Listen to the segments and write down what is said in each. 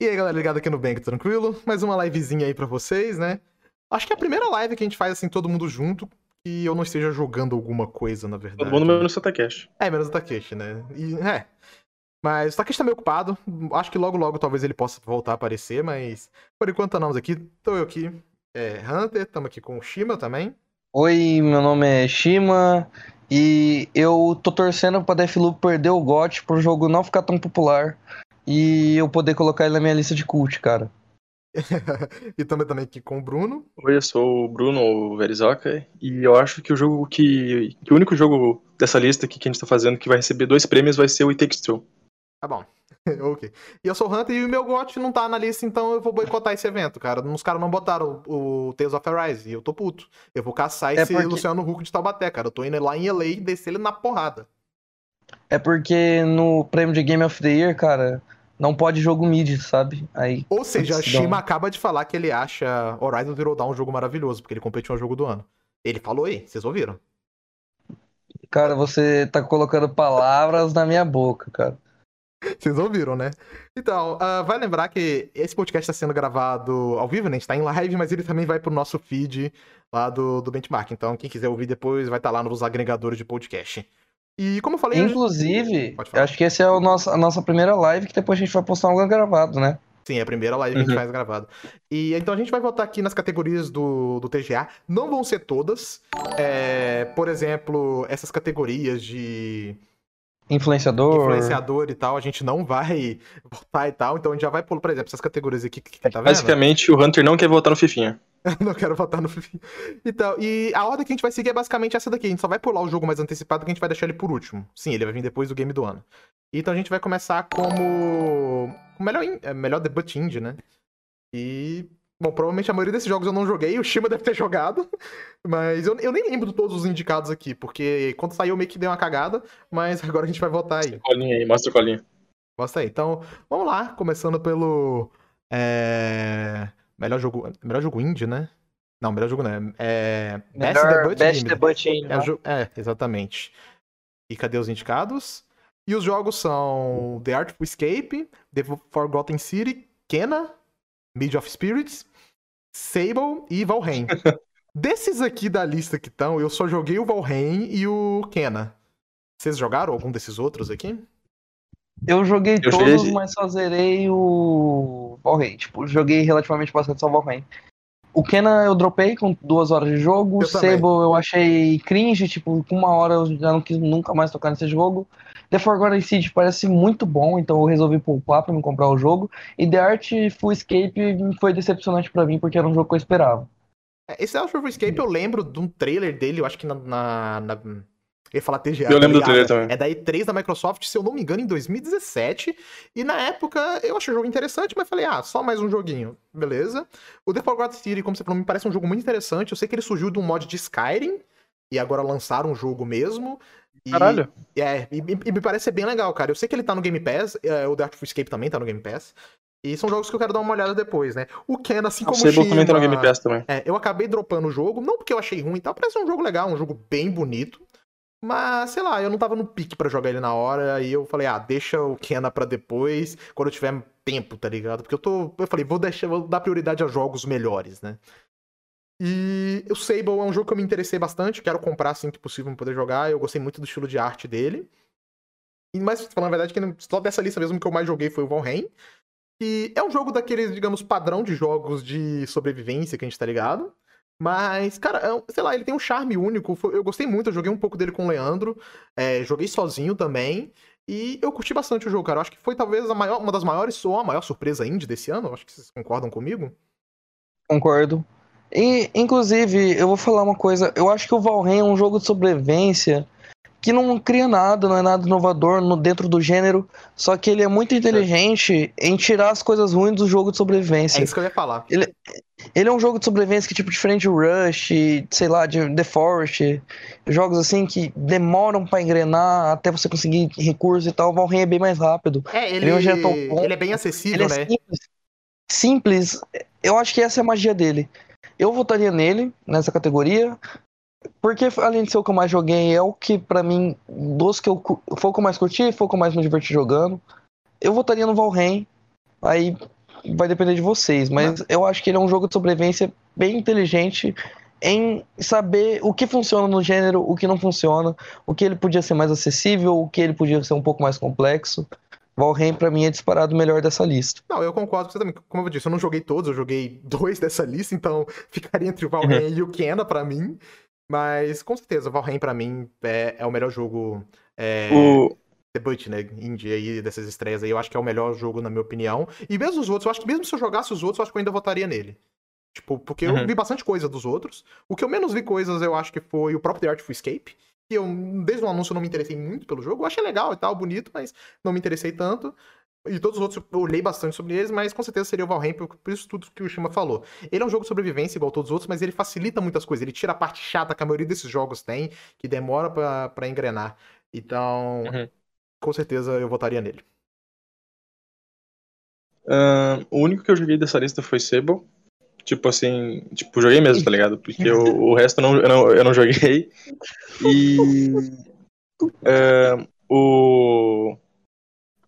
E aí, galera, ligado aqui no Bang, tranquilo? Mais uma livezinha aí pra vocês, né? Acho que é a primeira live que a gente faz assim, todo mundo junto, e eu não esteja jogando alguma coisa, na verdade. Todo mundo menos o Takeshi. É, menos o Takeshi, né? E, é. Mas o Takeshi tá meio ocupado. Acho que logo, logo talvez ele possa voltar a aparecer, mas por enquanto estamos aqui. Tô eu aqui, é, Hunter, estamos aqui com o Shima também. Oi, meu nome é Shima e eu tô torcendo pra Deathloop perder o GOT pro jogo não ficar tão popular e eu poder colocar ele na minha lista de cult, cara. e também também aqui com o Bruno. Oi, eu sou o Bruno Verizoka e eu acho que o jogo que, que o único jogo dessa lista aqui que a gente tá fazendo que vai receber dois prêmios vai ser o It Takes Two. Tá bom. ok. E eu sou o Hunter e o meu GOT não tá na lista, então eu vou boicotar esse evento, cara. Os caras não botaram o, o Tales of Arise e eu tô puto. Eu vou caçar É esse porque- Luciano Huck de Taubaté, cara. Eu tô indo lá em LA e descer ele na porrada. É porque no prêmio de Game of the Year, cara, não pode jogo mid, sabe? Aí. Ou seja, Putz, Shima acaba de falar que ele acha Horizon Zero Dawn um jogo maravilhoso, porque ele competiu no jogo do ano. Ele falou aí, vocês ouviram? Cara, você tá colocando palavras na minha boca, cara. Vocês ouviram, né? Então, ah, vai lembrar que esse podcast está sendo gravado ao vivo, né? A gente tá em live, mas ele também vai pro nosso feed lá do, do Benchmark. Então, quem quiser ouvir depois, vai estar lá nos agregadores de podcast. E como eu falei... Inclusive, eu acho que esse é o nosso, a nossa primeira live que depois a gente vai postar um gravado, né? Sim, é a primeira live que a gente Uhum. faz gravado. E então a gente vai voltar aqui nas categorias do, do TGA. Não vão ser todas. É, por exemplo, essas categorias de Influenciador. influenciador e tal, a gente não vai votar e tal. Então a gente já vai pular, por exemplo, essas categorias aqui que, que tá vendo? Basicamente, o Hunter não quer votar no Fifinha. não quero votar no Fifi. Então, e a ordem que a gente vai seguir é basicamente essa daqui. A gente só vai pular o jogo mais antecipado que a gente vai deixar ele por último. Sim, ele vai vir depois do game do ano. Então a gente vai começar como. com o melhor, é, melhor debut indie, né? E. Bom, provavelmente a maioria desses jogos eu não joguei, o Shima deve ter jogado, mas eu, eu nem lembro de todos os indicados aqui, porque quando saiu eu meio que dei uma cagada, mas agora a gente vai votar aí. Colinha aí, mostra a colinha. Mostra aí. Então, vamos lá, começando pelo. É... Melhor jogo. Melhor jogo indie, né? Não, melhor jogo não. é- É. Melhor Best. Debut Indie, É, o né? jo- é, exatamente. E cadê os indicados? E os jogos são The Artful Escape, The Forgotten City, Kena, Mid of Spirits, Sable e Valheim. Desses aqui da lista que estão, eu só joguei o Valheim e o Kena. Vocês jogaram algum desses outros aqui? Eu joguei Eu todos, joguei- mas só zerei o Valheim. Tipo, joguei relativamente bastante só o Valheim. O Kena eu dropei com duas horas de jogo. Eu O. Sable eu achei cringe, tipo, com uma hora eu já não quis nunca mais tocar nesse jogo. The Forgotten City parece muito bom, então eu resolvi poupar pra me comprar o jogo. E The Artful Escape foi decepcionante pra mim, porque era um jogo que eu esperava. É, Esse Artful Escape eu lembro de um trailer dele, eu acho que na. na, na- Eu ia falar TGA. Eu lembro do tá trailer também. É da E3 da Microsoft, se eu não me engano, em 2017. E na época eu achei o jogo interessante, mas falei, ah, só mais um joguinho. Beleza. O The Forgotten City, como você falou, me parece um jogo muito interessante. Eu sei que ele surgiu de um mod de Skyrim. E agora lançaram um jogo mesmo. E- Caralho. É, e, e- me parece ser bem legal, cara. Eu sei que ele tá no Game Pass, é, o The Artful Escape também tá no Game Pass. E são jogos que eu quero dar uma olhada depois, né? O Ken, assim O como Sable também tá no Shima- Game Pass também. é, eu acabei dropando o jogo, não porque eu achei ruim e tal, parece um jogo legal, um jogo bem bonito. Mas, sei lá, eu não tava no pique pra jogar ele na hora, e eu falei, ah, deixa o Kena pra depois, quando eu tiver tempo, tá ligado? Porque eu tô. Eu falei, vou deixar, vou dar prioridade a jogos melhores, né? E o Sable é um jogo que eu me interessei bastante, quero comprar assim que possível pra poder jogar. Eu gostei muito do estilo de arte dele. Mas, falando a verdade, que só dessa lista mesmo que eu mais joguei foi o Valheim. E é um jogo daqueles, digamos, padrão de jogos de sobrevivência que a gente tá ligado. Mas, cara, é sei lá, ele tem um charme único. Eu gostei muito, eu joguei um pouco dele com o Leandro. é, joguei sozinho também. E eu curti bastante o jogo, cara. Eu acho que foi talvez a maior, uma das maiores, ou a maior surpresa indie desse ano. Eu acho que vocês concordam comigo. Concordo. E, inclusive, eu vou falar uma coisa. Eu acho que o Valheim é um jogo de sobrevivência que não cria nada, não é nada inovador no, dentro do gênero. Só que ele é muito inteligente em tirar as coisas ruins do jogo de É sobrevivência. isso que eu ia falar. Ele é um jogo de sobrevivência que, tipo, diferente de Rush, sei lá, de The Forest, jogos assim que demoram pra engrenar até você conseguir recursos e tal. O Valheim é bem mais rápido. É, ele, Ele é bom. ele é bem Ele acessível, é né? simples. Simples. Eu acho que essa é a magia dele. Eu votaria nele, nessa categoria. Porque além de ser o que eu mais joguei, é o que pra mim, dos que eu foi o que eu mais curti, foi o que eu mais me diverti jogando. Eu votaria no Valheim. Aí vai depender de vocês, mas eu acho que ele é um jogo de sobrevivência bem inteligente em saber o que funciona no gênero, o que não funciona, o que ele podia ser mais acessível, o que ele podia ser um pouco mais complexo. Valheim pra mim é disparado o melhor dessa lista. Não, eu concordo com você também. Como eu disse, eu não joguei todos, eu joguei dois dessa lista, então ficaria entre o Valheim e o Kena pra mim. Mas com certeza, Valheim pra mim é, é o melhor jogo é, O, debut, né? Indie aí, dessas estreias aí. Eu acho que é o melhor jogo, na minha opinião. E mesmo os outros, eu acho que mesmo se eu jogasse os outros, eu acho que eu ainda votaria nele. Tipo, porque eu Uhum. vi bastante coisa dos outros. O que eu menos vi coisas, eu acho que foi o próprio The Artful Escape. Que eu, desde o anúncio, eu não me interessei muito pelo jogo. Eu achei legal e tal, bonito, mas não me interessei tanto. E todos os outros eu olhei bastante sobre eles, mas com certeza seria o Valheim, por, por isso tudo que o Shima falou. Ele é um jogo de sobrevivência igual todos os outros, mas ele facilita muitas coisas. Ele tira a parte chata que a maioria desses jogos tem, que demora pra, pra engrenar. Então, Uhum. com certeza eu votaria nele. ahn, o único que eu joguei dessa lista foi Sable. Tipo assim, tipo, joguei mesmo, tá ligado? Porque o, o resto eu não, eu, não, eu não joguei. E. ahn, o.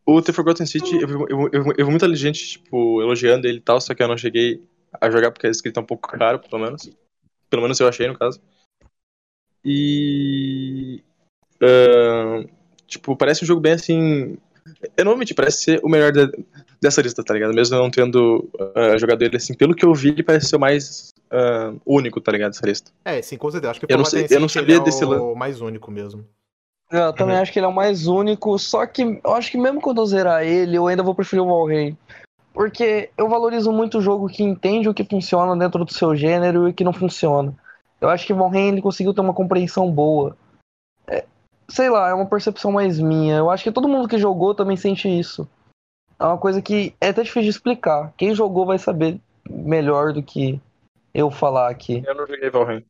O The Forgotten City, eu vi, eu, eu, eu vi muita gente, tipo, elogiando ele e tal, só que eu não cheguei a jogar porque a escrita é um pouco caro, pelo menos. Pelo menos eu achei, no caso. E. ahn, tipo, parece um jogo bem assim. Eu não vou mentir, parece ser o melhor de- dessa lista, tá ligado? Mesmo eu não tendo ah, jogado ele assim, pelo que eu vi, ele parece ser o mais ah, único, tá ligado? Dessa lista. É, sim, com certeza. Acho que Eu não sei- eu não sabia é desse o lance. mais único mesmo. Eu também Uhum. acho que ele é o mais único, só que eu acho que mesmo quando eu zerar ele, eu ainda vou preferir o Valheim. Porque eu valorizo muito o jogo que entende o que funciona dentro do seu gênero e o que não funciona. Eu acho que o Valheim ele conseguiu ter uma compreensão boa. É, sei lá, é uma percepção mais minha. Eu acho que todo mundo que jogou também sente isso. É uma coisa que é até difícil de explicar. Quem jogou vai saber melhor do que eu falar aqui. Eu não joguei Valheim.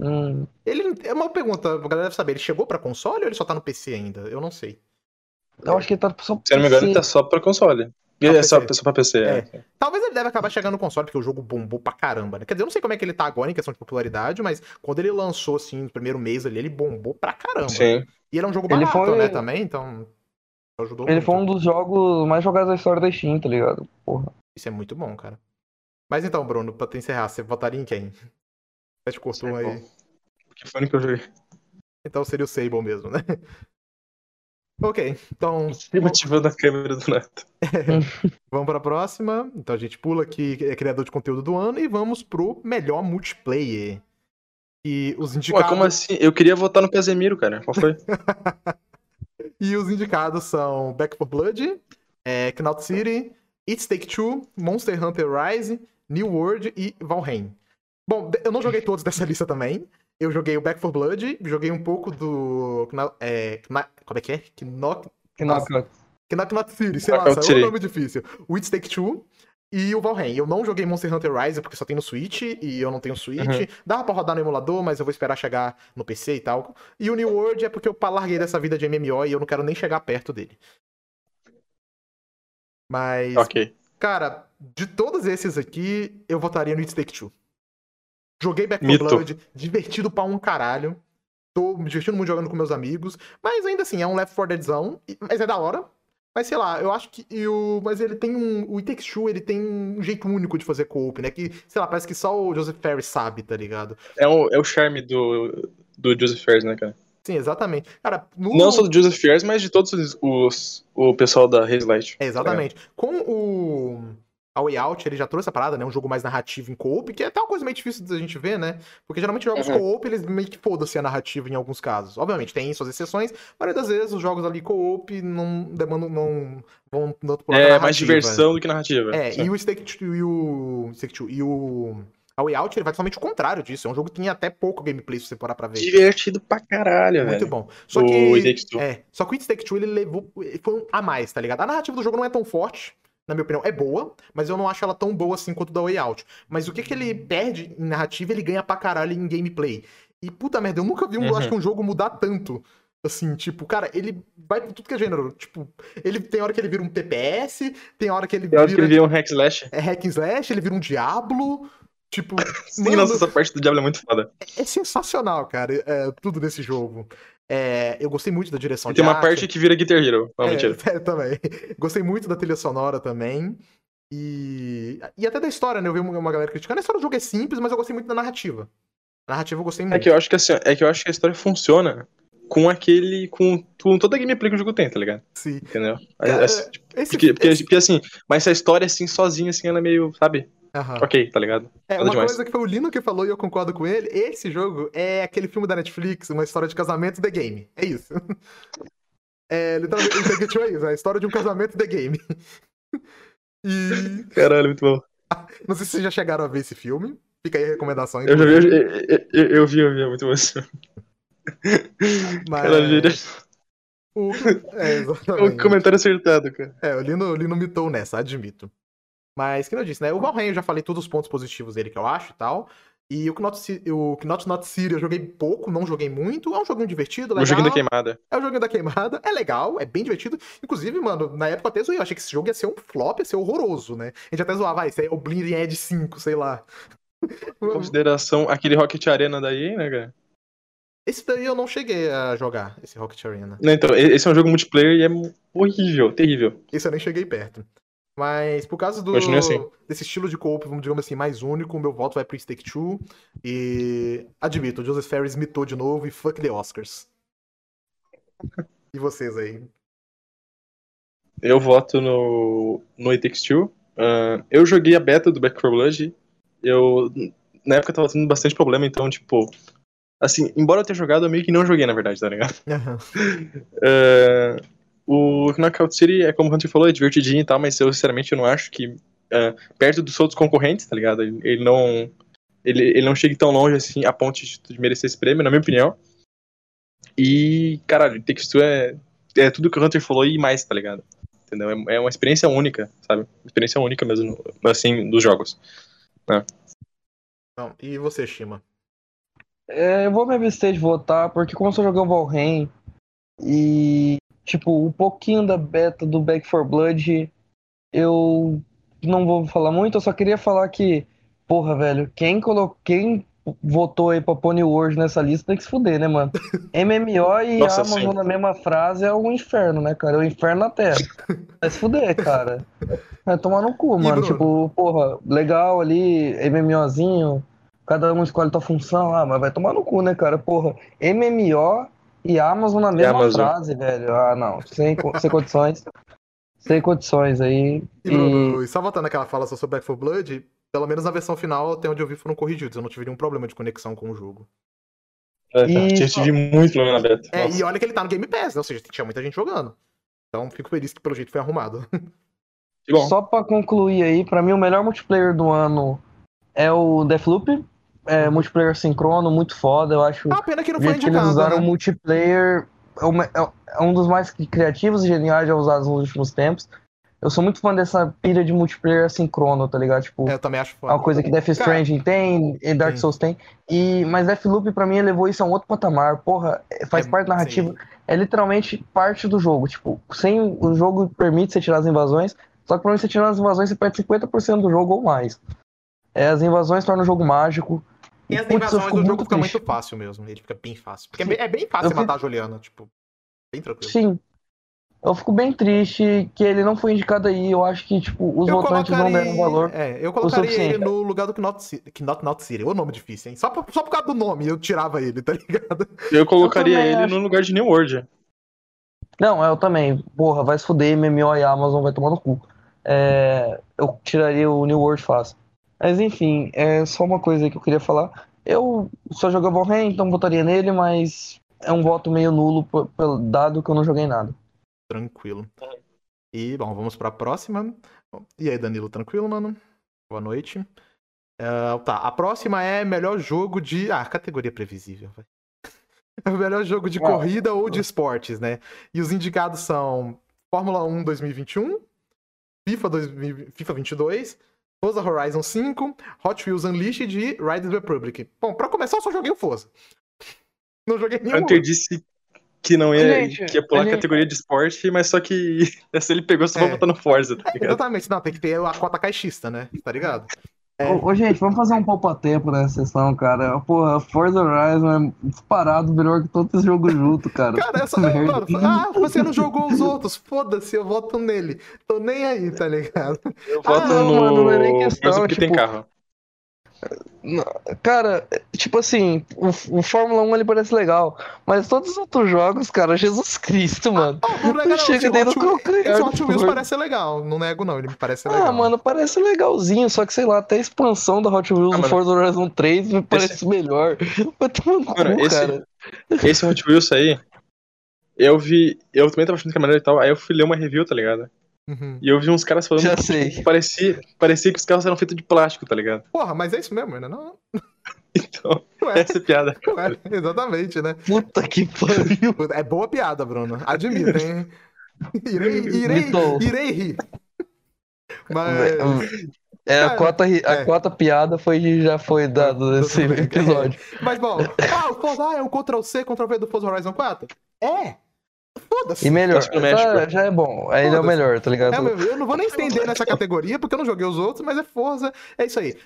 Hum, Ele é uma pergunta, a galera deve saber, ele chegou pra console ou ele só tá no PC ainda? Eu não sei. eu acho que ele tá só Se eu não me engano, ele tá só pra console. Só é só, só pra PC, é. Talvez ele deve acabar chegando no console, porque o jogo bombou pra caramba, né? Quer dizer, eu não sei como é que ele tá agora em questão de popularidade, mas quando ele lançou, assim, no primeiro mês ali, ele bombou pra caramba. Sim. E ele é um jogo Ele barato, foi- né, também, então ajudou Ele muito. foi um dos jogos mais jogados da história da Steam, tá ligado? Porra. Isso é muito bom, cara. Mas então, Bruno, pra te encerrar, você votaria em quem? Cortou Sable. aí. Foi o único que eu joguei. Então seria o Sable mesmo, né? ok, então Fico ativando a câmera do nada. vamos pra próxima. Então a gente pula aqui, é criador de conteúdo do ano, e vamos pro melhor multiplayer. E os indicados, como assim? Eu queria votar no Casemiro, cara. Qual foi? e os indicados são Back 4 Blood, é, Knot City, It's Take Two, Monster Hunter Rise, New World e Valheim. Bom, eu não joguei todos dessa lista também. Eu joguei o Back 4 Blood, joguei um pouco do. É, como é que é? Knock, não, Knock Knot City, sei lá, saiu um nome difícil. O It's Take Two e o Valheim. Eu não joguei Monster Hunter Rise porque só tem no Switch e eu não tenho Switch. Uhum. Dava pra rodar no emulador, mas eu vou esperar chegar no PC e tal. E o New World é porque eu larguei dessa vida de MMO e eu não quero nem chegar perto dele. Mas, ok. cara, de todos esses aqui, eu votaria no It's Take Two. Joguei Back 4 Mito. Blood, divertido pra um caralho. Tô me divertindo muito jogando com meus amigos. Mas ainda assim, é um Left 4 Deadzão. Mas é da hora. Mas sei lá, eu acho que. o, mas ele tem um. O It Takes Two, ele tem um jeito único de fazer co-op, né? Que, sei lá, parece que só o Joseph Ferris sabe, tá ligado? É o, é o charme do, do Joseph Fares, né, cara? Sim, exatamente. Cara, no. Não só do Joseph Fares, mas de todos os, os- o pessoal da Haze Light. É, exatamente. Com o. A Way Out, ele já trouxe a parada, né? Um jogo mais narrativo em co-op, que é até uma coisa meio difícil da gente ver, né? Porque geralmente jogos Uhum. co-op, eles meio que foda-se a narrativa em alguns casos. Obviamente, tem suas exceções, mas das vezes os jogos ali co-op não demandam, não vão tanto por É mais diversão do que narrativa. É, Sim. e o Stake Two e o. Stake Two e o. A Way Out, ele vai totalmente o contrário disso. É um jogo que tem até pouco gameplay se você parar pra ver. Divertido pra caralho, Muito velho. bom. Só O que. É, só que o It Take Two ele levou. Foi um a mais, tá ligado? A narrativa do jogo não é tão forte, na minha opinião. É boa, mas eu não acho ela tão boa assim quanto da Way Out. Mas o que, que ele perde em narrativa, ele ganha pra caralho em gameplay. E puta merda, eu nunca vi um, Uhum. acho que um jogo mudar tanto. Assim, tipo, cara, ele vai por tudo que é gênero. Tipo, ele tem hora que ele vira um TPS, tem hora que ele Tem hora que vira ele vira um hack slash. é hack slash, ele vira um Diablo. Tipo, Sim, mano, nossa, essa parte do Diablo é muito foda. é sensacional, cara, é, tudo nesse jogo. É, eu gostei muito da direção E de tem uma arte. parte que vira Guitar Hero. Não, É, mentira. é, também. Gostei muito da trilha sonora também. E, e até da história, né? Eu vi uma uma galera criticando. A história do jogo é simples, mas eu gostei muito da narrativa. A narrativa eu gostei muito. É que eu acho que assim, é que eu acho que a história funciona com aquele. com, com toda a gameplay que o jogo tem, tá ligado? Sim. Entendeu? Cara, Assim, tipo, Esse, porque, porque, esse- porque, assim, mas se a história assim, sozinha, assim, ela é meio, sabe? Aham. Ok, tá ligado? É, nada uma demais. coisa que foi o Lino que falou e eu concordo com ele. Esse jogo é aquele filme da Netflix, uma história de casamento The Game. É isso. É, literalmente, o é isso. É a história de um casamento The Game. E Caralho, muito bom. não sei se vocês já chegaram a ver esse filme. Fica aí a recomendação. Eu já vi, eu, eu, eu, vi, eu vi, é muito bom. isso. mas... Caralho, O... É, o comentário acertado, cara. É, o Lino, o Lino mitou nessa, admito. Mas, que eu disse, né? O Valheim eu já falei todos os pontos positivos dele que eu acho e tal. E o Knot, o Knot Not City eu joguei pouco, não joguei muito. É um joguinho divertido, legal. O joguinho da queimada. É o joguinho da queimada, é legal, é bem divertido. Inclusive, mano, na época eu até zoei, eu achei que esse jogo ia ser um flop, ia ser horroroso, né? A gente até zoava, ah, esse aí é o Bleeding Edge 5, sei lá. Em consideração, aquele Rocket Arena daí, né, cara? Esse daí eu não cheguei a jogar, esse Rocket Arena. Não, então, esse é um jogo multiplayer e é horrível, terrível. Esse eu nem cheguei perto. Mas por causa do, assim. desse estilo de co-op, vamos digamos assim, mais único, o meu voto vai pro Stake 2. E admito, o Joseph Ferris mitou de novo e fuck the Oscars. E vocês aí? Eu voto no, no It Takes Two. Ah, eu joguei a beta do Back 4 Blood. Eu, na época, tava tendo bastante problema, então, tipo... Assim, embora eu tenha jogado, eu meio que não joguei, na verdade, tá ligado? Aham. Ah, o Knockout City, é como o Hunter falou, é divertidinho e tal, mas eu, sinceramente, eu não acho que... ah, perto dos outros concorrentes, tá ligado? Ele, ele não... Ele, ele não chega tão longe, assim, a ponto de, de merecer esse prêmio, na minha opinião. E, caralho, Two é, é tudo que o Hunter falou e mais, tá ligado? Entendeu? É, é uma experiência única, sabe? Uma experiência única mesmo, assim, dos jogos. Não, e você, Shima? É, eu vou me abster de votar, porque como eu só joguei o Valheim e, tipo, um pouquinho da beta do Back 4 Blood, eu não vou falar muito, eu só queria falar que, porra, velho, quem colocou, quem votou aí pra Pony World nessa lista tem que se fuder, né, mano? MMO e Nossa, Amazon sim. na mesma frase é um inferno, né, cara? É o inferno na Terra. Vai se fuder, cara. Vai tomar no cu, mano. Tipo, porra, legal ali, MMOzinho, cada um escolhe tua função lá, mas vai tomar no cu, né, cara? Porra, MMO e Amazon na mesma Amazon. frase, velho. Ah, não, sem, sem condições. Sem condições aí. E, Bruno, e só voltando àquela fala só sobre Back 4 Blood, pelo menos na versão final, até onde eu vi, foram corrigidos. Eu não tive nenhum problema de conexão com o jogo. É. E- Tinha tive muito problema na beta. É, e olha que ele tá no Game Pass, né? Ou seja, tinha muita gente jogando. Então fico feliz que pelo jeito foi arrumado. Só pra concluir aí, pra mim o melhor multiplayer do ano é o Deathloop. É multiplayer sincrono, muito foda, eu acho. Ah, pena que não foi que eles indicado, usaram o né? multiplayer é é- é um dos mais criativos e geniais já usados nos últimos tempos. Eu sou muito fã dessa pilha de multiplayer sincrono, tá ligado? Tipo, É, eu também acho é foda. uma coisa que Death Stranding tem, e Dark Sim. Souls tem. E, mas Deathloop, pra mim, elevou isso a um outro patamar. Porra, é- faz É, parte da narrativa. sim. É literalmente parte do jogo. Tipo, sem o jogo permite você tirar as invasões. Só que pra mim, você tirar as invasões, você perde 50% do jogo ou mais. É, as invasões tornam o jogo mágico. E as eu fico do jogo fica triste. muito fácil mesmo. Ele fica bem fácil. Porque é Sim. bem, é bem fácil Eu você fico- matar a Juliana, tipo. Bem tranquilo. Sim. Eu fico bem triste que ele não foi indicado aí. Eu acho que, tipo, os Eu votantes não deram valor. É, eu colocaria ele no lugar do Knot City. Knot, Not City. O nome difícil, hein? Só por, só por causa do nome eu tirava ele, tá ligado? Eu colocaria também ele acho. no lugar de New World. Não, eu também. Porra, vai se fuder, MMO e Amazon vai tomar no cu. É, eu tiraria o New World fácil. Mas enfim, é só uma coisa que eu queria falar. Eu só joguei Valheim, então votaria nele, mas é um voto meio nulo, dado que eu não joguei nada. Tranquilo. E, bom, vamos pra próxima. E aí, Danilo, tranquilo, mano? Boa noite. Ah, tá, a próxima é melhor jogo de. Ah, categoria previsível, vai. É o melhor jogo de corrida ou de esportes, né? E os indicados são Fórmula 1 2021, FIFA, 2000, FIFA 22, Forza Horizon 5, Hot Wheels Unleashed e Riders Republic. Bom, pra começar, eu só joguei o Forza. Não joguei nenhum. Hunter disse que não ia, Gente, que ia pular a gente- categoria de esporte, mas só que essa ele pegou só pra É. botar no Forza, tá ligado? Exatamente, não, tem que ter a cota caixista, né? Tá ligado? É. Ô, ô, gente, vamos fazer um poupa-tempo nessa sessão, cara. Porra, Forza Horizon é disparado melhor que todos os jogos juntos, cara. Cara, essa. Merda. Mano, ah, você não jogou os outros. Foda-se, eu voto nele. Tô nem aí, tá ligado? Eu Ah, voto não, no. mano, não é nem questão, porque tem tipo, carro. Cara, tipo assim, o, o Fórmula 1 ele parece legal, mas todos os outros jogos, cara, Jesus Cristo, mano. Ah, não não. Chega Esse dentro Hot do Wheels- calcanhar Esse do Hot Wheels Ford. parece legal. Não nego, não. Ele me parece legal. Ah, mano, parece legalzinho, só que sei lá, até a expansão da Hot Wheels Ah, no Forza Horizon 3 me parece melhor. Tomar no cu, esse- cara. Esse Hot Wheels aí, eu vi. Eu também tava achando que era maneiro e tal. Aí eu fui ler uma review, tá ligado? Uhum. E eu vi uns caras falando Já que sei. parecia, parecia que os carros eram feitos de plástico, tá ligado? Porra, mas é isso mesmo, ainda não? Então, Ué, essa é a piada. ué, exatamente, né? Puta que pariu. É boa piada, Bruno. Admito, hein? Irei, irei, irei rir. Mas, É, a Cara, cota, ri- a é. cota piada foi, já foi dada nesse episódio. mas bom, ah, o Forza ah, é o Ctrl-C, Ctrl-V do Forza Horizon 4? É! Foda-se. E melhor, já, já é bom. Aí ele é o melhor, tá ligado? É, eu não vou nem estender nessa categoria, porque eu não joguei os outros, mas é Forza, é isso aí.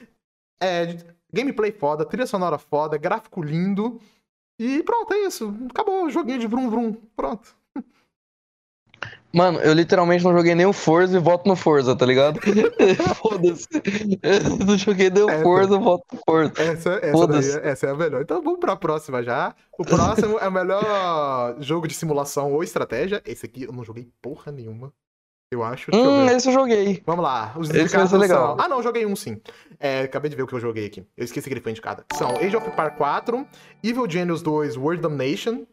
É, gameplay foda, trilha sonora foda, gráfico lindo. E pronto, é isso. Acabou o joguinho de Vrum Vrum. Pronto. Mano, eu literalmente não joguei nem o Forza e voto no Forza, tá ligado? Foda-se. Eu não joguei nem o É, Forza, eu voto no Forza. Essa, essa, daí, essa é a melhor. Então vamos pra próxima já. O próximo é o melhor jogo de simulação ou estratégia. Esse aqui eu não joguei porra nenhuma. Eu acho. Eu Hum, ver. esse eu joguei. Vamos lá. Os indicados ser legal. são... Ah, não, eu joguei um sim. É, acabei de ver o que eu joguei aqui. Eu esqueci que ele foi indicado. São Age of Empires 4, Evil Genius 2 World Domination,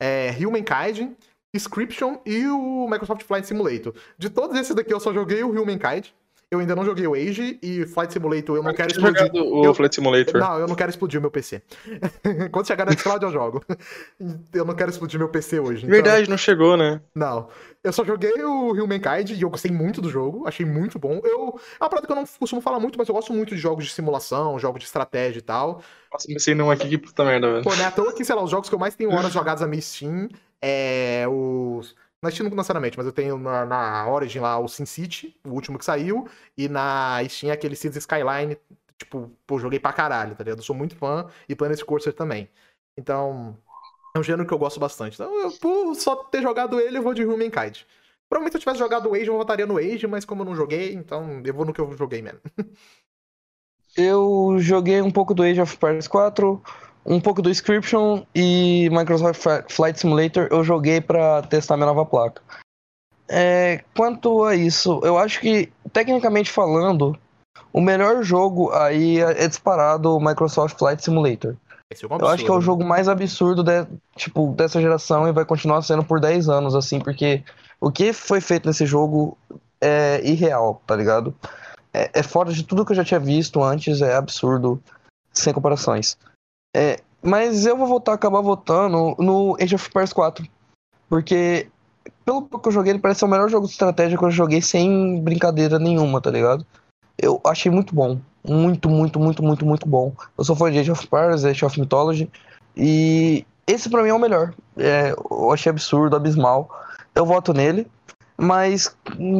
é, Humankind, Inscription e o Microsoft Flight Simulator. De todos esses daqui eu só joguei o Humankind. Eu ainda não joguei o Age e Flight Simulator eu não quero tinha explodir. o Eu- Flight Simulator. Não, eu não quero explodir o meu PC. Quando chegar na Xcloud eu jogo. Eu não quero explodir meu PC hoje. então- Verdade, não chegou, né? não. Eu só joguei o Humankind e eu gostei muito do jogo, achei muito bom. Eu, é uma parada que eu não costumo falar muito, mas eu gosto muito de jogos de simulação, jogos de estratégia e tal. Nossa, pensei num aqui, que puta merda, velho. Pô, né, à toa que, sei lá, os jogos que eu mais tenho horas jogadas na minha Steam é os... Na Steam não necessariamente, mas eu tenho na, na Origin lá o SimCity, o último que saiu, e na Steam aquele Cities Skyline, tipo, pô, joguei pra caralho, tá ligado? Eu sou muito fã, e Planet Coaster também. Então, é um gênero que eu gosto bastante. Então, eu, por só ter jogado ele, eu vou de Humankind. Provavelmente se eu tivesse jogado o Age, eu votaria no Age, mas como eu não joguei, então eu vou no que eu joguei mesmo. Eu joguei um pouco do Age of Empires 4, um pouco do Inscription e Microsoft Fli- Flight Simulator eu joguei pra testar minha nova placa. É, quanto a isso, eu acho que, tecnicamente falando, o melhor jogo aí é é disparado o Microsoft Flight Simulator. É um Eu acho que é o jogo mais absurdo de- tipo, dessa geração e vai continuar sendo por 10 anos, assim, porque o que foi feito nesse jogo é irreal, tá ligado? É, é fora de tudo que eu já tinha visto antes, é absurdo, sem comparações. É, mas eu vou voltar, acabar votando no Age of Empires 4, porque pelo pouco que eu joguei, ele parece ser o melhor jogo de estratégia que eu joguei sem brincadeira nenhuma, tá ligado? Eu achei muito bom. Muito, muito, muito, muito, muito bom. Eu sou fã de Age of Empires, Age of Mythology. E esse pra mim é o melhor. É, eu achei absurdo, abismal. Eu voto nele. Mas,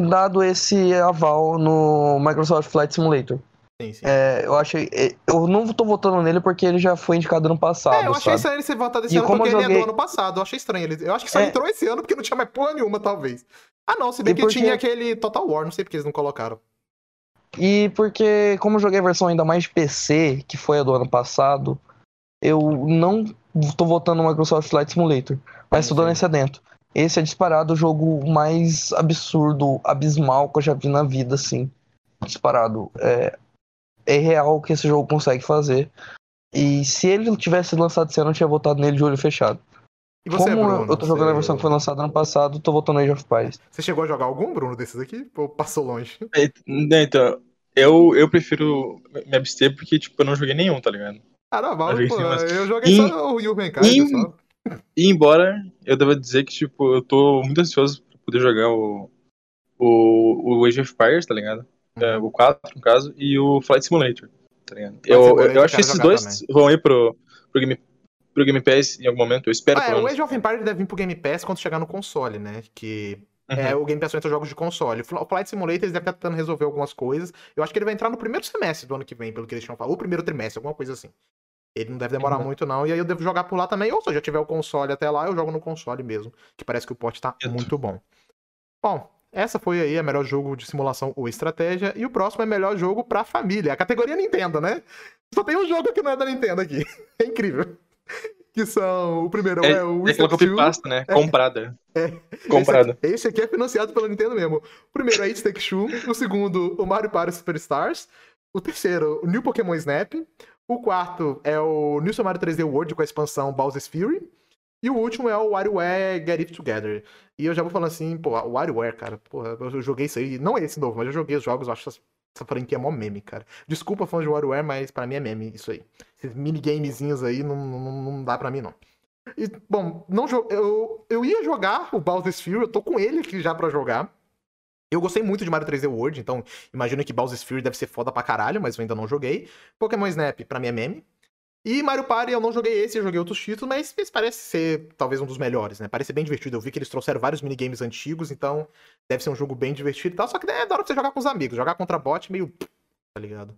dado esse aval no Microsoft Flight Simulator, Sim, sim. é, eu achei. é, Eu não tô votando nele porque ele já foi indicado no passado. É, eu achei sabe? estranho ele ser votado esse E ano como porque eu ele é joguei- do ano passado. Eu achei estranho. Ele... Eu acho que só É. entrou esse ano porque não tinha mais porra nenhuma, talvez. Ah, não, se bem E que porque- tinha aquele Total War, não sei porque eles não colocaram. E porque, como eu joguei a versão ainda mais de PC, que foi a do ano passado, eu não tô votando no Microsoft Flight Simulator. Mas tô dando Sim. esse adentro. Esse é disparado o jogo mais absurdo, abismal que eu já vi na vida, assim. Disparado. É, é real o que esse jogo consegue fazer. E se ele tivesse lançado esse ano, eu tinha votado nele de olho fechado. E você, Como Bruno? eu tô jogando você... a versão que foi lançada ano passado, tô votando no Age of Empires. Você chegou a jogar algum, Bruno, desses aqui? Ou passou longe? É, né, Então, eu, eu prefiro me abster porque, tipo, eu não joguei nenhum, tá ligado? Caramba, Eu joguei pô, sim, mas- eu joguei Em- só o Humankind, em- só. E embora eu deva dizer que, tipo, eu tô muito ansioso pra poder jogar o, o, o Age of Empires, tá ligado? É, o 4, no caso, e o Flight Simulator, tá ligado? Eu, Simulator eu, acho que esses dois vão ir pro, pro, Game, pro Game Pass em algum momento, eu espero Ah, é, o. Age of Empires deve vir pro Game Pass quando chegar no console, né? Que é, o Game Pass entra jogos de console. O Flight Simulator eles devem estar tentando resolver algumas coisas. Eu acho que ele vai entrar no primeiro semestre do ano que vem, pelo que eles tinham falado. Ou primeiro trimestre, alguma coisa assim. Ele não deve demorar Uhum. muito, não. E aí eu devo jogar por lá também. Ou se eu já tiver o console até lá, eu jogo no console mesmo. Que parece que o port tá muito bom. Bom, essa foi aí a melhor jogo de simulação ou estratégia. E o próximo é melhor jogo pra família. A categoria Nintendo, né? Só tem um jogo que não é da Nintendo aqui. É incrível. Que são. O primeiro é, É, o é aquela Fit 2. copy-pasta, né? Comprada. Comprada. Esse aqui, esse aqui é financiado pela Nintendo mesmo. O primeiro é It Take Two. O segundo, o Mario Party Superstars. O terceiro, o New Pokémon Snap. O quarto é o New Super Mario 3D World com a expansão Bowser's Fury. E o último é o WarioWare Get It Together. E eu já vou falando assim, pô, o WarioWare, cara, porra, eu joguei isso aí. Não é esse novo, mas eu joguei os jogos, eu acho essa, essa franquia mó meme, cara. Desculpa, fãs de WarioWare, mas pra mim é meme isso aí. Esses minigamezinhos aí não, não, não dá pra mim, não. E, bom, não eu, eu ia jogar o Bowser's Fury, eu tô com ele aqui já pra jogar. Eu gostei muito de Mario 3D World, então imagino que Bowser's Fury deve ser foda pra caralho, mas eu ainda não joguei. Pokémon Snap, pra mim é meme. E Mario Party, eu não joguei esse, eu joguei outros títulos, mas esse parece ser talvez um dos melhores, né? Parece bem divertido. Eu vi que eles trouxeram vários minigames antigos, então deve ser um jogo bem divertido e tal. Só que né, é da hora pra você jogar com os amigos. Jogar contra bot, meio. tá ligado?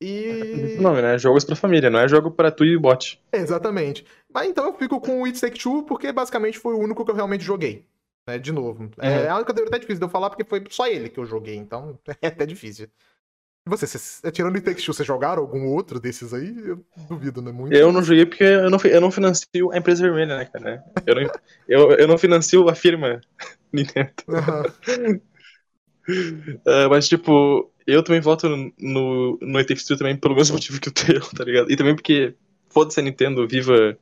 E. Não, né? Jogos pra família, não é jogo pra tu e bot. Exatamente. Mas então eu fico com o It Take Two, porque basicamente foi o único que eu realmente joguei. Né? De novo. É, é uma categoria até difícil de eu falar, porque foi só ele que eu joguei, então é até difícil. Você, você tirando o It Take Two, vocês jogaram algum outro desses aí? Eu duvido, né? Muito. Eu não joguei porque eu não, eu não financio a empresa vermelha, né, cara? Eu não, eu, eu não financio a firma Nintendo. Aham. Ah, mas, tipo, eu também voto no, no It Takes Two também pelo mesmo motivo que o teu, tá ligado? E também porque, foda-se a Nintendo, viva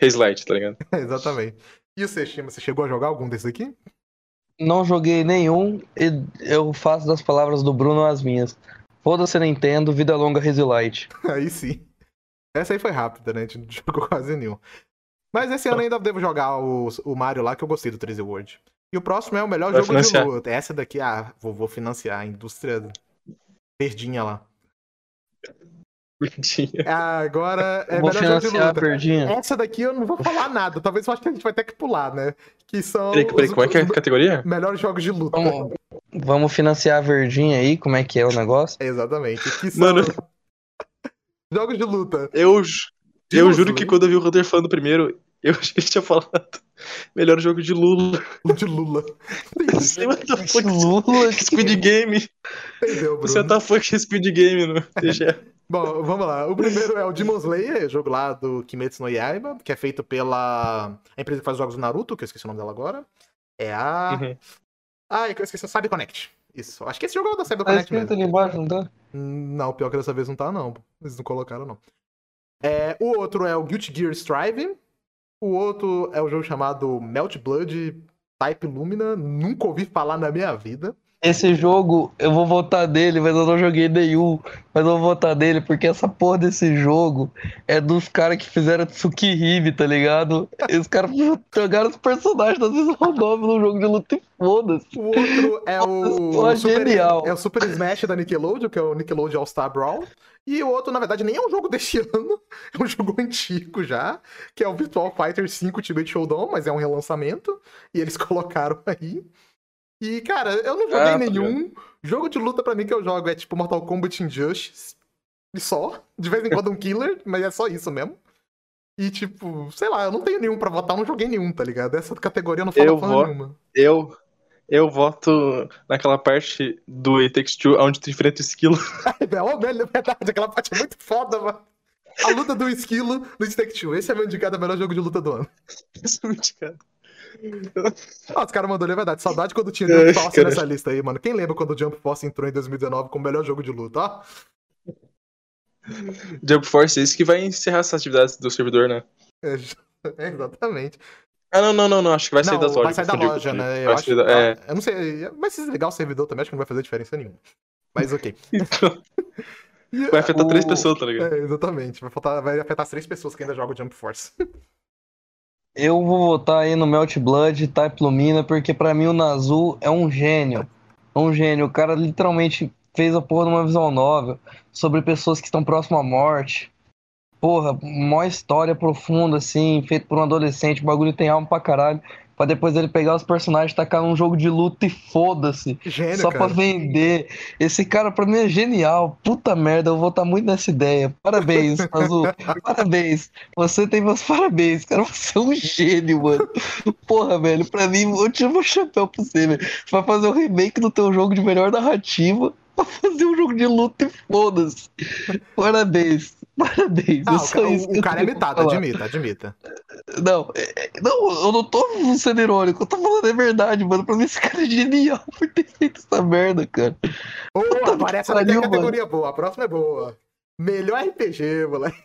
Haze Light, tá ligado? Exatamente. E você, Shima, você chegou a jogar algum desses aqui? Não joguei nenhum e eu faço das palavras do Bruno as minhas. Foda-se Nintendo, vida longa Light. Aí sim. Essa aí foi rápida, né? A gente não jogou quase nenhum. Mas esse ano ainda devo jogar o, o Mario lá, que eu gostei do 3D World. E o próximo é o melhor Vai jogo financiar. de luta. Essa daqui, ah, vou, vou financiar a indústria verdinha lá. Bonitinho. Ah, Agora é Eu vou melhor jogo de financiar a luta. perdinha. Essa daqui eu não vou falar nada. Talvez eu acho que a gente vai ter que pular, né? Que são Peraí, peraí, os- como é que é a categoria? melhores jogos de luta. Vamos, vamos financiar a verdinha aí, como é que é o negócio? Exatamente. Que são Mano. jogos de luta. Eu, eu juro que quando eu vi o Hunter falando primeiro, eu achei que ele tinha falado melhor jogo de Lula. De Lula. The fuck, Lula, Speed Game. Entendeu, Você Bruno? tá fuck Speed Game no TGE. Bom, vamos lá. O primeiro é o Demon Slayer, jogo lá do Kimetsu no Yaiba, que é feito pela a empresa que faz os jogos do Naruto, que eu esqueci o nome dela agora. É a. Uhum. Ah, eu esqueci, Cyber Connect. Isso. Acho que esse jogo é o da Cyber Tá Connect escrito mesmo. ali embaixo, não tá? Não, pior que dessa vez não tá, não. Eles não colocaram, não. É, o outro é o Guilty Gear Strive. O outro é o jogo chamado Melt Blood Type Lumina. Nunca ouvi falar na minha vida. Esse jogo, eu vou votar dele, mas eu não joguei nenhum. Mas eu vou votar dele porque essa porra desse jogo é dos caras que fizeram Tsukihime, tá ligado? E os caras jogaram os personagens das vezes o no jogo de luta e foda-se. O outro é o. Pô, Super, genial. É o Super Smash da Nickelodeon, que é o Nickelodeon All-Star Brawl. E o outro, na verdade, nem é um jogo deste ano, é um jogo antigo já, que é o Virtual Fighter 5 Ultimate Showdown, mas é um relançamento, e eles colocaram aí. E, cara, eu não joguei Ah, tá nenhum. Jogo de luta pra mim que eu jogo é tipo Mortal Kombat Injustice. E só. De vez em quando um killer, mas é só isso mesmo. E, tipo, sei lá, eu não tenho nenhum pra votar, eu não joguei nenhum, tá ligado? Essa categoria não falo Eu porra vou- nenhuma. Eu, eu voto naquela parte do It Takes Two onde tu enfrenta o esquilo. É velho, é verdade, aquela parte é muito foda, mano. A luta do esquilo no Stake 2. Esse é meu indicado o melhor jogo de luta do ano. Isso é muito cara. Ah, os caras mandaram, é verdade. Saudade quando tinha Ai, Jump Force cara. nessa lista aí, mano. Quem lembra quando o Jump Force entrou em 2019 como melhor jogo de luta, ó? Jump Force, esse que vai encerrar essas atividades do servidor, né? É, é, exatamente. Ah, não, não, não, não. Acho que vai sair não, das lojas. vai sair da loja, né? Eu, acho, da- é. eu não sei, mas se desligar o servidor também, acho que não vai fazer diferença nenhuma. Mas ok. Então, vai afetar três O- pessoas, tá ligado? É, exatamente. Vai, faltar, vai afetar as três pessoas que ainda jogam Jump Force. Eu vou votar aí no Melt Blood, Type Lumina, porque pra mim o Nazu é um gênio. É um gênio. O cara literalmente fez a porra de uma novel sobre pessoas que estão próximas à morte. Porra, mó história profunda, assim, feito por um adolescente. O bagulho tem alma pra caralho. Pra depois ele pegar os personagens, tacar num jogo de luta e foda-se. Só cara. pra vender. Esse cara pra mim é genial. Puta merda, eu vou estar muito nessa ideia. Parabéns, Azul. parabéns. Você tem meus parabéns, cara. Você é um gênio, mano. Porra, velho, pra mim, eu tiro meu chapéu pra você, velho. Você vai fazer um remake do teu jogo de melhor narrativa pra fazer um jogo de luta e foda-se. Parabéns. Parabéns. Ah, é o, só ca- isso o- o cara é falar. admita, admita. Não, é- é- não, eu não tô sendo irônico, eu tô falando a verdade, mano. Pra mim esse cara é genial por ter feito essa merda, cara. Puta agora que pariu, categoria boa, a próxima é boa. Melhor RPG, moleque.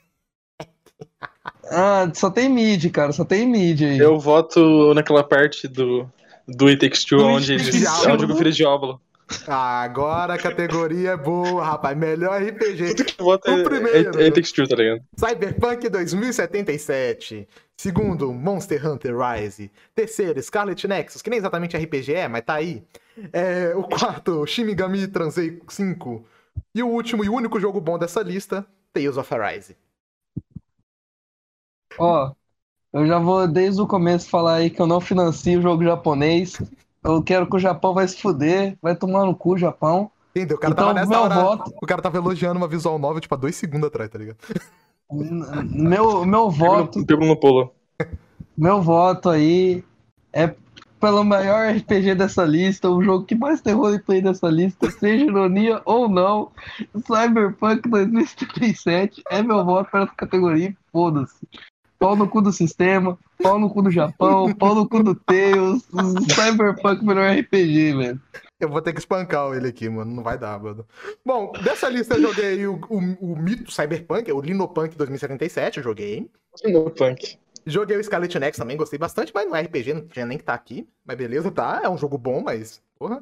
Ah, só tem mid, cara, só tem mid aí. Eu voto naquela parte do, do It Takes Two, onde eles Two. jogo filho de Agora a categoria é boa, rapaz. Melhor RPG. Tudo que O é, é, primeiro. é Takes Two, tá ligado? Cyberpunk 2077. Segundo, Monster Hunter Rise. Terceiro, Scarlet Nexus, que nem exatamente RPG é, mas tá aí. É, o quarto, Shin Megami Transei 5. E o último e único jogo bom dessa lista, Tales of Arise. Ó, eu já vou desde o começo falar aí que eu não financio o jogo japonês. Eu quero que o Japão vai se fuder, vai tomar no cu o Japão. Entendeu? O cara Então, tava nessa meu hora. voto, O cara tava elogiando uma visual nova, tipo, há dois segundos atrás, tá ligado? meu, meu voto, Pegou no pulo. meu voto aí é pelo maior RPG dessa lista, o jogo que mais tem roleplay dessa lista, seja ironia ou não, Cyberpunk 2077 é meu voto para essa categoria, foda-se. Pau no cu do sistema, pau no cu do Japão, pau no cu do Tails, Cyberpunk melhor RPG, velho. Eu vou ter que espancar ele aqui, mano. Não vai dar, mano. Bom, dessa lista eu joguei o, o, o Mito Cyberpunk, o Linopunk 2077, eu joguei. No punk. Joguei o Scarlet Nexus também, gostei bastante, mas não é RPG, não tinha nem que tá aqui. Mas beleza, tá. É um jogo bom, mas. Porra.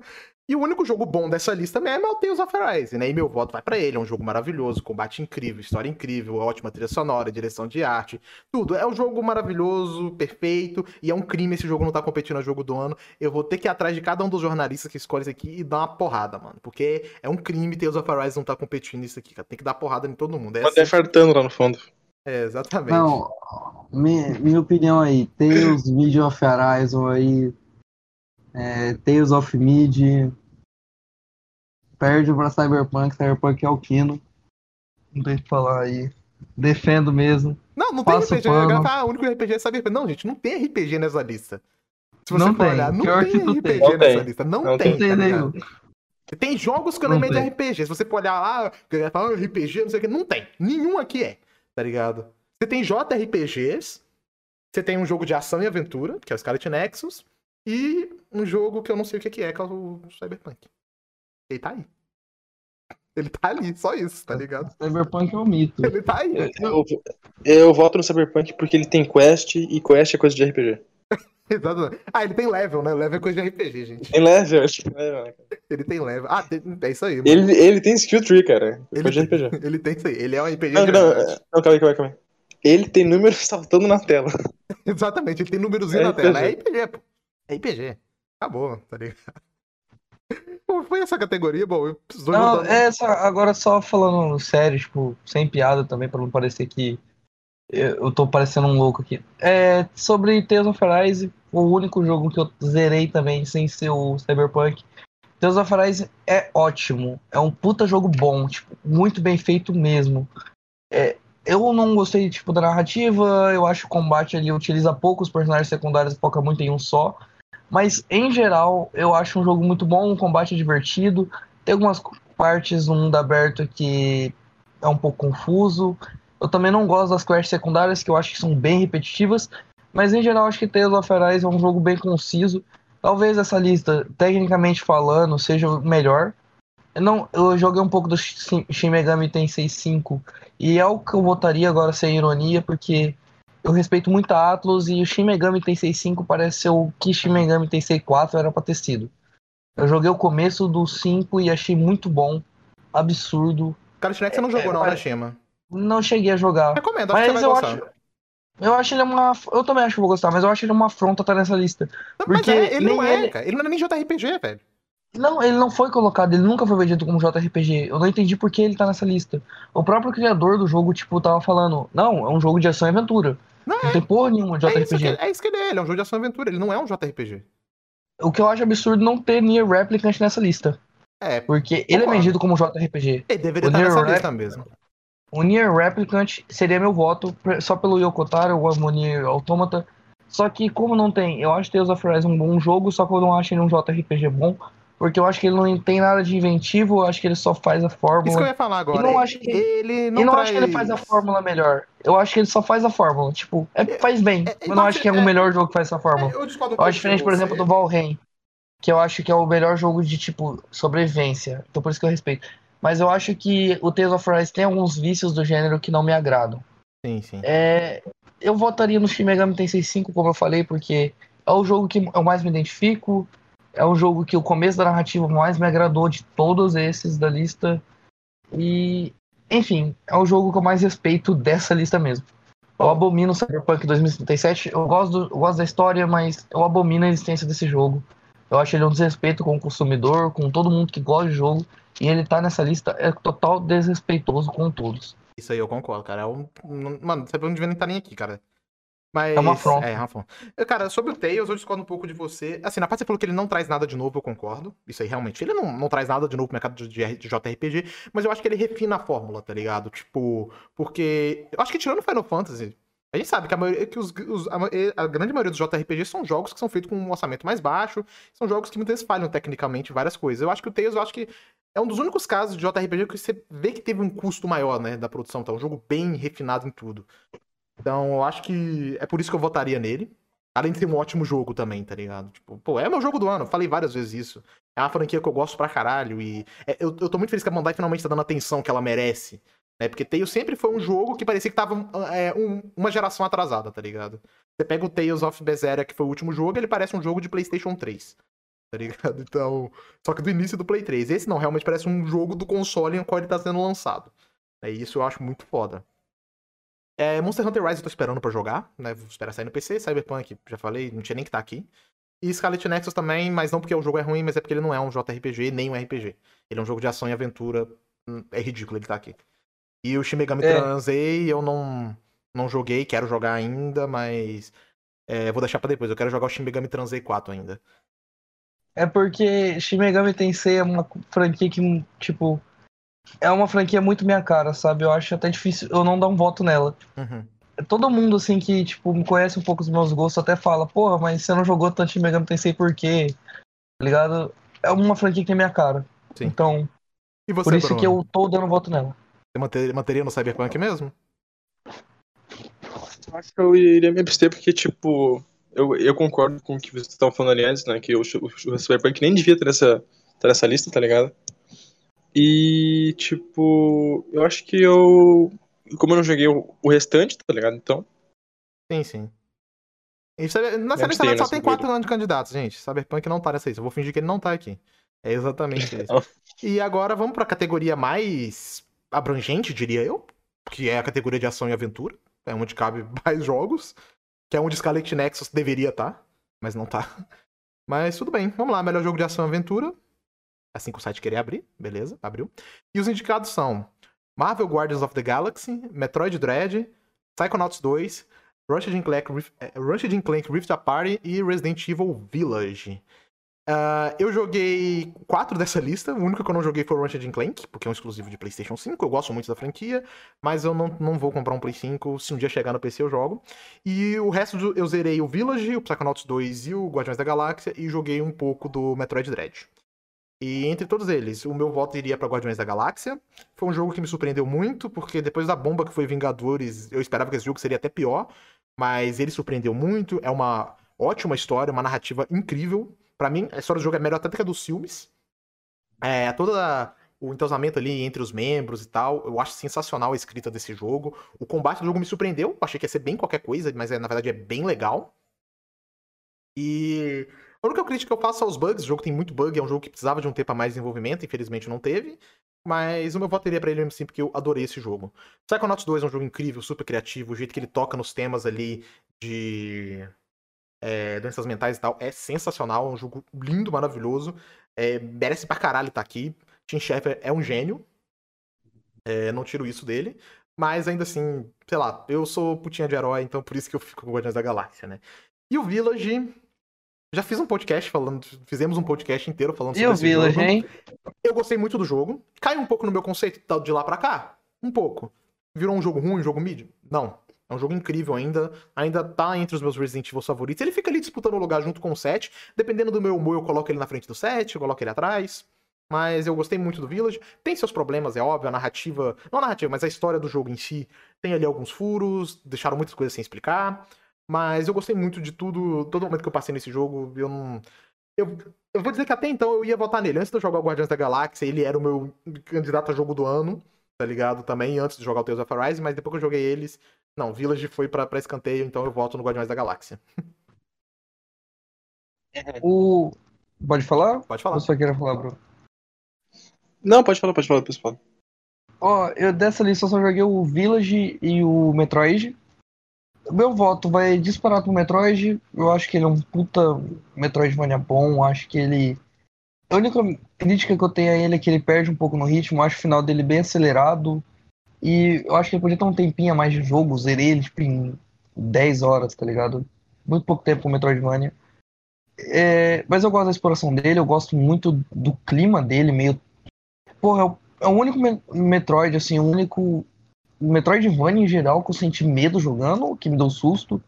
E o único jogo bom dessa lista mesmo é o Tales of Arise, né? E meu voto vai pra ele. É um jogo maravilhoso, combate incrível, história incrível, ótima trilha sonora, direção de arte, tudo. É um jogo maravilhoso, perfeito, e é um crime esse jogo não tá competindo a jogo do ano. Eu vou ter que ir atrás de cada um dos jornalistas que escolhe isso aqui e dar uma porrada, mano. Porque é um crime Tales of Arise não tá competindo nisso aqui, cara. Tem que dar porrada em todo mundo. É, Até assim, fartando lá no fundo. é exatamente. Não, minha, minha opinião aí, Tales, Mid of Horizon aí, é, Tales of Mid, perde pra Cyberpunk, Cyberpunk é o Kino. Não tem o que falar aí. Defendo mesmo. Não, não tem RPG. pano. Ah, o único RPG é Cyberpunk. Não, gente, não tem RPG nessa lista. Se você Não for tem. olhar, não Pior tem não RPG tem. Não nessa tem. lista. Não, Não tem, Não tem tá? Tem jogos que eu Não lembrei de. RPG. Se você for olhar lá, a galera fala, ah, RPG, não sei o que. Não tem. Nenhum aqui é, tá ligado? Você tem JRPGs, você tem um jogo de ação e aventura, que é o Scarlet Nexus, e um jogo que eu não sei o que é, que é o Cyberpunk. Ele tá aí. Ele tá ali, só isso, tá ligado? Cyberpunk é um mito. Ele tá aí. Eu, eu voto no Cyberpunk porque ele tem quest e quest é coisa de RPG. Exato. Ah, ele tem level, né? Level é coisa de RPG, gente. Tem level, acho que é né? Ele tem level. Ah, tem- é isso aí. mano. Ele, ele tem skill tree, cara. É Ele, coisa de RPG. ele tem isso aí. Ele é um RPG Não, não, verdade. não, calma aí, calma aí, calma aí. Ele tem números saltando na tela. Exatamente, ele tem númerozinho É na tela. É RPG. RPG, pô. É RPG. Acabou, tá ligado? Foi essa categoria, bom, Não, juntar- é agora só falando sério, tipo, sem piada também, pra não parecer que eu tô parecendo um louco aqui. É, sobre Tales of Arise, o único jogo que eu zerei também, sem ser o Cyberpunk. Tales of Arise é ótimo, é um puta jogo bom, tipo, muito bem feito mesmo. É, eu não gostei, tipo, da narrativa, eu acho que o combate ali utiliza poucos personagens secundários e foca muito em um só. Mas, em geral, eu acho um jogo muito bom, um combate divertido. Tem algumas partes no mundo aberto que é um pouco confuso. Eu também não gosto das quests secundárias, que eu acho que são bem repetitivas. Mas, em geral, acho que Tales of Arise é um jogo bem conciso. Talvez essa lista, tecnicamente falando, seja melhor. Eu, não, eu joguei um pouco do Shin Megami Tensei 5 e é o que eu votaria agora sem ironia, porque eu respeito muito a Atlas e o Shin Megami Tensei 5 parece ser o que Shin Megami Tensei 4 era pra ter sido. Eu joguei o começo do 5 e achei muito bom, absurdo. Cara, Shrek você não jogou, é, não, né, Shima? Não cheguei a jogar. Recomendo, acho que Mas você eu vai acho, gostar. eu acho ele uma. Eu também acho que vou gostar, mas eu acho ele uma afronta estar nessa lista. Não, porque mas é, ele não é, ele- cara. Ele não é nem JRPG, velho. Não, ele não foi colocado, ele nunca foi vendido como JRPG. Eu não entendi por que ele tá nessa lista. O próprio criador do jogo, tipo, tava falando, não, é um jogo de ação e aventura. Não, Não é, tem porra nenhuma de é, isso que, JRPG. é isso que ele é, ele é um jogo de ação e aventura, ele não é um JRPG. O que eu acho absurdo não ter Nier Replicant nessa lista. É, Porque ele é vendido como JRPG. ele deveria O estar Nier nessa Rep- lista mesmo. O Nier Replicant seria meu voto só pelo Yokotaro, o Nier Automata. Só que como não tem, eu acho Tales of Rise um bom jogo, só que eu não acho ele um JRPG bom, porque eu acho que ele não tem nada de inventivo, eu acho que ele só faz a Isso que eu fórmula. ia falar agora. não acho que- ele não E não traz... acho que ele faz a fórmula melhor. Eu acho que ele só faz a fórmula. Tipo, é, faz bem. é, eu não acho que é o é- melhor jogo que faz essa fórmula. É, eu discordo Eu acho diferente, por exemplo, do Valheim, que eu acho que é o melhor jogo de, tipo, sobrevivência. Então por isso que eu respeito. Mas eu acho que o Tales of Rise tem alguns vícios do gênero que não me agradam. Sim, sim. É, eu votaria no Shin Megami Tensei 5, como eu falei, porque é o jogo que eu mais me identifico, é o jogo que o começo da narrativa mais me agradou de todos esses da lista. E, enfim, é o jogo que eu mais respeito dessa lista mesmo. Eu abomino Cyberpunk 2077, eu gosto, do- eu gosto da história, mas eu abomino a existência desse jogo. Eu acho ele um desrespeito com o consumidor, com todo mundo que gosta de jogo, e ele tá nessa lista é total desrespeitoso com todos. Isso aí eu concordo, cara. É um... Mano, você não devia nem estar nem aqui, cara. Mas... É uma afronta. É, é uma afronta. Cara, sobre o Tails, eu discordo um pouco de você. Assim, na parte que você falou que ele não traz nada de novo, eu concordo. Isso aí, realmente. Ele não, não traz nada de novo pro mercado de, de, JRPG, mas eu acho que ele refina a fórmula, tá ligado? Tipo, porque... Eu acho que tirando Final Fantasy, a gente sabe que, a, maioria, que os, os- a, grande maioria dos JRPGs são jogos que são feitos com um orçamento mais baixo, são jogos que muitas vezes falham tecnicamente várias coisas. Eu acho que o Tails, eu acho que é um dos únicos casos de JRPG que você vê que teve um custo maior, né, da produção. É um jogo bem refinado em tudo. Então, eu acho que é por isso que eu votaria nele. Além de ser um ótimo jogo também, tá ligado? Tipo, pô, é meu jogo do ano. Falei várias vezes isso. É uma franquia que eu gosto pra caralho. E é- eu, eu tô muito feliz que a Bandai finalmente tá dando a atenção que ela merece. Né? Porque Tails sempre foi um jogo que parecia que tava é, um- uma geração atrasada, tá ligado? Você pega o Tales of Berseria, que foi o último jogo, ele parece um jogo de PlayStation 3. Tá ligado? Então. Só que do início do Play 3. Esse não, realmente parece um jogo do console em qual ele tá sendo lançado. É isso eu acho muito foda. É, Monster Hunter Rise eu tô esperando pra jogar, né? Vou esperar sair no PC. Cyberpunk, já falei, não tinha nem que tá aqui. E Scarlet Nexus também, mas não porque o jogo é ruim, mas é porque ele não é um JRPG nem um RPG. Ele é um jogo de ação e aventura. Hum, É ridículo ele tá aqui. E o Shin Megami É. Transei eu não, não joguei, quero jogar ainda, mas. é, vou deixar pra depois. Eu quero jogar o Shin Megami Transei 4 ainda. É porque Shin Megami Tensei é uma franquia que, tipo, é uma franquia muito minha cara, sabe? Eu acho até difícil eu não dar um voto nela. Uhum. Todo mundo, assim, que, tipo, me conhece um pouco dos meus gostos até fala, porra, mas você não jogou tanto Shin Megami Tensei por quê? Tá ligado? É uma franquia que tem minha cara. Sim. Então, E você, por isso Bruno? que eu tô dando voto nela. Você manter- manteria no Cyberpunk mesmo? Eu acho que eu iria me abster porque, tipo, eu, eu concordo com o que vocês estavam falando ali antes, né? Que o, o, o Cyberpunk nem devia ter nessa, ter nessa lista, tá ligado? E, tipo, eu acho que eu. Como eu não joguei o, o restante, tá ligado? Então. Sim, sim. E lista abstenho só tem quatro anos de candidatos, gente. Cyberpunk não tá nessa lista. Eu vou fingir que ele não tá aqui. É exatamente isso. E agora vamos pra categoria mais abrangente, diria eu. Que é a categoria de ação e aventura. É onde cabe mais jogos. Que é onde Scarlet Nexus deveria estar. Mas não tá. Mas tudo bem. Vamos lá. Melhor jogo de ação e aventura. Assim que o site querer abrir. Beleza, abriu. E os indicados são Marvel Guardians of the Galaxy, Metroid Dread, Psychonauts 2, Ratchet Clank, Rift, eh, Ratchet Clank Rift Apart e Resident Evil Village. Ah, eu joguei quatro dessa lista. O único que eu não joguei foi o Ratchet Clank, porque é um exclusivo de PlayStation 5. Eu gosto muito da franquia, mas eu não, não vou comprar um Play 5. Se um dia chegar no PC, eu jogo. E o resto eu zerei o Village, o Psychonauts 2 e o Guardiões da Galáxia, e joguei um pouco do Metroid Dread. E entre todos eles, o meu voto iria para Guardiões da Galáxia. Foi um jogo que me surpreendeu muito, porque depois da bomba que foi Vingadores, eu esperava que esse jogo seria até pior, mas ele surpreendeu muito. É uma ótima história, uma narrativa incrível. Pra mim, a história do jogo é melhor até que a dos filmes. É, toda o entrosamento ali entre os membros e tal, eu acho sensacional a escrita desse jogo. O combate do jogo me surpreendeu, eu achei que ia ser bem qualquer coisa, mas é, na verdade é bem legal. E a única crítica que eu faço aos bugs, o jogo tem muito bug, é um jogo que precisava de um tempo a mais de desenvolvimento, infelizmente não teve. Mas o meu voto iria pra ele mesmo assim, porque eu adorei esse jogo. Psychonauts 2 é um jogo incrível, super criativo, o jeito que ele toca nos temas ali de é, doenças mentais e tal é sensacional, é um jogo lindo, maravilhoso. É, merece pra caralho estar aqui. Tim Schafer é um gênio. É, não tiro isso dele. Mas ainda assim, sei lá, eu sou putinha de herói, então por isso que eu fico com Guardiões da Galáxia, né? E o Village. Já fiz um podcast falando. Fizemos um podcast inteiro falando E sobre o esse Village, jogo. hein? Eu gostei muito do jogo. Cai um pouco no meu conceito de lá pra cá. Um pouco. Virou um jogo ruim, um jogo mid? Não. É um jogo incrível ainda. Ainda tá entre os meus Resident Evil favoritos. Ele fica ali disputando o lugar junto com o 7. Dependendo do meu humor, eu coloco ele na frente do 7, eu coloco ele atrás. Mas eu gostei muito do Village. Tem seus problemas, é óbvio. A narrativa. Não a narrativa, mas a história do jogo em si. Tem ali alguns furos. Deixaram muitas coisas sem explicar. Mas eu gostei muito de tudo. Todo momento que eu passei nesse jogo, eu não. Eu, eu vou dizer que até então eu ia votar nele. Antes de eu jogar o Guardiões da Galáxia, ele era o meu candidato a jogo do ano, tá ligado? Também, antes de jogar o Tales of Arise, mas depois que eu joguei eles. Não, Village foi pra, pra escanteio, então eu voto no Guardiões da Galáxia. O. Pode falar? Pode falar. Ou só queria falar, Bruno? Não, pode falar, pode falar, fala. Ó, eu dessa lista só joguei o Village e o Metroid. Meu voto vai disparar pro Metroid. Eu acho que ele é um puta Metroidvania bom. Acho que ele. A única crítica que eu tenho a ele é que ele perde um pouco no ritmo. Acho o final dele bem acelerado. E eu acho que ele podia ter um tempinho a mais de jogo. Zerei ele tipo, em 10 horas, tá ligado? Muito pouco tempo pro Metroidvania. É, mas eu gosto da exploração dele. Eu gosto muito do clima dele, meio. Porra, é o é o único me- Metroid, assim, o único Metroidvania em geral que eu senti medo jogando, que me deu susto.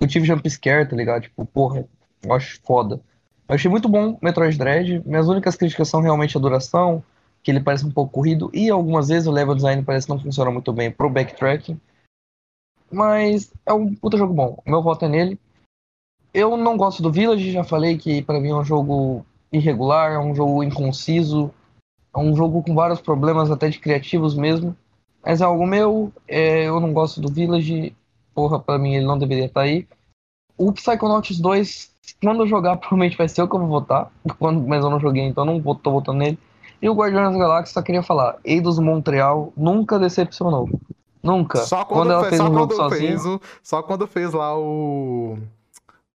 Eu tive jumpscare, tá ligado? Tipo, porra, eu acho foda. Eu achei muito bom Metroid Dread. Minhas únicas críticas são realmente a duração, que ele parece um pouco corrido, e algumas vezes o level design parece não funcionar muito bem pro backtracking. Mas é um puta jogo bom. Meu voto é nele. Eu não gosto do Village, já falei que pra mim é um jogo irregular, é um jogo inconciso. É um jogo com vários problemas, até de criativos mesmo. Mas é algo meu. é, eu não gosto do Village. Porra, pra mim ele não deveria estar aí. O Psychonauts 2, quando eu jogar, provavelmente vai ser o que eu vou votar. Quando, mas eu não joguei, então eu não vou, tô votando nele. E o Guardiões da Galáxia, só queria falar. Eidos Montreal nunca decepcionou. Nunca. Só quando, ela fe- fez só um jogo quando sozinha. fez o. Só quando fez lá o.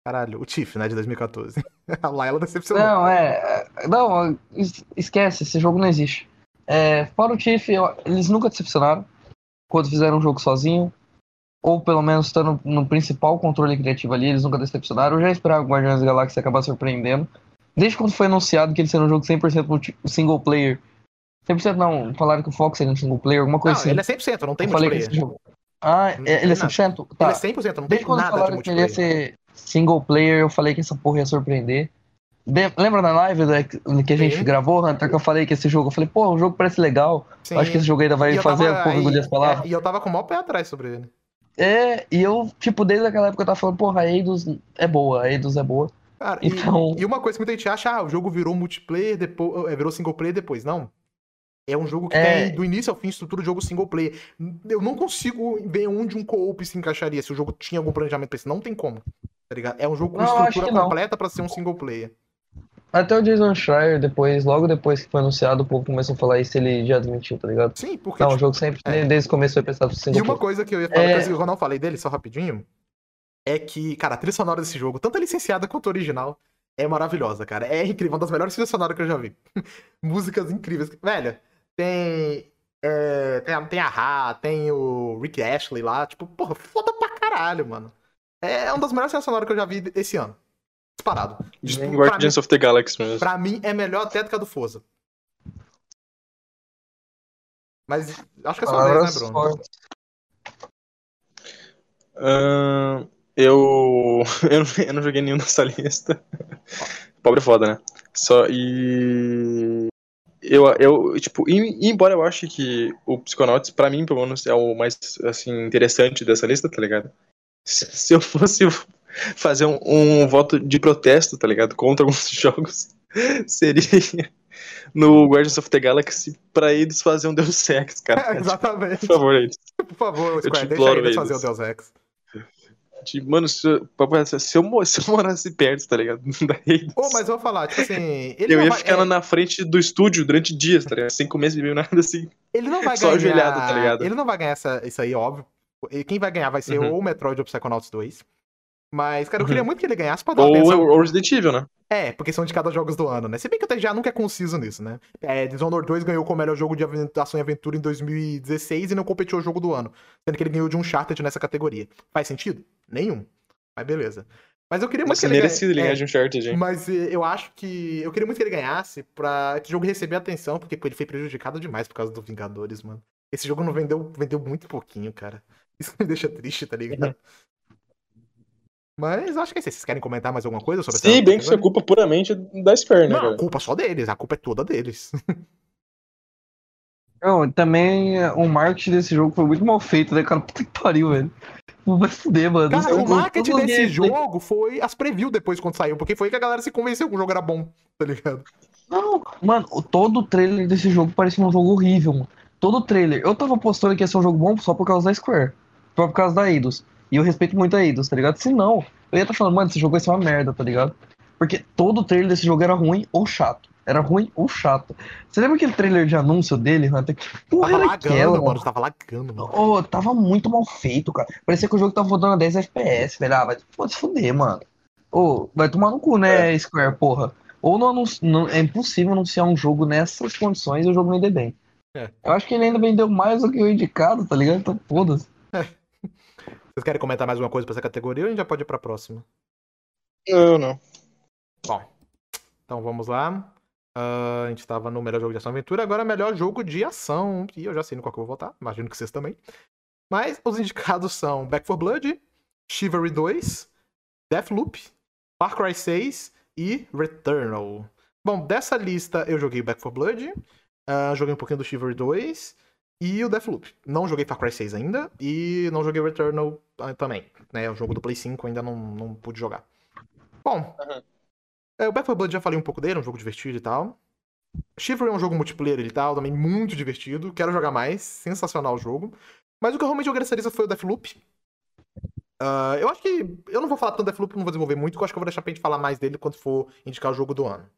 Caralho, o Tiff, né, de 2014. lá ela decepcionou. Não, é. é, Não, es- esquece, esse jogo não existe. É, fora o Tiff, eu- eles nunca decepcionaram quando fizeram um jogo sozinho. Ou pelo menos estando no principal controle criativo ali, eles nunca decepcionaram. Eu já esperava o Guardiões da Galáxia acabar surpreendendo. Desde quando foi anunciado que ele seria um jogo 100% multi- single player. 100% não, falaram que o Fox seria um single player, alguma Não, coisa assim. ele é 100%, não tem Eu multiplayer. jogo. Ah, Não é- ele é tem nada. 100%? Tá. Ele é 100%, não tem Desde quando nada de falaram que ele ia ser single player, eu falei que essa porra ia surpreender. Lembra na live da- que a gente Sim. gravou, Hunter, que eu falei que esse jogo, eu falei, pô, o jogo parece legal. Sim. Acho que esse jogo ainda vai E fazer tava- a porra engolir as e- palavras. é, E eu tava com o maior pé atrás sobre ele. É, e eu, tipo, desde aquela época eu tava falando, porra, a Eidos é boa, a Eidos é boa. Cara, e- Então- e, uma coisa que muita gente acha, ah, o jogo virou multiplayer, depois, é, virou single player depois. Não. É um jogo que É. tem, do início ao fim, estrutura de jogo single player. Eu não consigo ver onde um co-op se encaixaria, se o jogo tinha algum planejamento pra isso. Não tem como, tá ligado? É um jogo com Não, estrutura completa pra ser um single player. Até o Jason Schreier, depois, logo depois que foi anunciado, o povo começou a falar isso, ele já admitiu, tá ligado? Sim, porque... Não, o tipo, jogo sempre, é. desde o começo, foi pensado pro E uma coisa que eu ia falar, É. que eu não falei dele, só rapidinho, é que, cara, a trilha sonora desse jogo, tanto a licenciada quanto a original, é maravilhosa, cara. É incrível, uma das melhores trilhas sonoras que eu já vi. Músicas incríveis. Velho, tem. é, tem, a, tem a Ra, tem o Rick Ashley lá, tipo, porra, foda pra caralho, mano. É uma das melhores trilhas sonoras que eu já vi esse ano. Disparado. Tipo, Nem pra, Guardians mim, of the Galaxy mesmo. pra mim é melhor até do que a do Forza. Mas acho que é só vez, Palavras né, Bruno? Ahn, eu, eu, não, eu não joguei nenhum nessa lista. Pobre é foda, né? Só e. Eu, eu, tipo, e- embora eu ache que o Psychonauts, pra mim, pelo menos, é o mais, assim, interessante dessa lista, tá ligado? Se, se eu fosse fazer um, um voto de protesto, tá ligado? Contra alguns jogos, seria no Guardians of the Galaxy pra eles fazer um Deus Ex, cara. Exatamente. Por favor, eles. Por favor, Square, deixa imploro, eles eles. fazer o Deus Ex. Tipo, mano, se eu, se eu, se eu morasse perto, tá ligado? Da Eidos, Ô, mas eu vou falar, tipo assim. Eu ia vai, ficar é, lá na frente do estúdio durante dias, tá ligado? Sem comer, sem beber nada assim. Ele não vai só ganhar. ajoelhado, tá ligado? Ele não vai ganhar essa, isso aí, óbvio. E Quem vai ganhar vai ser Uhum. ou o Metroid ou o Psychonauts 2. Mas, cara, eu Uhum. queria muito que ele ganhasse pra dar Ou atenção. ou Resident Evil, né? É, porque são de cada jogos do ano, né? Se bem que o TGA nunca é conciso nisso, né? É, Dishonored 2 ganhou como melhor jogo de ação e aventura em 2016 e não competiu o jogo do ano. Sendo que ele ganhou de Uncharted nessa categoria. Faz sentido? Nenhum. Mas beleza. Mas eu queria muito Nossa, que ele merecido ele ganha- ganhar de Uncharted, é, hein? Mas eh, eu acho que. Eu queria muito que ele ganhasse pra esse jogo receber atenção, porque ele foi prejudicado demais por causa do Vingadores, mano. Esse jogo não vendeu, vendeu muito pouquinho, cara. Isso me deixa triste, tá ligado? Mas acho que é isso. Vocês querem comentar mais alguma coisa sobre Se bem que isso é culpa puramente da Square, né, Não, a cara? culpa é só deles, a culpa é toda deles. Não, e também é, o marketing desse jogo foi muito mal feito, né, cara? Puta que pariu, velho. Vai se fuder, mano. Cara, o é um- marketing desse jogo foi as preview depois quando saiu, porque foi que a galera se convenceu que o jogo era bom, tá ligado? Não, mano, o- todo o trailer desse jogo parecia um jogo horrível, mano. Todo o trailer. Eu tava postando que ia ser um jogo bom só por causa da Square. Só por causa da Eidos. E eu respeito muito a Eidos, tá ligado? Se não, eu ia estar falando, mano, esse jogo vai ser uma merda, tá ligado? Porque todo trailer desse jogo era ruim ou chato. Era ruim ou chato. Você lembra aquele trailer de anúncio dele? Hunter? Porra Tava era lagando, aquela, mano. Tava lagando, mano. Ô, tava muito mal feito, cara. Parecia que o jogo tava rodando a 10 FPS, velho. Ah, vai pô, se fuder, mano. Ô, vai tomar no cu, né, Square, porra. Ou não, anun- não- é impossível anunciar um jogo nessas condições e o jogo vender bem. É. Eu acho que ele ainda vendeu mais do que o indicado, tá ligado? Então, foda-se. Vocês querem comentar mais alguma coisa pra essa categoria ou a gente já pode ir pra próxima? Não, não. Bom, então vamos lá. Ah, a gente tava no melhor jogo de ação e aventura, agora melhor jogo de ação. E eu já sei no qual que eu vou votar, imagino que vocês também. Mas os indicados são Back 4 Blood, Chivalry 2, Deathloop, Far Cry 6 e Returnal. Bom, dessa lista eu joguei Back 4 Blood, ah, joguei um pouquinho do Chivalry 2 e o Deathloop. Não joguei Far Cry 6 ainda e não joguei Returnal ah, também. Né, o jogo do Play 5 ainda não, não pude jogar. Bom, é, o Back 4 Blood já falei um pouco dele, é um jogo divertido e tal. Chivalry é um jogo multiplayer e tal, também muito divertido. Quero jogar mais, sensacional o jogo. Mas o que eu realmente lista foi o Deathloop. Ah, eu acho que. Eu não vou falar tanto do Deathloop, não vou desenvolver muito, porque eu acho que eu vou deixar pra gente falar mais dele quando for indicar o jogo do ano.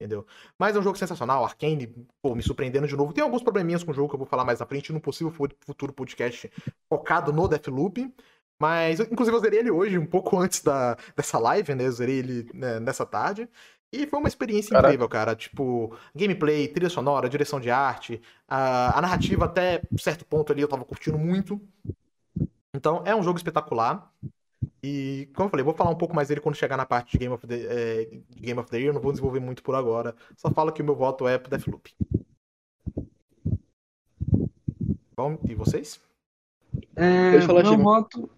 Entendeu? Mas é um jogo sensacional, Arkane, pô, me surpreendendo de novo. Tem alguns probleminhas com o jogo que eu vou falar mais à frente num possível fu- futuro podcast focado no Deathloop. Mas, inclusive, eu zerei ele hoje, um pouco antes da, dessa live, né? Eu zerei ele né, nessa tarde. E foi uma experiência Caraca. incrível, cara. Tipo, gameplay, trilha sonora, direção de arte, a, a narrativa até certo ponto ali eu tava curtindo muito. Então, é um jogo espetacular. E, como eu falei, vou falar um pouco mais dele quando chegar na parte de Game of the, de Game of the Year. Eu não vou desenvolver muito por agora. Só falo que o meu voto é pro Deathloop. Bom, e vocês? É, falar, meu voto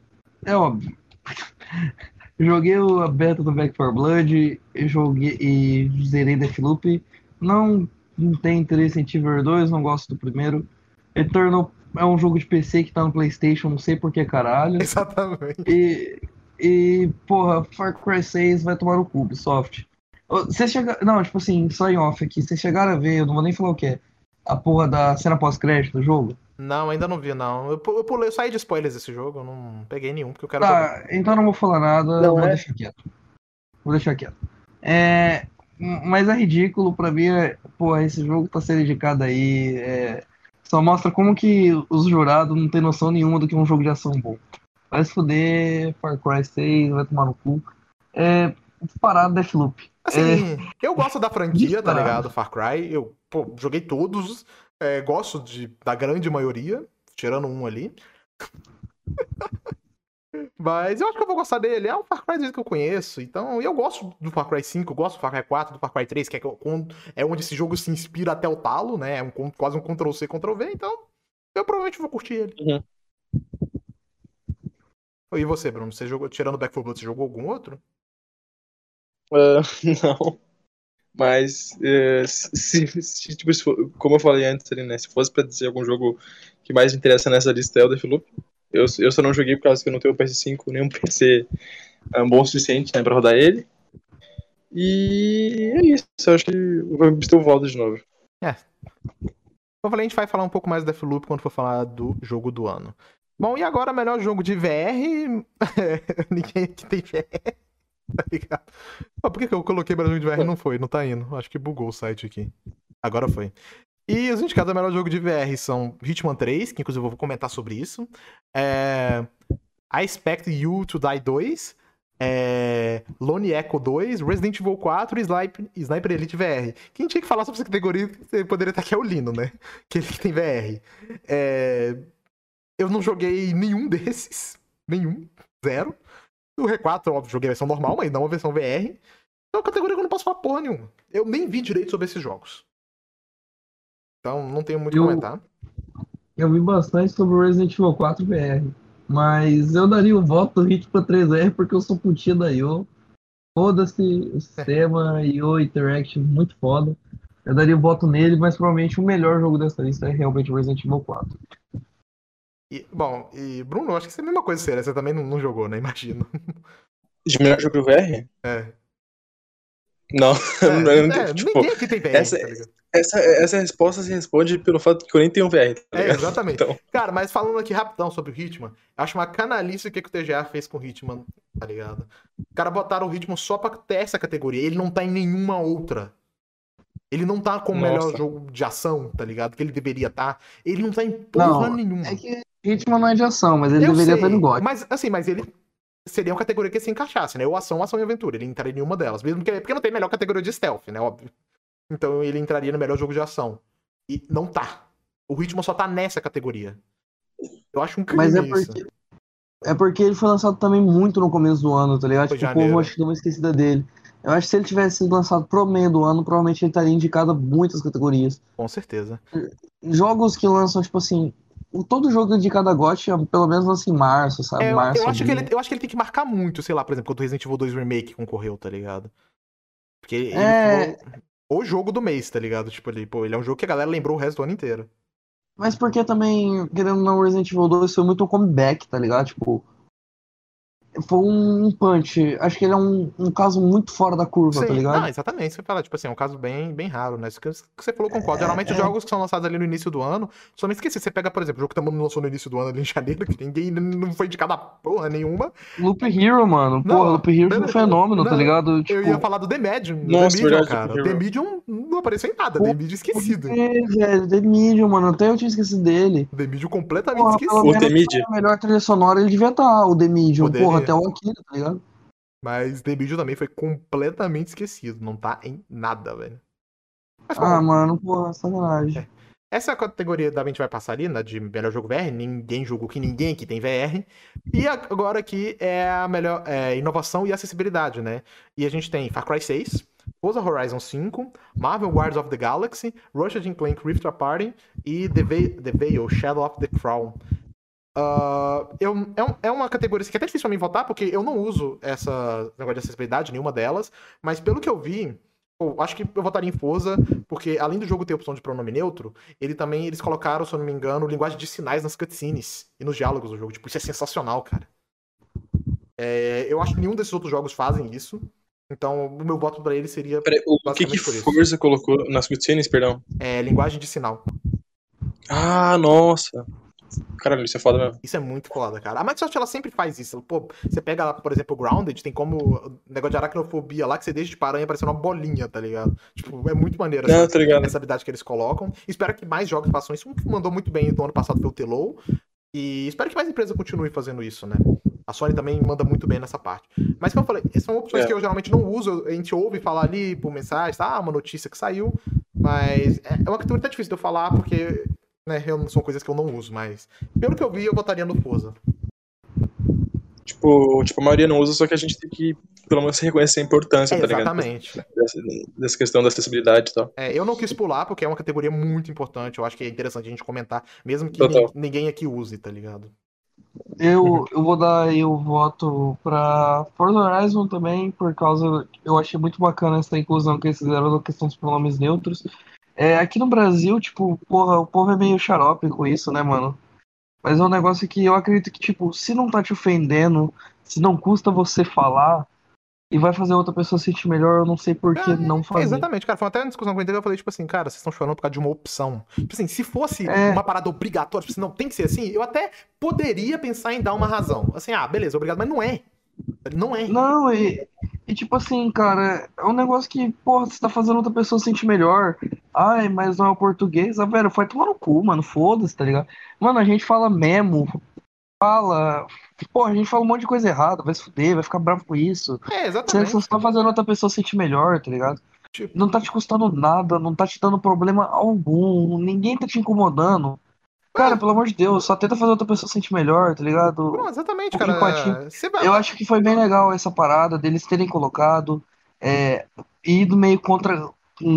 é óbvio. Joguei o- a beta do Back 4 Blood, joguei e zerei Deathloop. Não, não tenho interesse em Chivalry 2, não gosto do primeiro. Eternal é um jogo de PC que tá no PlayStation, não sei por que caralho. Exatamente. E, e porra, Far Cry 6 vai tomar no cu, Ubisoft. Vocês chegaram. Não, tipo assim, só em off aqui, vocês chegaram a ver, eu não vou nem falar o que é. A porra da cena pós-crédito do jogo? Não, ainda não vi, não. Eu, pu- eu pulei, eu saí de spoilers desse jogo, eu não peguei nenhum, porque eu quero jogar. Tá, então não vou falar nada, Não vou é? deixar quieto. Vou deixar quieto. É, mas é ridículo pra mim, é, pô, esse jogo tá sendo indicado aí, é, só mostra como que os jurados não tem noção nenhuma do que é um jogo de ação bom. Vai se fuder, Far Cry 6, vai tomar no cu. É, parado Deathloop. Assim, eu gosto da franquia, tá ligado? Far Cry. Eu, pô, joguei todos. é, gosto de, da grande maioria, tirando um ali. Mas eu acho que eu vou gostar dele. É um Far Cry do que eu conheço. Então, eu gosto do Far Cry 5, eu gosto do Far Cry 4, do Far Cry 3, que é, é onde esse jogo se inspira até o talo, né? É um, quase um Ctrl-C, Ctrl-V. Então, eu provavelmente vou curtir ele. Uhum. E você, Bruno? Você jogou, tirando Back 4 Blood, você jogou algum outro? Ah, não. Mas, é, se, se- tipo, se for- como eu falei antes ali, né? Se fosse pra dizer algum jogo que mais me interessa nessa lista é o Deathloop. Eu, eu só não joguei por causa que eu não tenho o PS5, nem um PC ah, bom o suficiente, né, pra rodar ele. E é isso. Eu acho que vou ter o voto de novo. Eu falei, a gente vai falar um pouco mais do Deathloop quando for falar do jogo do ano. Bom, e agora, melhor jogo de VR. Ninguém aqui tem VR. Tá ligado? Por que, que eu coloquei melhor jogo de VR e não foi? Não tá indo. Acho que bugou o site aqui. Agora foi. E os indicados a melhor jogo de VR são Hitman 3, que inclusive eu vou comentar sobre isso. É... I Expect You to Die 2. é, Lone Echo 2, Resident Evil 4 e Sniper, Sniper Elite VR. Quem tinha que falar sobre essa categoria poderia estar aqui é o Lino, né? Que ele tem VR. É, eu não joguei nenhum desses. Nenhum. Zero. O R4, óbvio, joguei a versão normal, mas não a versão VR. É uma categoria que eu não posso falar porra nenhuma. Eu nem vi direito sobre esses jogos. Então não tenho muito o Eu- que comentar. Eu vi bastante sobre o Resident Evil 4 VR. Mas eu daria o voto do Hit pra 3R porque eu sou putinha da IO. Foda-se o sistema, IO Interaction, muito foda. Eu daria o voto nele, mas provavelmente o melhor jogo dessa lista é realmente o Resident Evil 4. E, bom, e Bruno, acho que isso é a mesma coisa, sério. Você também não, não jogou, né? Imagino. De melhor jogo VR? É. Não, É, não, é, tipo, ninguém aqui tem VR, essa- tá essa, essa resposta se responde pelo fato que eu nem tenho VR. Tá É, exatamente. Então, Cara, mas falando aqui rapidão sobre o Hitman, eu acho uma canalice o que, que o TGA fez com o Hitman, tá ligado? Os caras botaram o Hitman só pra ter essa categoria. Ele não tá em nenhuma outra. Ele não tá como o melhor jogo de ação, tá ligado? Que ele deveria estar. Ele não tá em porra Não, nenhuma. É que Hitman não é de ação, mas ele Eu deveria sei, estar no GOT. Mas, assim, mas ele seria uma categoria que se encaixasse, né? Ou ação, ação e aventura. Ele entraria em nenhuma delas. Mesmo que, porque não tem melhor categoria de stealth, né? Óbvio. Então ele entraria no melhor jogo de ação. E não tá. O Hitman só tá nessa categoria. Eu acho um crime Mas é isso. porque. É porque ele foi lançado também muito no começo do ano, tá ligado? Foi Tipo, o povo acho que deu uma esquecida dele. Eu acho que se ele tivesse sido lançado pro meio do ano, provavelmente ele estaria indicado a muitas categorias. Com certeza. Jogos que lançam, tipo assim. Todo jogo indicado a GOT, pelo menos lança em março, sabe? É, eu, março, eu acho que ele, eu acho que ele tem que marcar muito, sei lá, por exemplo, quando o Resident Evil 2 Remake concorreu, tá ligado? Porque ele É. o jogo do mês, tá ligado? Tipo, ele, pô, ele é um jogo que a galera lembrou o resto do ano inteiro. Mas porque também, querendo ou não, Resident Evil 2 foi muito um comeback, tá ligado? Tipo. Foi um punch. Acho que ele é um, um caso muito fora da curva, tá Sim, ligado? não, exatamente, ia falar, tipo assim, é um caso bem, bem raro, né? Isso que você falou, concordo. Geralmente os é. jogos que são lançados ali no início do ano, só me esqueci, você pega, por exemplo, o jogo que também lançou no início do ano ali em janeiro, que ninguém não foi indicado a porra nenhuma. Loop Hero, mano. Não, Porra, Loop Hero foi um fenômeno, tá Não, ligado? Tipo, Eu ia falar do The Medium, Nossa, The Medium, verdade, cara. The. Medium não apareceu em nada, The Medium esquecido. É, velho, The Medium, mano. Até eu tinha esquecido dele. The Medium completamente Porra, esquecido. O The Medium. a melhor trilha sonora ele devia estar, o The Medium. Poderia. Porra, até o tá ligado? Mas The Medium também foi completamente esquecido. Não tá em nada, velho. Mas, Ah, bom, mano, porra, sacanagem. essa é a categoria da gente vai passar ali, né? De melhor jogo VR. Ninguém jogou que ninguém aqui tem VR. E agora aqui é a melhor é, inovação e acessibilidade, né? E a gente tem Far Cry 6, Forza Horizon 5, Marvel Guardians of the Galaxy, and Clank Rift Apart e The, Veil, the Veil Shadow of the Crown. Ah, eu, é, é uma categoria assim, que é até difícil pra mim votar, porque eu não uso essa negócio de acessibilidade, nenhuma delas, mas pelo que eu vi, pô, acho que eu votaria em Forza, porque além do jogo ter opção de pronome neutro, ele também, eles colocaram, se eu não me engano, linguagem de sinais nas cutscenes e nos diálogos do jogo. Tipo, isso é sensacional, cara. É, eu acho que nenhum desses outros jogos fazem isso. Então, o meu voto pra ele seria o que que. Forza colocou nas cutscenes, perdão? é, linguagem de sinal. Ah, nossa. Caralho, isso é foda mesmo. Isso é muito foda, cara. A Microsoft, ela sempre faz isso. Pô, você pega, lá, por exemplo, o Grounded, tem como o negócio de aracnofobia lá, que você deixa de paranha parecendo uma bolinha, tá ligado? Tipo, é muito maneiro Não, essa, tá essa habilidade que eles colocam. Espero que mais jogos façam isso. Um que mandou muito bem no ano passado foi o Telow. E espero que mais empresas continuem fazendo isso, né? A Sony também manda muito bem nessa parte. Mas como eu falei, são opções É. que eu geralmente não uso. A gente ouve falar ali por mensagem, tá? Ah, uma notícia que saiu. Mas é é uma categoria até difícil de eu falar, porque né, são coisas que eu não uso. Mas pelo que eu vi, eu votaria no Forza. Tipo, tipo, a maioria não usa, só que a gente tem que, pelo menos, reconhecer a importância, É, tá ligado? exatamente. Dessa, dessa questão da acessibilidade e tal. É, eu não quis pular, porque é uma categoria muito importante. Eu acho que é interessante a gente comentar, mesmo que Total. ninguém aqui use, tá ligado? Eu, eu vou dar aí o voto pra Forza Horizon também, por causa. Eu achei muito bacana essa inclusão que eles fizeram da questão dos pronomes neutros. É, aqui no Brasil, tipo, porra, o povo é meio xarope com isso, né, mano? Mas é um negócio que eu acredito que, tipo, se não tá te ofendendo, se não custa você falar e vai fazer outra pessoa se sentir melhor, eu não sei por que É, não fazer. exatamente, cara. Foi até uma discussão com ele eu falei, tipo assim, cara, vocês estão chorando por causa de uma opção. Tipo assim, se fosse É. uma parada obrigatória, tipo assim, não tem que ser assim, eu até poderia pensar em dar uma razão. Assim, ah, beleza, obrigado, mas não é. Não é. Não, e, e tipo assim, cara, é um negócio que, porra, você tá fazendo outra pessoa se sentir melhor. Ai, mas não é o português. Ah, velho, vai tomar no cu, mano. Foda-se, tá ligado? Mano, a gente fala memo fala. Pô, a gente fala um monte de coisa errada, vai se fuder, vai ficar bravo com isso. É, Você exatamente. só tá fazendo outra pessoa se sentir melhor, tá ligado? Tipo- Não tá te custando nada, não tá te dando problema algum, ninguém tá te incomodando. Cara, pelo amor de Deus, só tenta fazer outra pessoa se sentir melhor, tá ligado? Não, exatamente, Um cara. Eu acho que foi bem legal essa parada deles terem colocado, é, ido meio contra.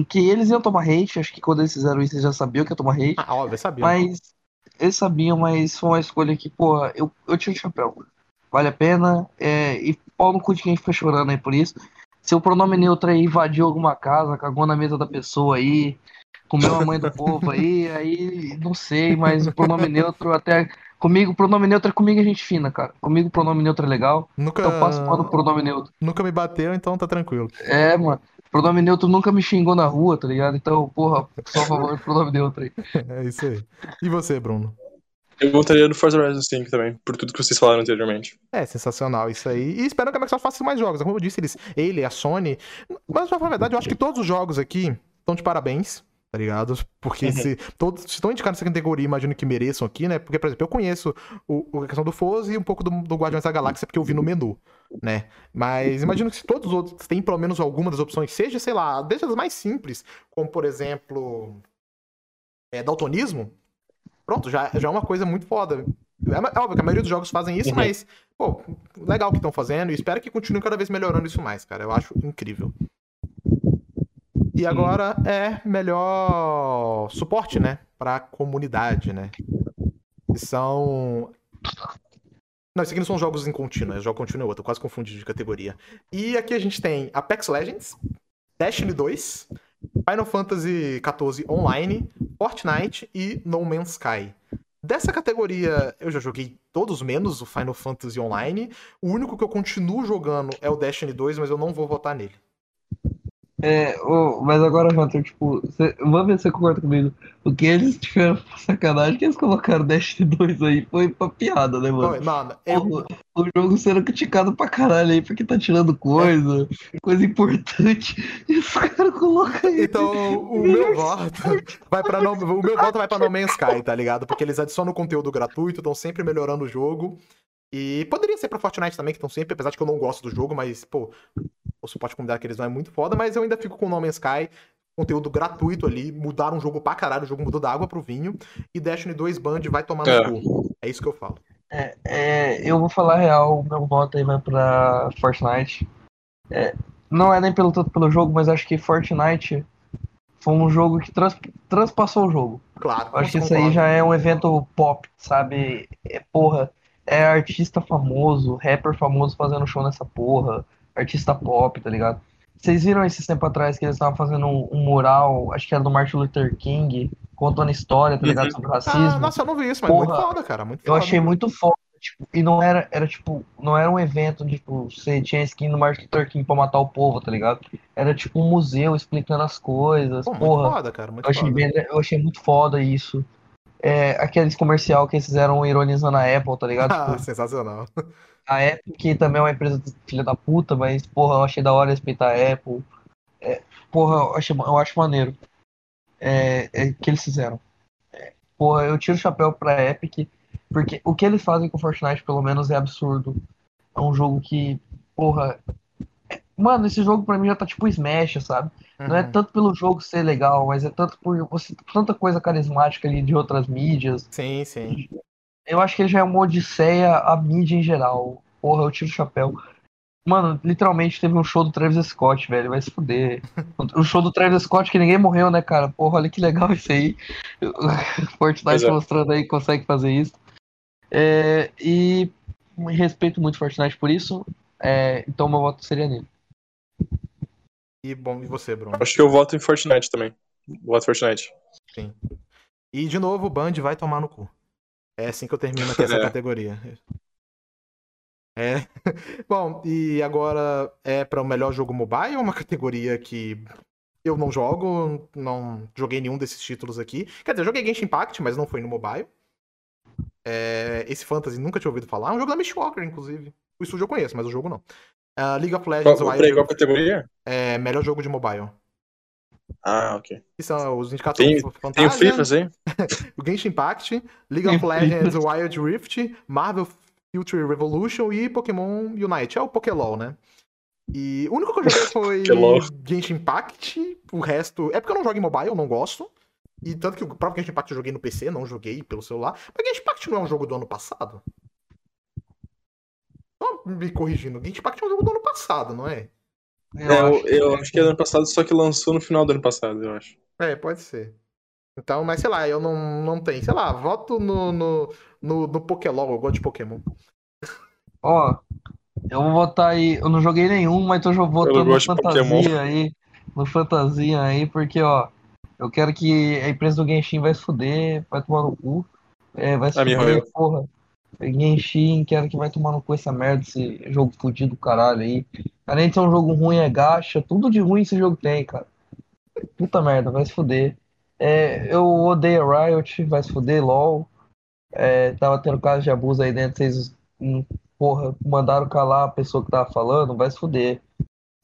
Que eles iam tomar hate, acho que quando eles fizeram isso eles já sabiam que ia tomar hate, Ah, óbvio, eu sabia. mas eles sabiam, mas foi uma escolha que, porra, eu, eu tiro o chapéu. Vale a pena, é, e pau no cu de quem fica chorando aí por isso. Se o pronome neutro aí invadiu alguma casa, cagou na mesa da pessoa aí, comeu a mãe do povo aí, aí não sei, mas o pronome neutro até. Comigo, o pronome neutro é comigo a gente fina, cara. Comigo o pronome neutro é legal. Nunca, Então passo pano pro pronome neutro. nunca me bateu, então tá tranquilo. É, mano. Pronome neutro nunca me xingou na rua, tá ligado? Então, porra, só a favor do pronome neutro aí. É isso aí. E você, Bruno? Eu voltaria no Forza Horizon 5 também, por tudo que vocês falaram anteriormente. É sensacional isso aí. E espero que a Microsoft faça mais jogos. Como eu disse, eles, ele, a Sony. Mas, na verdade, eu acho que todos os jogos aqui estão de parabéns, tá ligado? Porque Uhum. se todos se estão indicados nessa categoria, imagino que mereçam aqui, né? Porque, por exemplo, eu conheço o, o- a questão do Foz e um pouco do, do Guardiões da Galáxia, porque eu vi no menu, né? Mas imagino que se todos os outros têm pelo menos alguma das opções, seja, sei lá, desde as mais simples, como, por exemplo, é, daltonismo, pronto, já, já é uma coisa muito foda. É óbvio que a maioria dos jogos fazem isso, Uhum. mas, pô, legal que estão fazendo e espero que continuem cada vez melhorando isso mais, cara. Eu acho incrível. E agora é melhor suporte, né? Pra comunidade, né? Que são. Não, isso aqui não são jogos em contínuo, é jogo contínuo é outro, quase confundi de categoria. E aqui a gente tem Apex Legends, Destiny 2, Final Fantasy XIV Online, Fortnite e No Man's Sky. Dessa categoria, eu já joguei todos menos o Final Fantasy Online. O único que eu continuo jogando é o Destiny 2, mas eu não vou votar nele. É, ô, mas agora, Hunter, tipo, cê, vamos ver se você concorda comigo. O que eles tiveram sacanagem que eles colocaram Destiny 2 aí foi pra piada, né, mano? Não, mano, eu, O, o jogo sendo criticado pra caralho aí, porque tá tirando coisa, coisa importante, e os caras colocam aí. Então, o meu voto vai para no... o meu voto vai para No Man's Sky, tá ligado? Porque eles adicionam conteúdo gratuito, estão sempre melhorando o jogo. E poderia ser pra Fortnite também, que estão sempre, apesar de que eu não gosto do jogo, mas, pô, o suporte comunidade que eles não é muito foda, mas eu ainda fico com No Man's Sky, conteúdo gratuito ali, mudaram o jogo pra caralho, o jogo mudou da água pro vinho, e Destiny 2 Band vai tomar no É. cu. É isso que eu falo. É, é, eu vou falar a real, o meu voto aí vai pra Fortnite. É, não é nem pelo tanto pelo jogo, mas acho que Fortnite foi um jogo que trans, transpassou o jogo. Claro. Eu acho que isso aí concordo. já é um evento pop, sabe? É, porra, é artista famoso, rapper famoso fazendo show nessa porra, artista pop, tá ligado? Vocês viram esses tempo atrás que eles estavam fazendo um, um mural, acho que era do Martin Luther King, contando a história, tá ligado? Sobre o Ah, racismo. nossa, eu não vi isso, mas Porra, muito foda, cara. Muito Eu foda. achei muito foda, tipo, e não era, era tipo, não era um evento, tipo, você tinha skin do Martin Luther King pra matar o povo, tá ligado? Era tipo um museu explicando as coisas, Pô, muito porra. foda, cara. Muito Eu achei, foda. bem, eu achei muito foda isso. É, aqueles comercial que eles fizeram ironizando a Apple, tá ligado? Ah, Tipo, sensacional. A Apple, que também é uma empresa filha da puta, mas, porra, eu achei da hora respeitar a Apple. É, porra, eu, achei, eu acho maneiro. É, é que eles fizeram. É, porra, eu tiro o chapéu pra Epic, porque o que eles fazem com Fortnite, pelo menos, é absurdo. É um jogo que, porra. é- Mano, esse jogo pra mim já tá tipo Smash, sabe? Não é Uhum. tanto pelo jogo ser legal, mas é tanto por você tanta coisa carismática ali de outras mídias. Sim, sim. Eu acho que ele já é uma odisseia a mídia em geral. Porra, eu tiro o chapéu. Mano, literalmente teve um show do Travis Scott, velho. Vai se fuder. O show do Travis Scott que ninguém morreu, né, cara? Porra, olha que legal isso aí. Fortnite é. mostrando aí que consegue fazer isso. É, e respeito muito Fortnite por isso. É, então meu voto seria nele. E bom, e você, Bruno? Acho que eu voto em Fortnite também. Voto em Fortnite. E de novo, o Band vai tomar no cu. É assim que eu termino aqui essa É. categoria. É. Bom, e agora é para o melhor jogo mobile, uma categoria que eu não jogo, não joguei nenhum desses títulos aqui. Quer dizer, eu joguei Genshin Impact, mas não foi no mobile. É, esse Fantasy nunca tinha ouvido falar. É um jogo da Mishwalker, inclusive. O estúdio eu conheço, mas o jogo não. Ah, League of Qual, Legends peraí, Wild qual categoria? é melhor jogo de mobile. Ah, ok. Que são os indicados Tem- Fantasia, Tem o Free fazer? o Genshin Impact, League of Legends Wild Rift, Marvel Future Revolution e Pokémon Unite. É o Pokélol, né? E o único que eu joguei foi. Genshin Impact. O resto. É porque eu não jogo em mobile, eu não gosto. E tanto que o próprio Genshin Impact eu joguei no PC, não joguei pelo celular. Mas Genshin Impact não é um jogo do ano passado? Só me corrigindo, Genshin Impact é um jogo do ano passado, não é? Eu É, eu, acho. eu acho que é do ano passado, só que lançou no final do ano passado, eu acho. É, pode ser. Então, mas sei lá, eu não, não tenho. Sei lá, voto no, no, no, no Pokélol, eu gosto de Pokémon. Ó, eu vou votar aí. Eu não joguei nenhum, mas tô jo- votando no. Fantasia aí. No Fantasia aí, porque, ó, eu quero que a empresa do Genshin vai se fuder, vai tomar no cu. É, vai se A fuder, porra. Genshin, quero que vai tomar no cu essa merda, esse jogo fudido do caralho aí. Além de ser um jogo ruim, é gacha. Tudo de ruim esse jogo tem, cara. Puta merda, vai se fuder. É, eu odeio a Riot, vai se fuder, LOL. É, tava tendo caso de abuso aí dentro, vocês, hum, porra, mandaram calar a pessoa que tava falando, vai se fuder.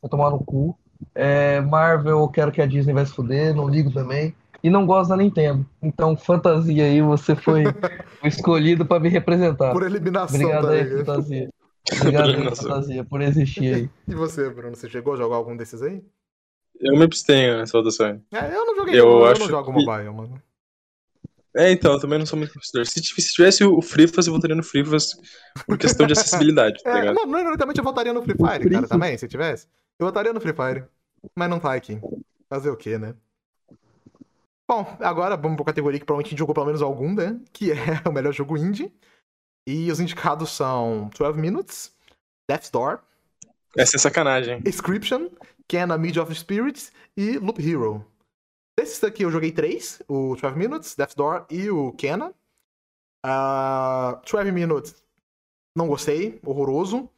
Vai tomar no cu. É, Marvel, eu quero que a Disney vai se fuder, não ligo também. E não gosto da Nintendo. Então, fantasia aí, você foi o escolhido pra me representar. Por eliminação, Obrigado tá aí, fantasia. Obrigado aí, fantasia, por existir aí. E você, Bruno, você chegou a jogar algum desses aí? Eu me abstenho nessa votação. É, eu não joguei, Eu eu, eu acho não jogo que- mobile, mano. É, então, eu também não sou muito conhecedor. Se, tiv- se tivesse o Frifas, eu votaria no Frifas por questão de acessibilidade, tá É, ligado? não, não, ironicamente eu votaria no Free Fire, Free cara, Fire. também, se tivesse. Eu votaria no Free Fire. Mas não tá aqui. Fazer o quê, né? Bom, agora vamos pra categoria que provavelmente a gente jogou pelo menos algum, né? Que é o melhor jogo indie. E os indicados são 12 Minutes, Death's Door, Essa é sacanagem. Inscription, Kena Mid of Spirits e Loop Hero. Desses daqui eu joguei três, o 12 Minutes, Death's Door e o Kena. Uh, 12 Minutes, não gostei, horroroso.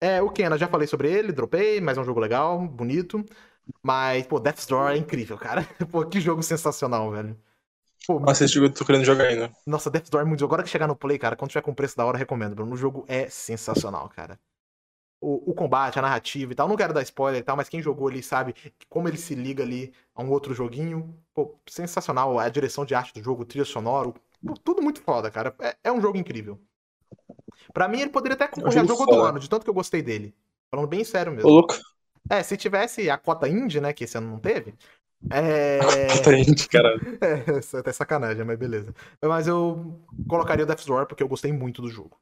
É, o Kena, já falei sobre ele, dropei, mas é um jogo legal, bonito. Mas, pô, Death's Door é incrível, cara. Pô, que jogo sensacional, velho. Pô, Nossa, esse jogo eu tô querendo jogar ainda. nossa, Death's Door é muito. Agora que chegar no Play, cara, quando tiver com preço da hora, recomendo, Bruno. O jogo é sensacional, cara. O, o combate, a narrativa e tal. Não quero dar spoiler e tal, mas quem jogou ali sabe como ele se liga ali a um outro joguinho. Pô, sensacional. A direção de arte do jogo, o trilha sonoro. tudo muito foda, cara. É, é um jogo incrível. Pra mim, ele poderia até concorrer a jogo jogo do ano, de tanto que eu gostei dele. Falando bem sério Ô, mesmo. louco. É, se tivesse a cota indie, né, que esse ano não teve. É. Puta gente, caralho. É, isso é até sacanagem, mas beleza. Mas eu colocaria o Death's Door porque eu gostei muito do jogo.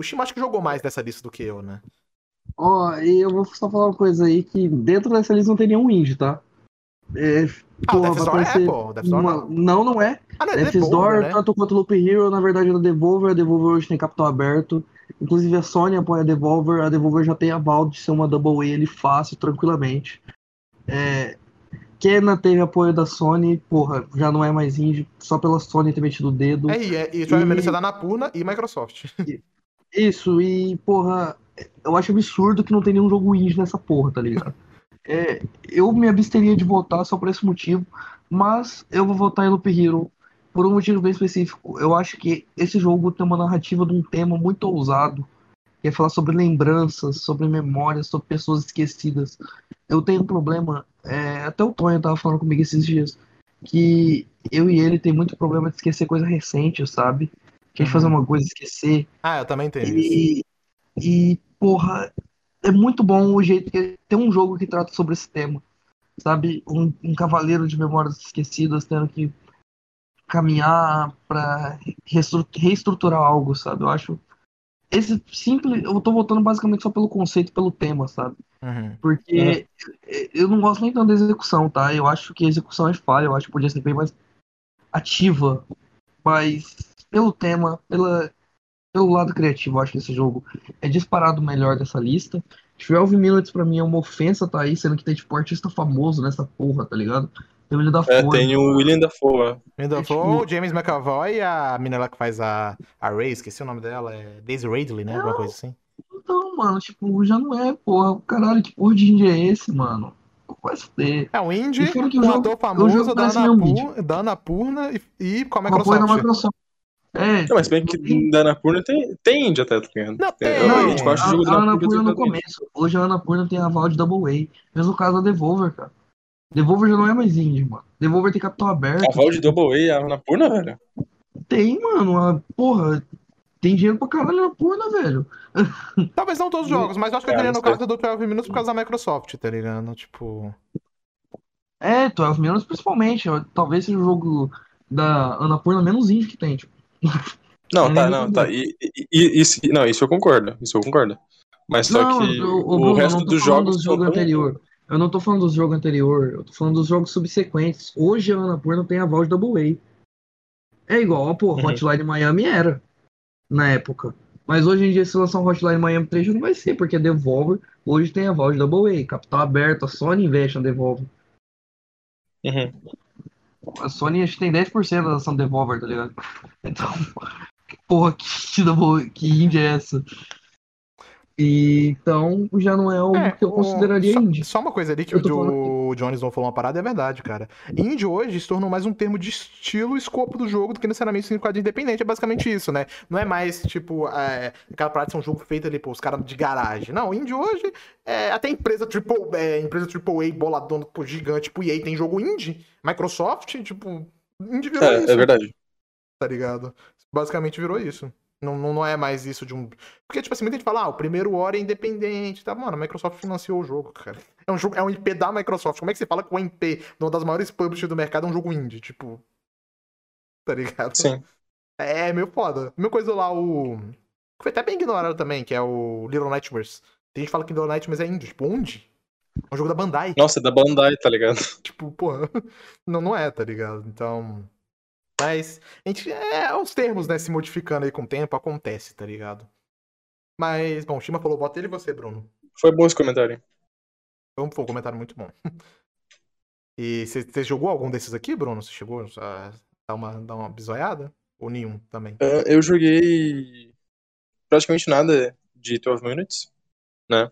O Shima acho que jogou mais dessa lista do que eu, né? Ó, e eu vou só falar uma coisa aí, que dentro dessa lista não tem nenhum indie, tá? É, Ah, o porra, Death's Door é, pô. O Death's Door uma- não. Não, não é. Ah, não, é Death's Devolver, Door, né? tanto quanto Loop Hero, na verdade é da Devolver. A Devolver hoje tem capital aberto. Inclusive a Sony apoia a Devolver. A Devolver já tem aval de ser uma Double A ali fácil, tranquilamente. É, Kena teve apoio da Sony, porra, já não é mais indie, só pela Sony ter metido o dedo. É, e, é, e o Trial E- é da Napurna e Microsoft. Isso, e, porra, eu acho absurdo que não tem nenhum jogo indie nessa porra, tá ligado? É, eu me absteria de votar só por esse motivo, mas eu vou votar em Loop Hero por um motivo bem específico. Eu acho que esse jogo tem uma narrativa de um tema muito ousado, que é falar sobre lembranças, sobre memórias, sobre pessoas esquecidas. Eu tenho um problema, é, até o Tonho tava falando comigo esses dias, que eu e ele tem muito problema de esquecer coisa recente, sabe? Que a gente Uhum. fazer uma coisa esquecer. Ah, eu também tenho isso. E, e, porra, é muito bom o jeito que tem um jogo que trata sobre esse tema. Sabe? Um, um cavaleiro de memórias esquecidas tendo que caminhar pra reestru- reestruturar algo, sabe? Eu acho. Esse simples. Eu tô voltando basicamente só pelo conceito, pelo tema, sabe? Uhum. Porque eu não gosto nem tanto da execução, tá? Eu acho que a execução é falha, eu acho que podia ser bem mais ativa. Mas pelo tema, pela, pelo lado criativo, eu acho que esse jogo é disparado o melhor dessa lista. 12 Minutes pra mim é uma ofensa, tá aí, sendo que tem tipo artista famoso nessa porra, tá ligado? Tem o William da É, tem o William Dafoe. É, foi o James McAvoy e a menina lá que faz a, a Ray, esqueci o nome dela, é Daisy Ridley, né? Alguma coisa assim. Então, mano, tipo, já não é, porra. Caralho, que porra de indie é esse, mano? Vai se fuder. É um indie, fora que o um jogo- ator o famoso jogo da Annapurna, da Annapurna e, e com a Com da Microsoft. Microsoft. É, Não, mas bem que da Anapurna tem, tem indie até, tá ligado? Não, tem, Eu, não, tipo, acho o a, jogo da a Anapurna Annapurna no tem começo. Hoje a Annapurna tem aval de Double A. Mesmo caso da Devolver, cara. Devolver já não é mais indie, mano. Devolver tem capital aberto. A Valve Double A, a Anapurna, velho? Tem, mano. A, porra, tem dinheiro pra caralho na Purna, velho. Talvez não todos os jogos, mas eu acho que eu queria no caso do 12 Minutes por causa da Microsoft, tá ligado? Tipo. É, 12 Minutes principalmente. Talvez seja o jogo da Annapurna menos indie que tem, tipo. Não, É tá, não, tá. E, e- e- isso, não, isso eu concordo. Isso eu concordo. Mas só Não, que o, o, Bruno, eu resto dos jogos do jogo tão- anterior. Eu não tô falando dos jogos anterior, eu tô falando dos jogos subsequentes. Hoje a Annapurna tem a voz Double A. É igual, pô, Uhum. Hotline Miami era na época. Mas hoje em dia, se lançar um Hotline Miami 3, já não vai ser, porque a Devolver hoje tem a voz Double A, capital aberto, a Sony investe na Devolver. Uhum. A Sony acho que tem 10% da ação Devolver, tá ligado? Então, porra, que, double- que indie é essa? E, então, já não é o É, que eu o- consideraria só, indie. Só uma coisa ali que Eu o, Jo- o Jones não falou uma parada, é verdade, cara. Indie hoje se tornou mais um termo de estilo e escopo do jogo do que necessariamente significado de independente. É basicamente isso, né? Não é mais, tipo, é, aquela parada de ser um jogo feito ali, pô, os caras de garagem. Não, indie hoje, é, até empresa triple, é, empresa AAA, boladona, pô, gigante, tipo, EA tem jogo indie. Microsoft, tipo, indie virou É, isso é verdade. tá ligado? Basicamente virou isso. Não, não, é mais isso de um. Porque, tipo assim, muita gente fala, ah, o primeiro Hora é independente, tá? Mano, a Microsoft financiou o jogo, cara. É um jogo, é um IP da Microsoft. Como é que você fala que o IP de uma das maiores publishers do mercado é um jogo indie? Tipo. Tá ligado? Sim. É meio foda. Mesma coisa lá, o. que Foi até bem ignorado também, que é o Little Nightmares. Tem gente que fala que Little Nightmares é indie. Tipo, onde? É um jogo da Bandai. Nossa, é da Bandai, tá ligado? Tipo, porra, não, não é, tá ligado? Então. Mas, a gente, é, os termos, né, se modificando aí com o tempo, acontece, tá ligado? Mas, bom, o Shima falou, bota ele e você, Bruno. Foi bom esse comentário. Foi um, foi um comentário muito bom. E você jogou algum desses aqui, Bruno? Você chegou a dar uma, dar uma bisoiada? Ou nenhum também? Ah, eu joguei praticamente nada de 12 Minutes, né?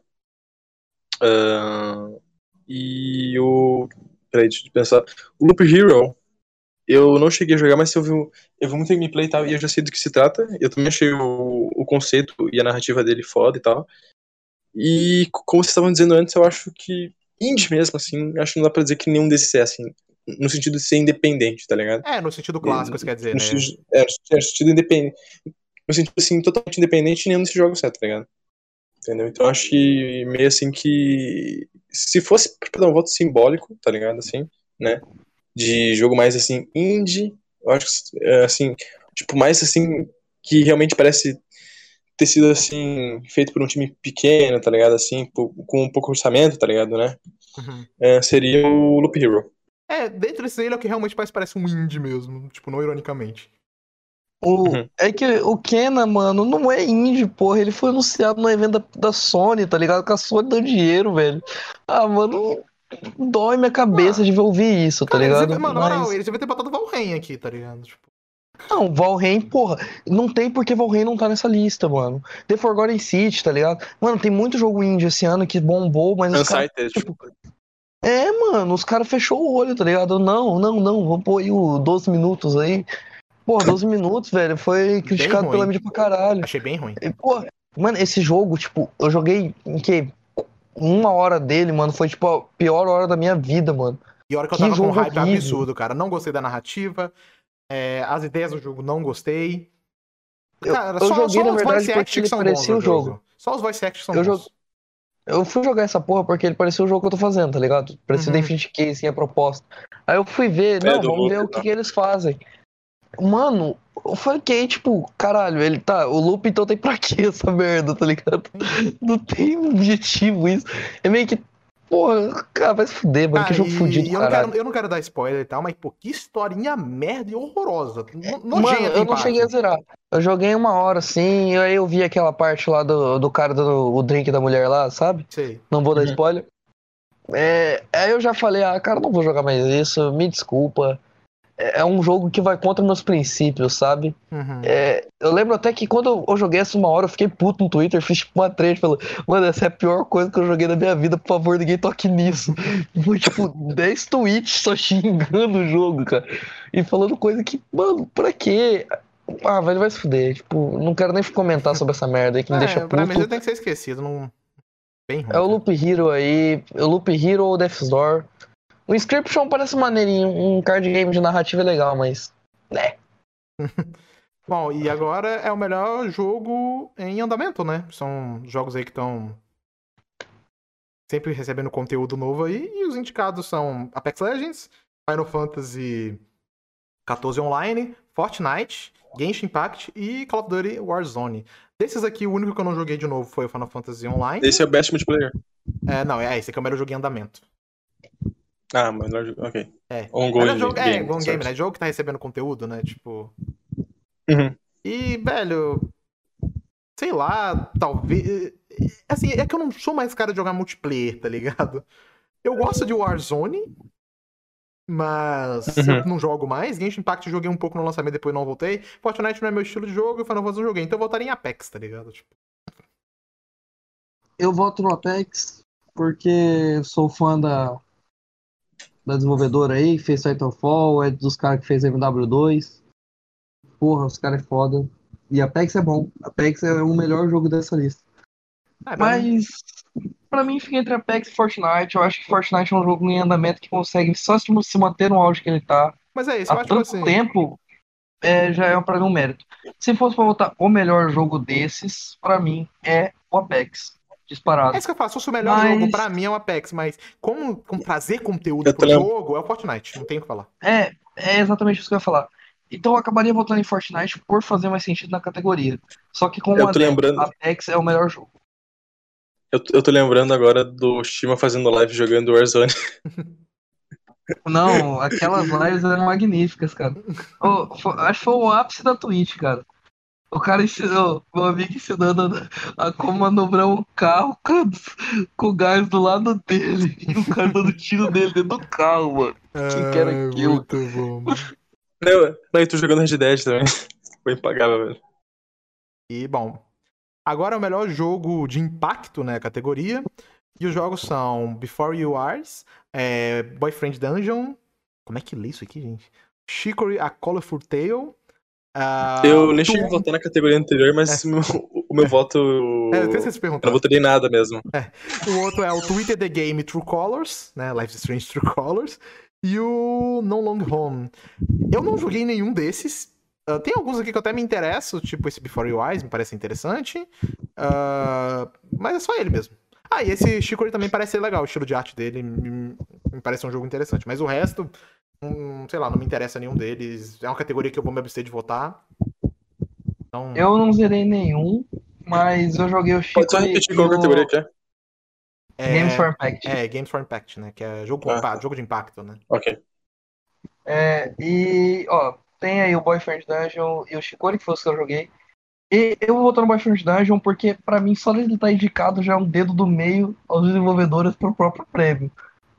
Ah, e o. Peraí, deixa eu pensar. O Loop Hero, eu não cheguei a jogar, mas eu vi, eu vi muito gameplay e tal, e eu já sei do que se trata. Eu também achei o, o conceito e a narrativa dele foda e tal. E como vocês estavam dizendo antes, eu acho que indie mesmo, assim, acho que não dá pra dizer que nenhum desses é assim, no sentido de ser independente, tá ligado? É, no sentido clássico, você quer dizer, No né? sentido, é, no sentido independente. No sentido assim, totalmente independente, nenhum desses jogos é, tá ligado? Entendeu? Então eu acho que meio assim que. Se fosse pra dar um voto simbólico, tá ligado? Assim, né? De jogo mais assim, indie, eu acho que é, assim, tipo, mais assim, que realmente parece ter sido assim, feito por um time pequeno, tá ligado? Assim, com um pouco orçamento, tá ligado, né? Uhum. É, seria o Loop Hero. É, dentro desse aí, ele é o que realmente mais parece um indie mesmo, tipo, não ironicamente. O, Uhum. É que o Kena, mano, não é indie, porra. Ele foi anunciado no evento da, da Sony, tá ligado? Com a Sony dando dinheiro, velho. Ah, mano, dói minha cabeça de ouvir isso, tá Cara, eles, ligado? mano, na moral, Mas- eles devem ter botado Valheim aqui, tá ligado? Tipo, Não, Valheim, porra, não tem porque Valheim não tá nessa lista, mano. The Forgotten City, tá ligado? Mano, tem muito jogo indie esse ano que bombou, mas os caras. Unsighted, tipo, É, mano, os caras fechou o olho, tá ligado? Não, não, não, vamos pôr aí o 12 minutos aí. Porra, 12 minutos, velho, foi criticado pela mídia pra caralho. achei bem ruim. E, pô, mano, esse jogo, tipo, eu joguei em que? Uma hora dele, mano, foi tipo a pior hora da minha vida, mano. E a hora que eu Que tava com um jogo hype horrível. absurdo, cara. Não gostei da narrativa. é, as ideias do jogo não gostei. Eu, Cara, eu só, joguei, só na os verdade, voice porque acts que ele parecia o jogo. jogo. Só os voice acts são Eu bons. Eu fui jogar essa porra porque ele parecia o jogo que eu tô fazendo, tá ligado? Parecia Uhum. o Infinity Case, a proposta. Aí eu fui ver, É, não, vamos ver o que, tá. que eles fazem. Mano, eu fiquei tipo, caralho, ele tá. O loop então tem pra quê essa merda, tá ligado? Não tem objetivo isso. É meio que. Porra, cara, vai se fuder, mano. que Ah, jogo e- fudido, eu, não quero, eu não quero dar spoiler e tal, mas, pô, que historinha merda e horrorosa. No- Mano, eu não parte. cheguei a zerar. Eu joguei uma hora assim, e aí eu vi aquela parte lá do, do cara dando o drink da mulher lá, sabe? Sei. Não vou dar Uhum. spoiler. É, aí eu já falei, ah, cara, não vou jogar mais isso, me desculpa. É é um jogo que vai contra meus princípios, sabe? Uhum. É, eu lembro até que quando eu- joguei essa uma hora, eu fiquei puto no Twitter, fiz tipo uma trade, falando, mano, essa é a pior coisa que eu joguei na minha vida, por favor, ninguém toque nisso. Foi tipo 10 tweets só xingando o jogo, cara. E falando coisa que, mano, pra quê? Ah, velho, vai se fuder. Tipo, não quero nem comentar sobre essa merda aí que me É, deixa pra mim puto. já tem que ser esquecido. Não... Bem ruim. É o. Loop Hero aí, o Loop Hero ou Death's Door. O Inscription parece maneirinho, um card game de narrativa é legal, mas. né. Bom, e agora é o melhor jogo em andamento, né? São jogos aí que estão sempre recebendo conteúdo novo aí. E os indicados são Apex Legends, Final Fantasy XIV Online, Fortnite, Genshin Impact e Call of Duty Warzone. Desses aqui, o único que eu não joguei de novo foi o Final Fantasy Online. Esse é o best multiplayer. É, não, é esse aqui é o melhor jogo em andamento. Ah, melhor jogo. Ok. É. Ongoing Melhor jogo, game, é, ongoing game, né? Jogo que tá recebendo conteúdo, né? Tipo. Uhum. E, velho. Sei lá, talvez. Assim, é que eu não sou mais cara de jogar multiplayer, tá ligado? Eu gosto de Warzone, mas Uhum. eu não jogo mais. Genshin Impact eu joguei um pouco no lançamento, depois não voltei. Fortnite não é meu estilo de jogo, e Final Fantasy eu joguei. Então eu voltaria em Apex, tá ligado? Tipo, Eu voto no Apex porque sou fã da, da desenvolvedora aí, que fez Titanfall, é dos caras que fez MW2. Porra, os caras é foda. E Apex é bom. Apex é o melhor jogo dessa lista. é, Mas pra mim fica entre Apex e Fortnite. Eu acho que Fortnite é um jogo em andamento que consegue só se manter no auge que ele tá mas é isso, há tanto assim. tempo. É, já é pra mim um mérito. Se fosse pra votar o melhor jogo desses, pra mim é o Apex. Disparado. É isso que eu falo, se fosse o melhor Mas- jogo, pra mim é o Apex, mas como, como trazer conteúdo Eu pro lem- jogo é o Fortnite, não tem o que falar. É, é exatamente isso que eu ia falar. Então eu acabaria votando em Fortnite por fazer mais sentido na categoria. Só que com Eu o tô adendo, lembrando- Apex é o melhor jogo. Eu, eu tô lembrando agora do Shima fazendo live jogando Warzone. Não, aquelas lives eram magníficas, cara. Ô, fo- acho que foi o ápice da Twitch, cara. O cara ensinou, meu amigo ensinando a, a como manobrar um carro com, com o gás do lado dele. E o cara dando tiro dele dentro do carro, mano. Quem que era aquilo? Muito bom, mano. Não, não, e tô jogando Red Dead também. Foi impagável, velho. E, bom, agora é o melhor jogo de impacto, né, categoria. E os jogos são Before You Are, é, Boyfriend Dungeon, como é que lê isso aqui, gente? Chicory, A Colorful Tale. Ah, eu nem cheguei a votar na categoria anterior, mas meu- o meu voto. É, eu se Eu não votaria em nada mesmo. O outro é o Twitter The Game True Colors, né? Life is Strange True Colors. E o No Long Home. Eu não joguei nenhum desses. Ah, tem alguns aqui que eu até me interesso, tipo esse Before You Eyes, me parece interessante. Ah, mas é só ele mesmo. Ah, e esse Chicory também parece ser legal, o estilo de arte dele me, me parece um jogo interessante. Mas o resto, hum, sei lá, não me interessa nenhum deles. É uma categoria que eu vou me abster de votar. Então, Eu não zerei nenhum, mas eu joguei o Chico Pode só repetir qual categoria que é? é, Games for Impact. é, Games for Impact, né? Que é jogo, Ah. jogo de impacto, né? Ok. É, e, ó, tem aí o Boyfriend Dungeon e o Shikori, que foi os que eu joguei. E eu vou votar no Boyfriend Dungeon porque, pra mim, só ele estar indicado já é um dedo do meio aos desenvolvedores pro próprio prêmio.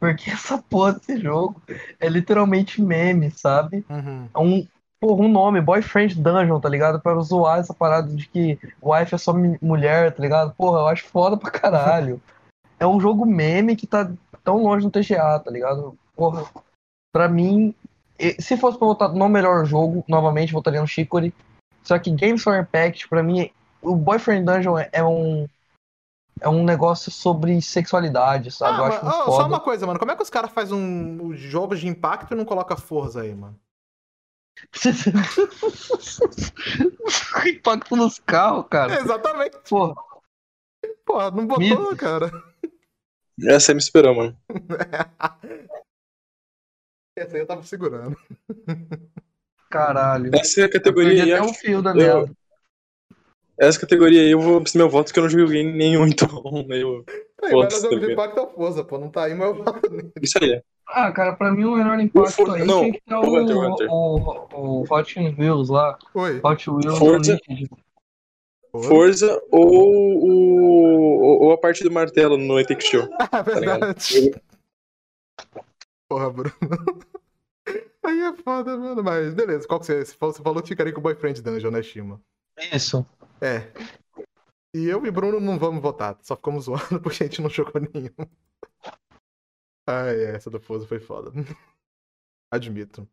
Porque essa porra desse jogo é literalmente meme, sabe? Uhum. É um, porra, um nome, Boyfriend Dungeon, tá ligado? Pra zoar essa parada de que wife é só mulher, tá ligado? Porra, eu acho foda pra caralho. É um jogo meme que tá tão longe do TGA, tá ligado? Porra, pra mim, se fosse pra votar no melhor jogo, novamente votaria no Chicory. Só que Games for Impact, pra mim, o Boyfriend Dungeon é- é um é um negócio sobre sexualidade, sabe? eu Ah, acho mas, muito ó, foda. só uma coisa, mano. Como é que os caras fazem um, jogos de impacto e não coloca força aí, mano? Impacto nos carros, cara. exatamente. Porra. Porra, não botou, Me- cara. Essa aí me esperou, mano. Essa aí eu tava segurando. Caralho. Essa é a Eu categoria perdi aí. até o acho- fio da eu-. Essa categoria aí eu vou abster meu voto porque eu não joguei nenhum, então. Eu... Aí, mas o jogo de também. impacto é o Forza, pô. Não tá aí, mas eu voto nele. Isso aí. Ah, cara, pra mim o melhor impacto For- aí não, tinha que ter o, o Hunter, o Hunter. o, o Hot Wheels lá. Oi. Hot Wheels Forza. Forza ou, o- ou a parte do martelo no Takes Two. Ah, Tá verdade. Porra, Bruno. Aí é foda, mano. Mas beleza, qual que você. Você falou que ficaria com o Boyfriend Dungeon, né, Shima? Isso. É. E eu e Bruno não vamos votar, só ficamos zoando porque a gente não jogou nenhum. Ai, essa do Forza foi foda. Admito.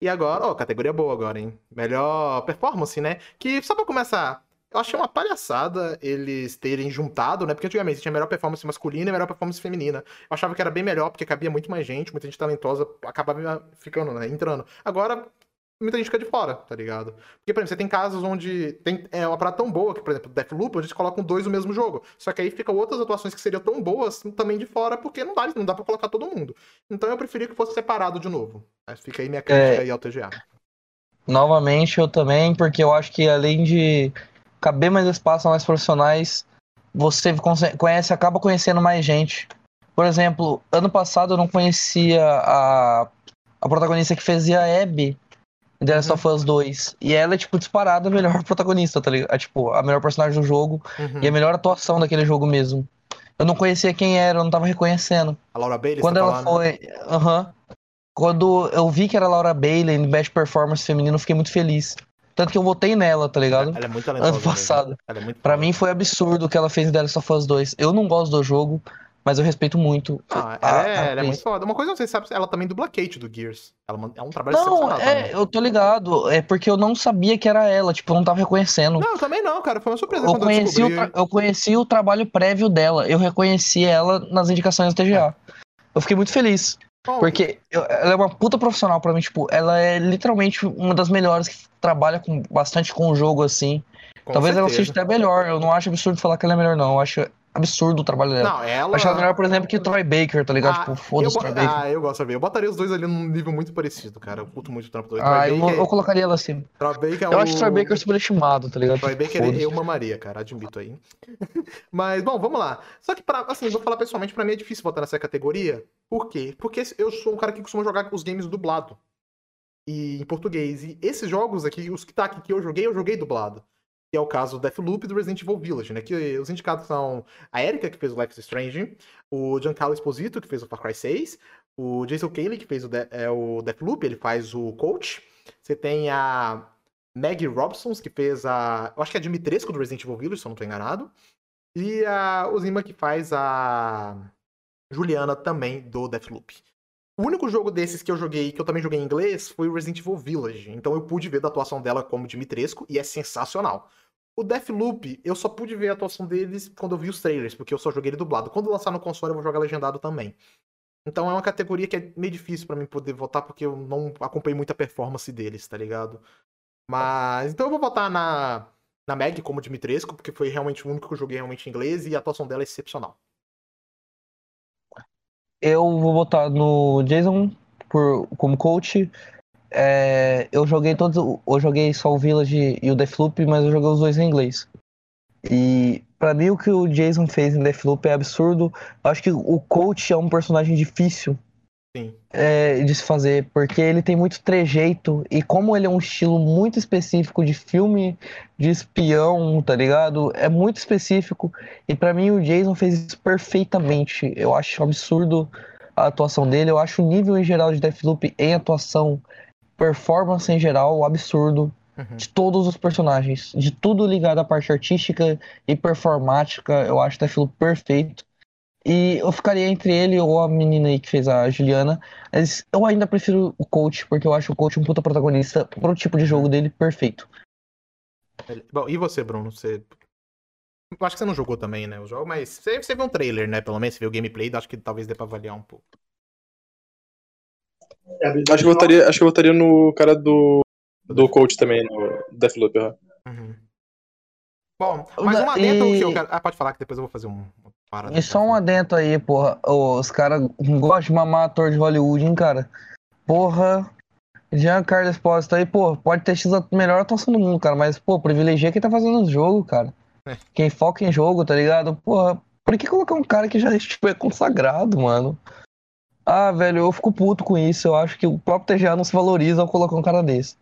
E agora, ó, categoria boa agora, hein? Melhor performance, né? Que só pra começar, eu achei uma palhaçada eles terem juntado, né? Porque antigamente tinha melhor performance masculina e melhor performance feminina. Eu achava que era bem melhor, porque cabia muito mais gente, muita gente talentosa acabava ficando, né? Entrando. Agora, muita gente fica de fora, tá ligado? Porque, por exemplo, você tem casos onde tem é uma parada tão boa que, por exemplo, Deathloop, eles colocam dois no mesmo jogo. Só que aí ficam outras atuações que seriam tão boas também de fora, porque não dá, não dá pra colocar todo mundo. Então eu preferia que fosse separado de novo. Mas fica aí minha crítica é... aí ao TGA. Novamente, eu também, porque eu acho que além de caber mais espaço a mais profissionais, você conhece, acaba conhecendo mais gente. Por exemplo, ano passado eu não conhecia a, a protagonista que fazia a Abby The Last uhum. of Us 2. E ela é, tipo, disparada a melhor protagonista, tá ligado? É, tipo, a melhor personagem do jogo uhum. e a melhor atuação daquele jogo mesmo. Eu não conhecia quem era, eu não tava reconhecendo. A Laura Bailey? Quando tá ela falando? foi. Aham. Uhum. Quando eu vi que era a Laura Bailey em Best Performance Feminino, eu fiquei muito feliz. Tanto que eu votei nela, tá ligado? Ela é muito talentosa. Ano passado. Ela é muito pra mim foi absurdo o que ela fez em The Last of Us 2. Eu não gosto do jogo, mas eu respeito muito. Ah, ela, a, é, a ela é muito foda. Uma coisa não sei se sabe, ela também dubla Kate do Gears. Ela é um trabalho Não, é, eu tô ligado. É porque eu não sabia que era ela, tipo, eu não tava reconhecendo. Não, também não, cara. Foi uma surpresa eu conheci eu, o eu conheci o trabalho prévio dela. Eu reconheci ela nas indicações do TGA. É. Eu fiquei muito feliz. Bom, porque eu, ela é uma puta profissional pra mim, tipo, ela é literalmente uma das melhores que trabalha com, bastante com o jogo, assim. Talvez certeza. ela seja até melhor. Eu não acho absurdo falar que ela é melhor, não. Eu acho absurdo o trabalho dela. Não, ela. Acho ela melhor, por exemplo, que Troy Baker, tá ligado? Ah, tipo, foda-se Troy Baker. Ah, eu gosto ver. Eu botaria os dois ali num nível muito parecido, cara. Eu curto muito o trampo do Ah, eu, eu, colocaria ela assim. Troy Baker é Eu o... acho Troy Baker superestimado, tá ligado? Troy Baker eu mamaria, cara. Admito aí. Mas, bom, vamos lá. Só que, pra, assim, vou falar pessoalmente, pra mim é difícil botar nessa categoria. Por quê? Porque eu sou um cara que costuma jogar os games dublado. E em português. E esses jogos aqui, os que tá aqui que eu joguei, eu joguei dublado que é o caso do Deathloop e do Resident Evil Village, né? Que os indicados são a Erika, que fez o Life is Strange, o Giancarlo Esposito, que fez o Far Cry 6, o Jason Cayley, que fez o, De é, o Deathloop, ele faz o Coach. Você tem a Maggie Robson, que fez a. Eu acho que é a Dimitrescu do Resident Evil Village, se eu não estou enganado. E a Ozima, que faz a Juliana também do Deathloop. O único jogo desses que eu joguei, que eu também joguei em inglês, foi o Resident Evil Village. Então eu pude ver da atuação dela como Dimitrescu e é sensacional. O Deathloop, eu só pude ver a atuação deles quando eu vi os trailers, porque eu só joguei ele dublado. Quando lançar no console, eu vou jogar legendado também. Então é uma categoria que é meio difícil para mim poder votar, porque eu não acompanhei muita performance deles, tá ligado? Mas. Então eu vou votar na, na Meg como Dimitrescu, porque foi realmente o único que eu joguei realmente em inglês e a atuação dela é excepcional. Eu vou votar no Jason por, como coach, é, eu joguei todos. Eu joguei só o Village e o Deathloop, mas eu joguei os dois em inglês. E para mim o que o Jason fez em Deathloop é absurdo. Eu acho que o coach é um personagem difícil é, de se fazer, porque ele tem muito trejeito e como ele é um estilo muito específico de filme de espião, tá ligado? É muito específico e para mim o Jason fez isso perfeitamente. Eu acho absurdo a atuação dele, eu acho o nível em geral de Deathloop em atuação performance em geral, absurdo. Uhum. De todos os personagens. De tudo ligado à parte artística e performática. Eu acho Deathloop perfeito. E eu ficaria entre ele ou a menina aí que fez a Juliana. Mas eu ainda prefiro o coach, porque eu acho o coach um puta protagonista pro tipo de jogo dele perfeito. Bom, e você, Bruno? Você. Eu acho que você não jogou também, né? O jogo, mas você, você viu um trailer, né? Pelo menos você viu o gameplay, acho que talvez dê pra avaliar um pouco. É, acho que eu votaria, acho que eu votaria no cara do, do coach também, no Deathloop. Uhum. Bom, mas um adendo e... que eu quero. Ah, pode falar que depois eu vou fazer um. E só um adendo aí, porra. Os caras gostam de mamar ator de Hollywood, hein, cara? Porra. Giancarlo Esposito aí, pô, pode ter sido a melhor atuação do mundo, cara, mas, pô, privilegia quem tá fazendo o jogo, cara. É. Quem foca em jogo, tá ligado? Porra, por que colocar um cara que já tipo, é consagrado, mano? Ah, velho, eu fico puto com isso. Eu acho que o próprio TGA não se valoriza ao colocar um cara desse.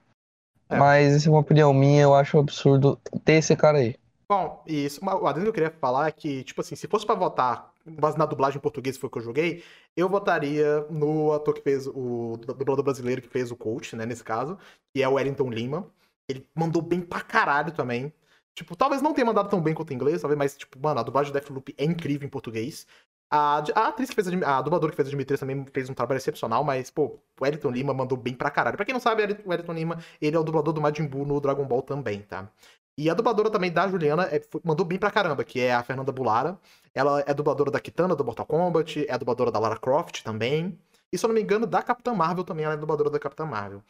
É. Mas essa é uma opinião minha, eu acho absurdo ter esse cara aí. Bom, isso. O adendo que eu queria falar é que, tipo assim, se fosse pra votar, base na dublagem em português foi o que eu joguei, eu votaria no ator que fez o dublador brasileiro que fez o coach, né, nesse caso, que é o Wellington Lima. Ele mandou bem pra caralho também. Tipo, talvez não tenha mandado tão bem quanto em inglês, talvez, mas, tipo, mano, a dublagem do Deathloop é incrível em português. A, a atriz que fez a, a dubladora que fez a Dimitri também fez um trabalho excepcional, mas, pô, o Elton Lima mandou bem pra caralho. Pra quem não sabe, o Elton Lima, ele é o dublador do Majin Buu no Dragon Ball também, tá? E a dubladora também da Juliana é, mandou bem pra caramba, que é a Fernanda Bulara. Ela é dubladora da Kitana do Mortal Kombat, é dubladora da Lara Croft também. E se eu não me engano, da Capitã Marvel também, ela é dubladora da Capitã Marvel.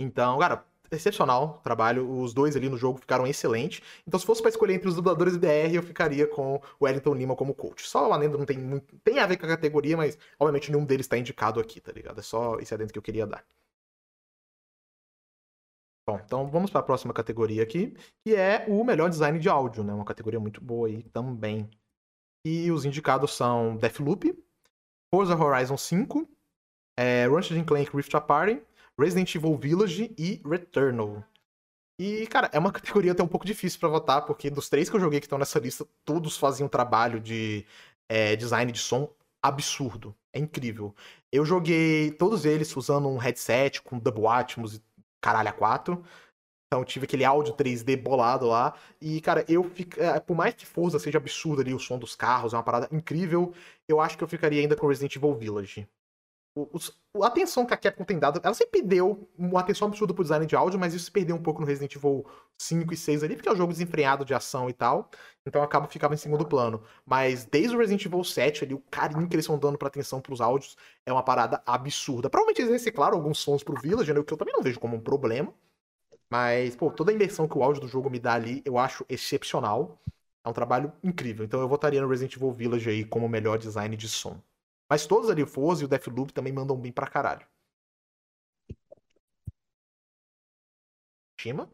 Então, cara, excepcional o trabalho. Os dois ali no jogo ficaram excelentes. Então, se fosse para escolher entre os dubladores DR, eu ficaria com o Wellington Lima como coach. Só o Anendo não tem muito. Tem a ver com a categoria, mas obviamente nenhum deles está indicado aqui, tá ligado? É só esse adendo que eu queria dar. Bom, então vamos para a próxima categoria aqui, que é o melhor design de áudio, né? Uma categoria muito boa aí também. E os indicados são Deathloop, Forza Horizon 5, é, Ratchet Clank Rift Apart, Resident Evil Village e Returnal. E, cara, é uma categoria até um pouco difícil para votar, porque dos três que eu joguei que estão nessa lista, todos faziam um trabalho de é, design de som absurdo. É incrível. Eu joguei todos eles usando um headset com Double Atmos e caralho a 4. Então tive aquele áudio 3D bolado lá. E, cara, eu fico. É, por mais que Forza seja absurdo ali, o som dos carros, é uma parada incrível, eu acho que eu ficaria ainda com Resident Evil Village a atenção que a Capcom tem dado, ela sempre deu uma atenção absurda pro design de áudio, mas isso se perdeu um pouco no Resident Evil 5 e 6 ali, porque é um jogo desenfreado de ação e tal, então acaba ficava em segundo plano. Mas desde o Resident Evil 7 ali, o carinho que eles estão dando pra atenção pros áudios é uma parada absurda. Provavelmente eles reciclaram alguns sons pro Village, né, o que eu também não vejo como um problema, mas, pô, toda a imersão que o áudio do jogo me dá ali, eu acho excepcional. É um trabalho incrível, então eu votaria no Resident Evil Village aí como o melhor design de som. Mas todos ali, o Forza e o Deathloop também mandam bem pra caralho. Shima?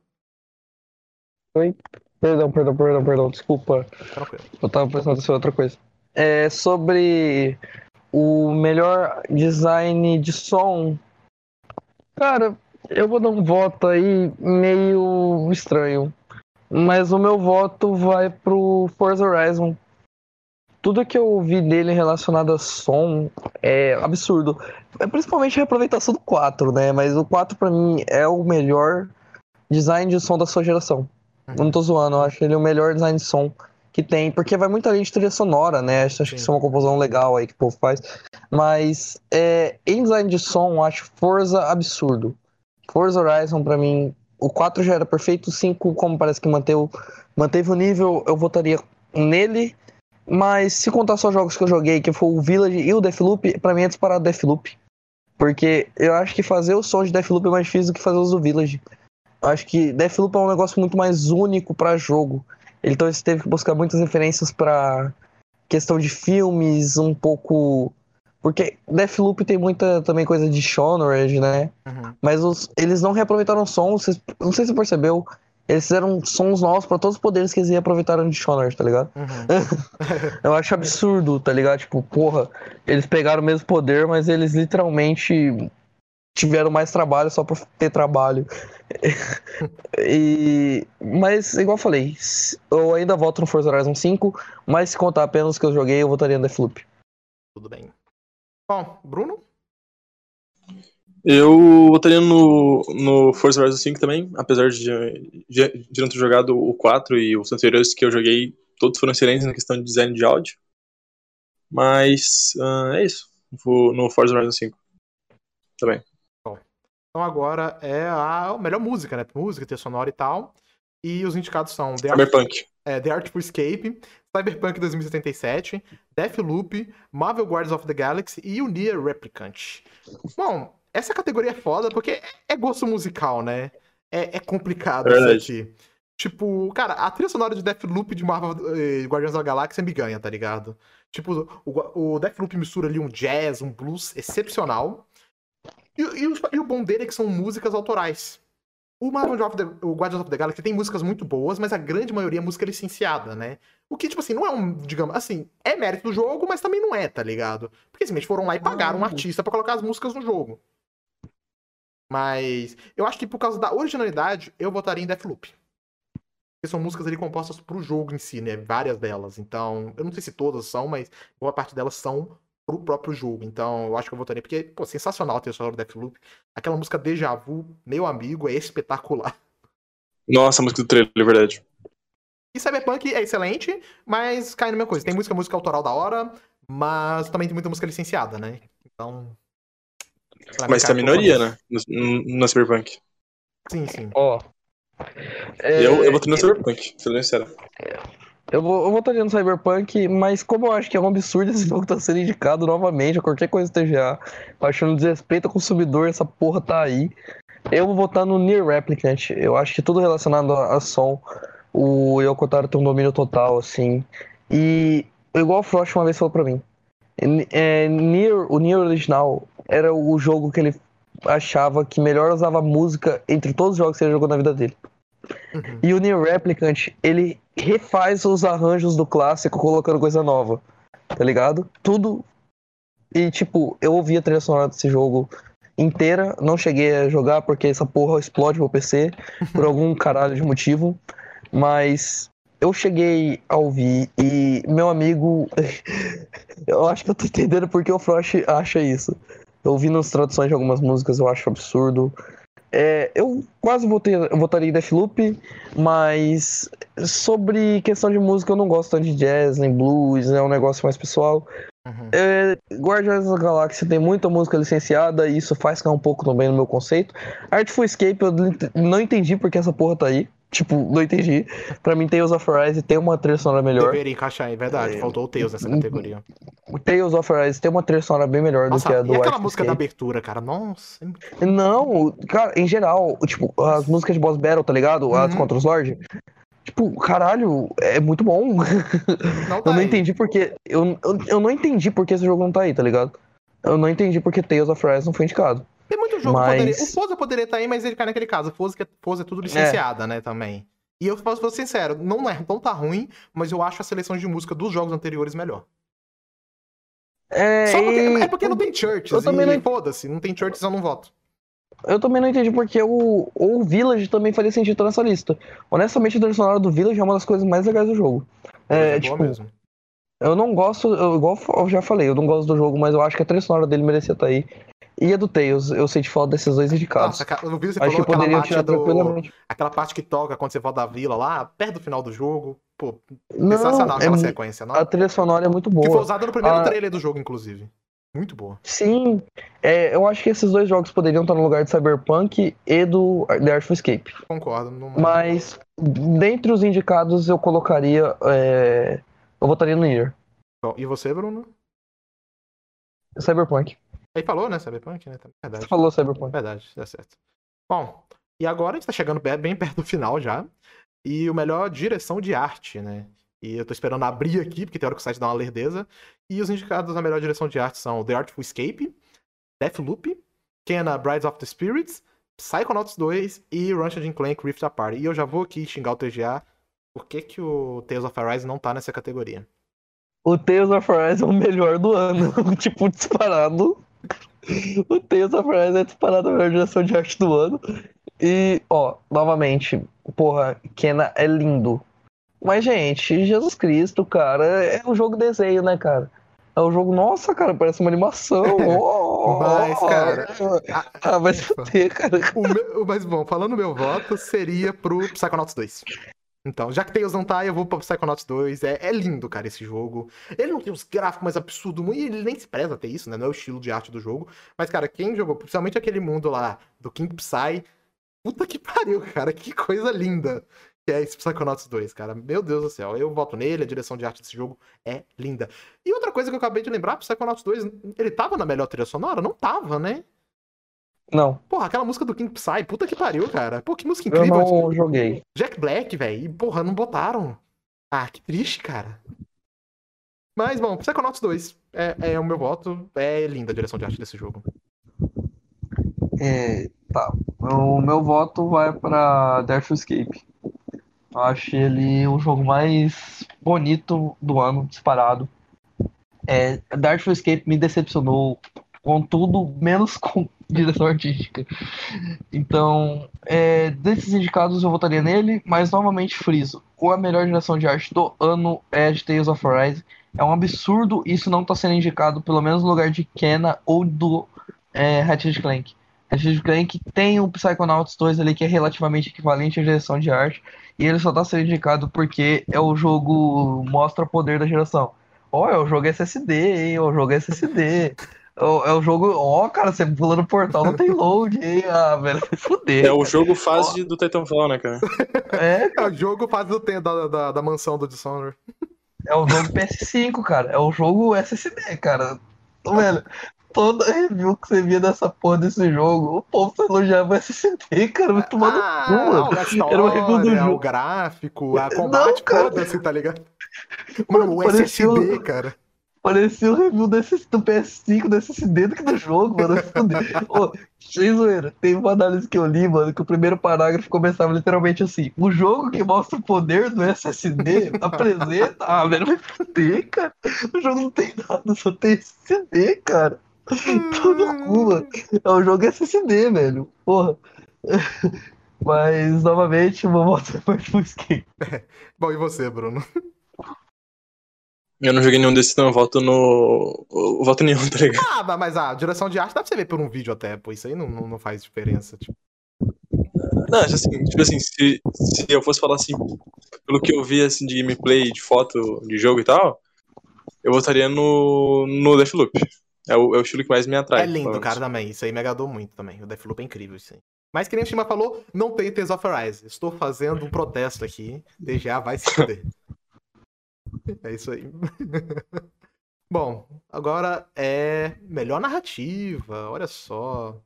Oi? Perdão, perdão, perdão, perdão, desculpa. Tranquilo. Eu tava pensando em outra coisa. É sobre o melhor design de som. Cara, eu vou dar um voto aí meio estranho. Mas o meu voto vai pro Forza Horizon tudo que eu ouvi dele relacionado a som é absurdo. É principalmente a reaproveitação do 4, né? Mas o 4 para mim é o melhor design de som da sua geração. Uhum. Não tô zoando, eu acho ele o melhor design de som que tem, porque vai muito além de trilha sonora, né? Acho, acho que isso é uma composição legal aí que o povo faz. Mas é, em design de som, acho Forza absurdo. Forza Horizon, para mim, o 4 já era perfeito, o 5, como parece que manteve, manteve o nível, eu votaria nele mas se contar só jogos que eu joguei, que foi o Village e o Deathloop, pra mim é disparado Deathloop. Porque eu acho que fazer o som de Deathloop é mais difícil do que fazer os do Village. Eu acho que Deathloop é um negócio muito mais único para jogo. Então você teve que buscar muitas referências para questão de filmes, um pouco. Porque Deathloop tem muita também coisa de Shonorage, né? Uhum. Mas os, eles não reaproveitaram o som, vocês, não sei se você percebeu, eles fizeram sons novos para todos os poderes que eles aproveitaram de Shoner, tá ligado? Uhum. eu acho absurdo, tá ligado? Tipo, porra, eles pegaram o mesmo poder, mas eles literalmente tiveram mais trabalho só por ter trabalho. e... Mas, igual eu falei, eu ainda voto no Forza Horizon 5, mas se contar apenas que eu joguei, eu votaria no Deathloop. Tudo bem. Bom, Bruno? Eu votaria no, no Forza Horizon 5 também, apesar de, de, de não ter jogado o 4 e os anteriores que eu joguei, todos foram excelentes na questão de design de áudio. Mas uh, é isso. Vou no Forza Horizon 5 também. Bom, então agora é a melhor música, né? Música, ter sonora e tal. E os indicados são The Cyberpunk. Art, é, The Artful Escape, Cyberpunk 2077, Deathloop, Marvel Guardians of the Galaxy e o Nier Replicant. Bom, essa categoria é foda porque é gosto musical, né? É, é complicado é isso aqui. Tipo, cara, a trilha sonora de Deathloop de Marvel eh, Guardiões da Galáxia me ganha, tá ligado? Tipo, o, o Deathloop mistura ali um jazz, um blues excepcional. E, e, o, e o bom dele é que são músicas autorais. O Marvel of the, o Guardians of the Galaxy tem músicas muito boas, mas a grande maioria é música licenciada, né? O que, tipo assim, não é um, digamos, assim, é mérito do jogo, mas também não é, tá ligado? Porque simplesmente foram lá e pagaram um artista para colocar as músicas no jogo. Mas eu acho que por causa da originalidade, eu votaria em Deathloop. Porque são músicas ali compostas pro jogo em si, né? Várias delas. Então, eu não sei se todas são, mas boa parte delas são pro próprio jogo. Então, eu acho que eu votaria. Porque, pô, sensacional ter o do Deathloop. Aquela música Deja Vu, meu amigo, é espetacular. Nossa, a música do trailer, é verdade. E Cyberpunk é excelente, mas cai na mesma coisa. Tem música, música autoral da hora, Mas também tem muita música licenciada, né? Então. Pra Mas tá minoria, confuso. né? No, no Cyberpunk. Sim, sim. Ó. É, Eu, eu voto no Cyberpunk, sendo sincero. Eu, vou, eu votaria no Cyberpunk, mas como eu acho que é um absurdo esse jogo tá sendo indicado novamente a qualquer coisa do TGA, eu achando desrespeito ao consumidor, essa porra tá aí. Eu vou votar no Near Replicant. Eu acho que tudo relacionado a, a som, o Yoko Taro tem um domínio total, assim. E igual o Frost uma vez falou pra mim, é, Nier, o Nier original era o jogo que ele achava que melhor usava música entre todos os jogos que ele jogou na vida dele. Uhum. E o Nier Replicant, ele refaz os arranjos do clássico colocando coisa nova, tá ligado? Tudo. E tipo, eu ouvi a trilha sonora desse jogo inteira, não cheguei a jogar porque essa porra explode meu PC por algum caralho de motivo, mas eu cheguei a ouvir e meu amigo, eu acho que eu tô entendendo porque o Frost acha isso. Eu ouvi nas traduções de algumas músicas, eu acho absurdo. É, eu quase votei, votaria em Deathloop, mas sobre questão de música eu não gosto tanto de jazz nem blues, é um negócio mais pessoal. Uhum. É, Guardiões da Galáxia tem muita música licenciada e isso faz cair um pouco também no meu conceito. Artful Escape eu não entendi porque essa porra tá aí. Tipo, não entendi. Pra mim, Tales of Arise tem uma trilha sonora melhor. Deveria encaixar, é verdade. É. Faltou o Tails nessa categoria. O Tales of Arise tem uma trilha sonora bem melhor Nossa, do que a do e aquela música da abertura, cara? Nossa. Não, cara, em geral, tipo, as músicas de boss battle, tá ligado? As Uhum. contra os. Tipo, caralho, é muito bom. Não Eu tá não aí. entendi porque. Eu, eu, eu não entendi porque esse jogo não tá aí, tá ligado? Eu não entendi porque Tales of Arise não foi indicado. Tem muito jogo Mas- poderia. O Forza poderia estar aí, mas ele cai naquele caso. Forza, que é- Forza é tudo licenciada, né, também. E eu posso ser sincero, não, é, não tá ruim, mas eu acho a seleção de música dos jogos anteriores melhor. É, Só porque, e- é porque não tem churches. eu também não- foda-se, não tem churches, eu não voto. Eu também não entendi porque o, o Village também faria sentido estar nessa lista. Honestamente, a trilha sonora do Village é uma das coisas mais legais do jogo. É, Mas tipo, mesmo. eu não gosto, eu, igual eu já falei, eu não gosto do jogo, mas eu acho que a trilha sonora dele merecia estar aí. E a do Tails, eu senti falta desses dois indicados. Nossa, cara, eu vi você acho falou que aquela poderiam parte, tirar do, tranquilamente. aquela parte que toca quando você volta da vila lá, perto do final do jogo. Pô, Não, sensacional é aquela sequência, não? a trilha sonora é muito Que foi boa. usada no primeiro Ah. trailer do jogo, inclusive. Muito boa. Sim, é, eu acho que esses dois jogos poderiam estar no lugar de Cyberpunk e do The Artful Escape. Concordo. Não... Mas, dentre os indicados, eu colocaria. é, eu votaria no Nier. E você, Bruno? Cyberpunk. Aí falou, né? Cyberpunk, né? Você Verdade. falou Cyberpunk. Verdade, tá certo. Bom, e agora a gente tá chegando be- bem perto do final já. E o melhor direção de arte, né? E eu tô esperando abrir aqui, porque tem hora que o site dá uma lerdeza. E os indicados na melhor direção de arte são The Artful Escape, Deathloop, Kena Brides of the Spirits, Psychonauts 2 e Ratchet Clank Rift Apart. E eu já vou aqui xingar o TGA. Por que, que o Tales of Arise não tá nessa categoria? O Tales of Arise é o melhor do ano. tipo, disparado. O Tales of Arise é disparado a melhor direção de arte do ano. E, ó, novamente, porra, Kena é lindo. Mas, gente, Jesus Cristo, cara, é um jogo desenho, né, cara? É um jogo, nossa, cara, parece uma animação. Oh, Mas, cara, Ah, vai se fuder, cara. O meu- mas bom, falando meu voto, seria pro Psychonauts 2. Então, já que Tails não tá, eu vou pro Psychonauts 2. É, é lindo, cara, esse jogo. Ele não tem os gráficos mais absurdos, e ele nem se preza ter isso, né? Não é o estilo de arte do jogo. Mas, cara, quem jogou, principalmente aquele mundo lá do King Psy, puta que pariu, cara, que coisa linda que é esse Psychonauts 2, cara. Meu Deus do céu, eu voto nele, a direção de arte desse jogo é linda. E outra coisa que eu acabei de lembrar, Psychonauts 2, ele tava na melhor trilha sonora? Não tava, né? Não, Porra, aquela música do King Psy, puta que pariu, cara. Pô, que música eu incrível. não joguei. Jack Black, velho. E, porra, não botaram. Ah, que triste, cara. Mas, bom, Psychonauts 2 é, é o meu voto. É linda a direção de arte desse jogo. É, tá. O meu voto vai pra Death Escape. Eu acho ele o jogo mais bonito do ano, disparado. É, Dark Escape me decepcionou com tudo, menos com direção artística. Então, é, desses indicados eu votaria nele, mas novamente friso. A melhor direção de arte do ano é de Tales of Arise. É um absurdo isso não estar sendo indicado, pelo menos no lugar de Kena ou do é, Clank. Ratchet Clank tem o Psychonauts 2 ali que é relativamente equivalente à direção de arte, e ele só tá sendo indicado porque é o jogo mostra o poder da geração. Ó, é o jogo SSD, hein? É o jogo SSD. É o, é o jogo. Ó, cara, você pula no portal, não tem load, hein? Ah, velho, fuder. É o jogo fase do Titanfall, né, cara? É, É o jogo faz do da, da, da mansão do Dishonored. é o jogo PS5, cara. É o jogo SSD, cara. Velho, toda review que você via dessa porra desse jogo, o povo só elogiava o SSD, cara. Vai tomar no Ah, cu, mano. a história, Era uma review do o jogo. gráfico, a Não, combate, cara. foda-se, tá ligado? Mano, o SSD, um- cara. Parecia o review desse, do PS5, do SSD do que do jogo, mano. Ô, sem zoeira, tem uma análise que eu li, mano, que o primeiro parágrafo começava literalmente assim: o jogo que mostra o poder do SSD apresenta. Ah, velho, vai fuder, cara. O jogo não tem nada, só tem SSD, cara. Todo cu, mano. É um jogo SSD, velho. Porra. Mas, novamente, vou voltar para o skate. Bom, e você, Bruno? Eu não joguei nenhum desses, não. Eu voto no. Eu voto em nenhum, tá ligado? Ah, mas- a direção de arte dá pra você ver por um vídeo até, pô. Isso aí não, não, não faz diferença. Tipo. Não, assim, tipo assim, se, se eu fosse falar assim, pelo que eu vi assim, de gameplay, de foto, de jogo e tal, eu votaria no, no Deathloop. É o, é o estilo que mais me atrai. É lindo, cara, também. Isso aí me agradou muito também. O Deathloop é incrível, isso aí. Mas que nem o Shima falou, não tem Tales of Arise. Estou fazendo um protesto aqui. DGA vai se fuder. é isso aí. Bom, agora é melhor narrativa, olha só.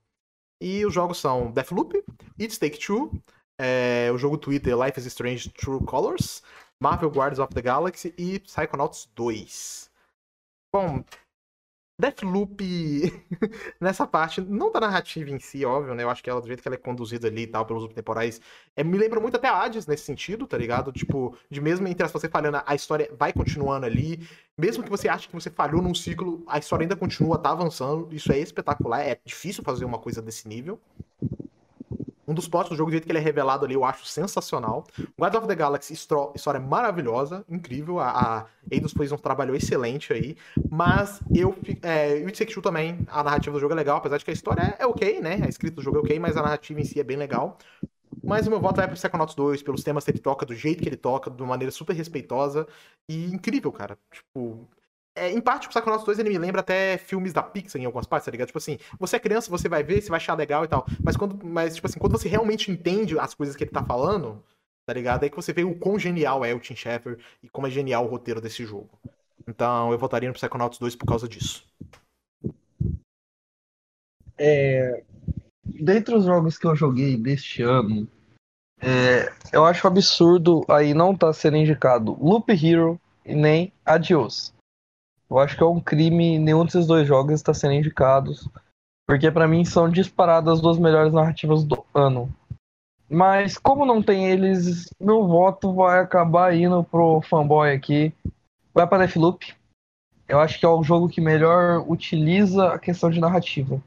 E os jogos são Deathloop, It's Take Two, é, o jogo Twitter Life is Strange True Colors, Marvel Guardians of the Galaxy e Psychonauts 2. Bom, Deathloop, nessa parte, não da narrativa em si, óbvio, né? Eu acho que ela, do jeito que ela é conduzida ali e tal, pelos temporais, é, me lembra muito até a Hades nesse sentido, tá ligado? Tipo, de mesmo entre as você falhando, a história vai continuando ali. Mesmo que você ache que você falhou num ciclo, a história ainda continua, tá avançando. Isso é espetacular, é difícil fazer uma coisa desse nível. Um dos plots do jogo, do jeito que ele é revelado ali, eu acho sensacional. Guardians of the Galaxy, história maravilhosa, incrível. A, a Eidos fez um trabalho excelente aí. Mas eu. É, Two também, a narrativa do jogo é legal, apesar de que a história é, é ok, né? A escrita do jogo é ok, mas a narrativa em si é bem legal. Mas o meu voto vai pro Psychonauts 2, pelos temas que ele toca, do jeito que ele toca, de uma maneira super respeitosa e incrível, cara. Tipo. É, em parte, o Psychonauts 2 ele me lembra até filmes da Pixar em algumas partes, tá ligado? Tipo assim, você é criança, você vai ver, você vai achar legal e tal. Mas quando, mas, tipo assim, quando você realmente entende as coisas que ele tá falando, tá ligado? É que você vê o quão genial é o Tim Schafer e como é genial o roteiro desse jogo. Então eu votaria no Psychonauts 2 por causa disso. É, dentre os jogos que eu joguei deste ano, é, eu acho absurdo aí não estar sendo indicado Loop Hero e nem Adios. Eu acho que é um crime nenhum desses dois jogos está sendo indicados, porque pra mim são disparadas as duas melhores narrativas do ano. Mas como não tem eles, meu voto vai acabar indo pro fanboy aqui. Vai para Deathloop. Eu acho que é o jogo que melhor utiliza a questão de narrativa.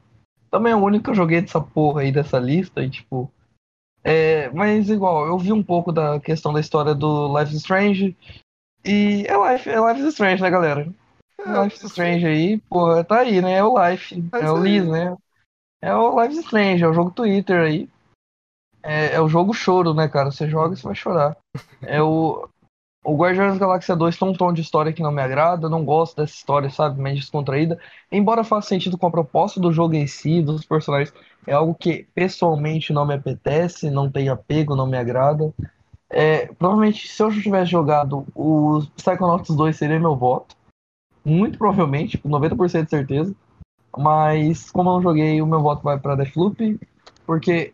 Também é o único que eu joguei dessa porra aí dessa lista e tipo. É, mas igual, eu vi um pouco da questão da história do Life is Strange. E é Life, é Life is Strange, né, galera? É Life Strange aí, porra, tá aí, né? É o Life. É É o. Liz, né? É o Life Strange, é o jogo Twitter aí. É, é o jogo choro, né, cara? Você joga e você vai chorar. É o. O Guardiões da Galáxia 2 tem um tom de história que não me agrada, não gosto dessa história, sabe, meio descontraída. Embora faça sentido com a proposta do jogo em si, dos personagens, é algo que pessoalmente não me apetece, não tem apego, não me agrada. É, provavelmente, se eu tivesse jogado o Psychonauts 2, seria meu voto. Muito provavelmente, com 90% de certeza. Mas, como eu não joguei, o meu voto vai para Deathloop, porque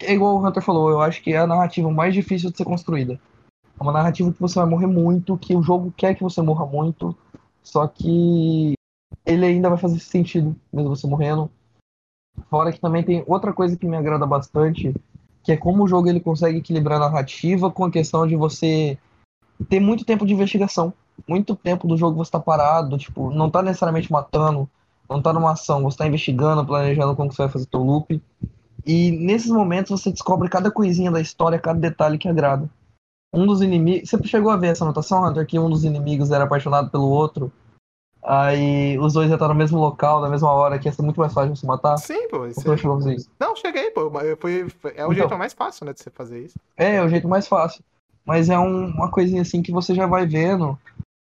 é igual o Hunter falou, eu acho que é a narrativa mais difícil de ser construída. É uma narrativa que você vai morrer muito, que o jogo quer que você morra muito, só que ele ainda vai fazer sentido, mesmo você morrendo. Fora que também tem outra coisa que me agrada bastante, que é como o jogo ele consegue equilibrar a narrativa com a questão de você ter muito tempo de investigação. Muito tempo do jogo você tá parado, tipo, não tá necessariamente matando, não tá numa ação, você tá investigando, planejando como que você vai fazer teu loop. E nesses momentos você descobre cada coisinha da história, cada detalhe que agrada. Um dos inimigos. Você chegou a ver essa anotação, Hunter? Que um dos inimigos era apaixonado pelo outro. Aí os dois já estão no mesmo local, na mesma hora, que ia ser muito mais fácil de se matar. Sim, pô. Isso você chegou a fazer isso? Não, cheguei, pô. é o Então. jeito mais fácil, né, de você fazer isso. É, é o jeito mais fácil. Mas é um- uma coisinha assim que você já vai vendo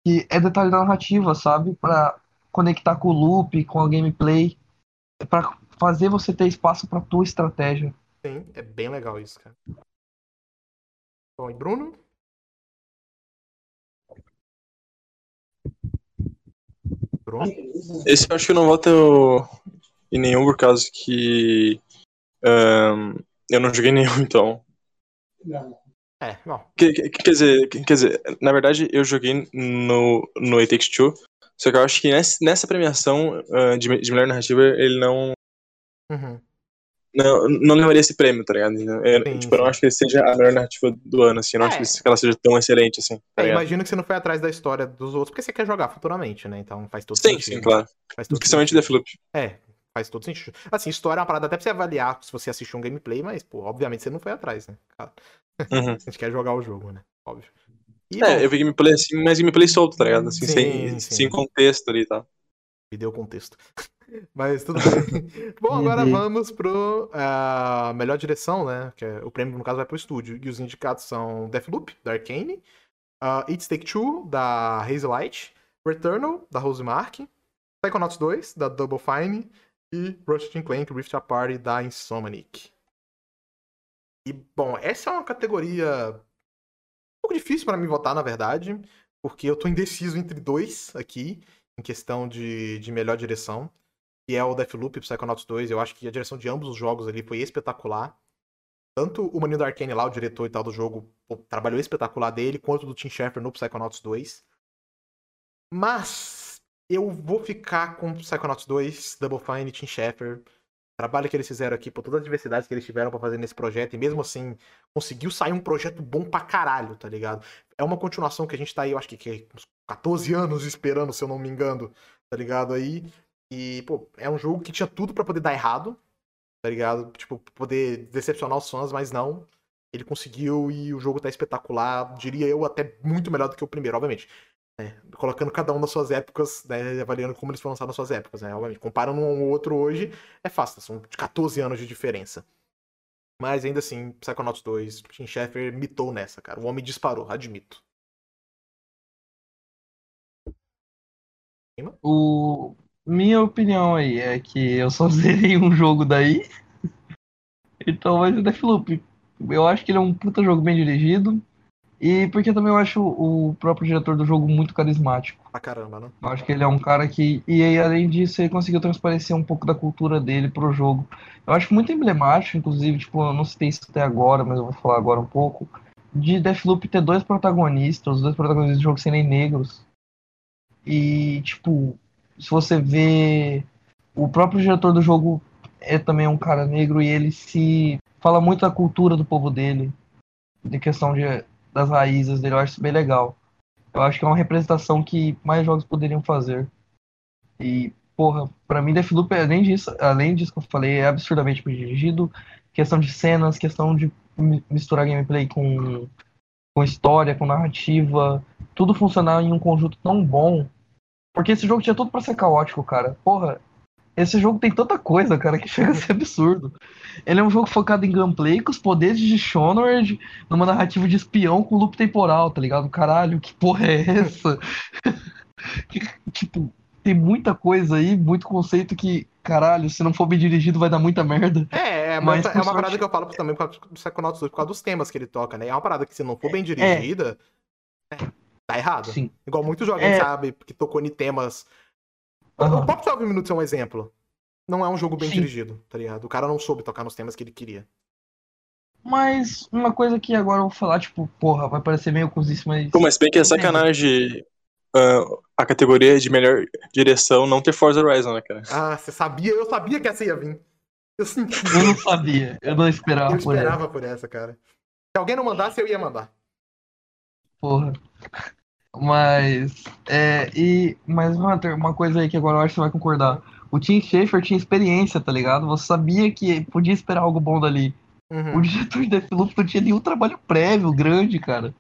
que é detalhe da narrativa, sabe? Pra conectar com o loop, com a gameplay, pra fazer você ter espaço pra tua estratégia. Sim, é bem legal isso, cara. Bom, e Bruno? Bruno? Esse eu acho que não voto em nenhum por causa que ahn, eu não joguei nenhum, então. É. Que- que- Quer dizer, quer dizer, na verdade eu joguei no, no It Takes Two, só que eu acho que nessa, premiação ah, de, de melhor narrativa ele não, Uhum. não, não levaria esse prêmio, tá ligado? Eu, Sim, tipo, eu não sim. acho que ele seja a melhor narrativa do ano, assim, eu não É. acho que ela seja tão excelente, assim, tá É, imagino que você não foi atrás da história dos outros, porque você quer jogar futuramente, né? Então faz todo Sim, sentido. sim, claro. Faz todo Principalmente. Deathloop. É, faz todo sentido. Assim, história é uma parada até pra você avaliar se você assistiu um gameplay, mas, pô, obviamente você não foi atrás, né? Uhum. a gente quer jogar o jogo, né? Óbvio. E, É, bom, eu vi gameplay assim, mas gameplay solto, tá ligado? Assim, Sim, sem, sim. sem contexto ali e tal. me deu contexto. Mas tudo bem. Bom, agora vamos pro ah, melhor direção, né? Que é- o prêmio, no caso, vai pro estúdio. E os indicados são Deathloop, da Arcane, uh, It's Take Two, da Hazelight, Returnal, da Rosemark, Psychonauts 2, da Double Fine, e Ratchet Clank Rift Apart, da Insomniac. E, bom, essa é uma categoria um pouco difícil pra mim votar, na verdade, porque eu tô indeciso entre dois aqui, em questão de, de melhor direção, que é o Deathloop e o Psychonauts 2. Eu acho que a direção de ambos os jogos ali foi espetacular. Tanto o maninho da lá, o diretor e tal do jogo, pô, trabalhou espetacular dele, quanto do Tim Schafer no Psychonauts 2. Mas eu vou ficar com Psychonauts 2, Double Fine Tim. O trabalho que eles fizeram aqui, por todas as diversidades que eles tiveram pra fazer nesse projeto, e mesmo assim, conseguiu sair um projeto bom pra caralho, tá ligado? É uma continuação que a gente tá aí, eu acho que, que uns 14 anos esperando, se eu não me engano, tá ligado? Aí. E, pô, é um jogo que tinha tudo pra poder dar errado, tá ligado? Tipo, poder decepcionar os fãs, mas não. Ele conseguiu e o jogo tá espetacular, diria eu, até muito melhor do que o primeiro, obviamente. Né? colocando cada um nas suas épocas, né? avaliando como eles foram lançados nas suas épocas, né? Obviamente, comparando um ao outro hoje, é fácil, são de 14 anos de diferença. Mas ainda assim, Psychonauts 2, Tim Schafer mitou nessa, cara. O homem disparou, admito. O... Minha opinião aí é que eu só zerei um jogo daí. Então vai ser Deathloop. Eu acho que ele é um puta jogo bem dirigido. E porque também eu acho o próprio diretor do jogo muito carismático. Pra caramba, né? Eu acho que ele é um cara que. E aí, além disso, ele conseguiu transparecer um pouco da cultura dele pro jogo. Eu acho muito emblemático, inclusive, tipo, eu não citei isso até agora, mas eu vou falar agora um pouco. De Deathloop ter dois protagonistas, os dois protagonistas do jogo serem negros. E, tipo, se você vê. O próprio diretor do jogo é também um cara negro e ele se. fala muito da cultura do povo dele. De questão de, das raízes dele. Eu acho isso bem legal. Eu acho que é uma representação que mais jogos poderiam fazer. E, porra, pra mim Deathloop, além disso, além disso que eu falei, é absurdamente bem dirigido. Questão de cenas, questão de mi- misturar gameplay com, com história, com narrativa. Tudo funcionar em um conjunto tão bom. Porque esse jogo tinha tudo pra ser caótico, cara. Porra, esse jogo tem tanta coisa, cara, que chega a ser absurdo. Ele é um jogo focado em gameplay, com os poderes de Shonord, numa narrativa de espião com loop temporal, tá ligado? Caralho, que porra é essa? Tipo, tem muita coisa aí, muito conceito que, caralho, se não for bem dirigido vai dar muita merda. É, é, Mas, é uma sorte- parada que eu falo também por causa do Psychonauts 2, por causa dos temas que ele toca, né? É uma parada que se não for bem É. dirigida, é, tá errado. Sim. Igual muitos jogos, É. sabe, que tocou em temas. O Aham. Pop 9 Minutos é um exemplo. Não é um jogo bem Sim. dirigido, tá ligado? O cara não soube tocar nos temas que ele queria. Mas uma coisa que agora eu vou falar, tipo, porra, vai parecer meio cozice, mas. Pô, mas bem que é sacanagem ah, a categoria de melhor direção não ter Forza Horizon, né, cara? Ah, você sabia? Eu sabia que essa ia vir. Eu senti. Eu não sabia, eu não esperava Eu por ela. esperava por essa, cara. Se alguém não mandasse, eu ia mandar. Porra. Mas. É, e. Mas, Hunter, uma coisa aí que agora eu acho que você vai concordar. O Tim Schafer tinha experiência, tá ligado? Você sabia que podia esperar algo bom dali. Uhum. O diretor de Deathloop não tinha nenhum trabalho prévio grande, cara.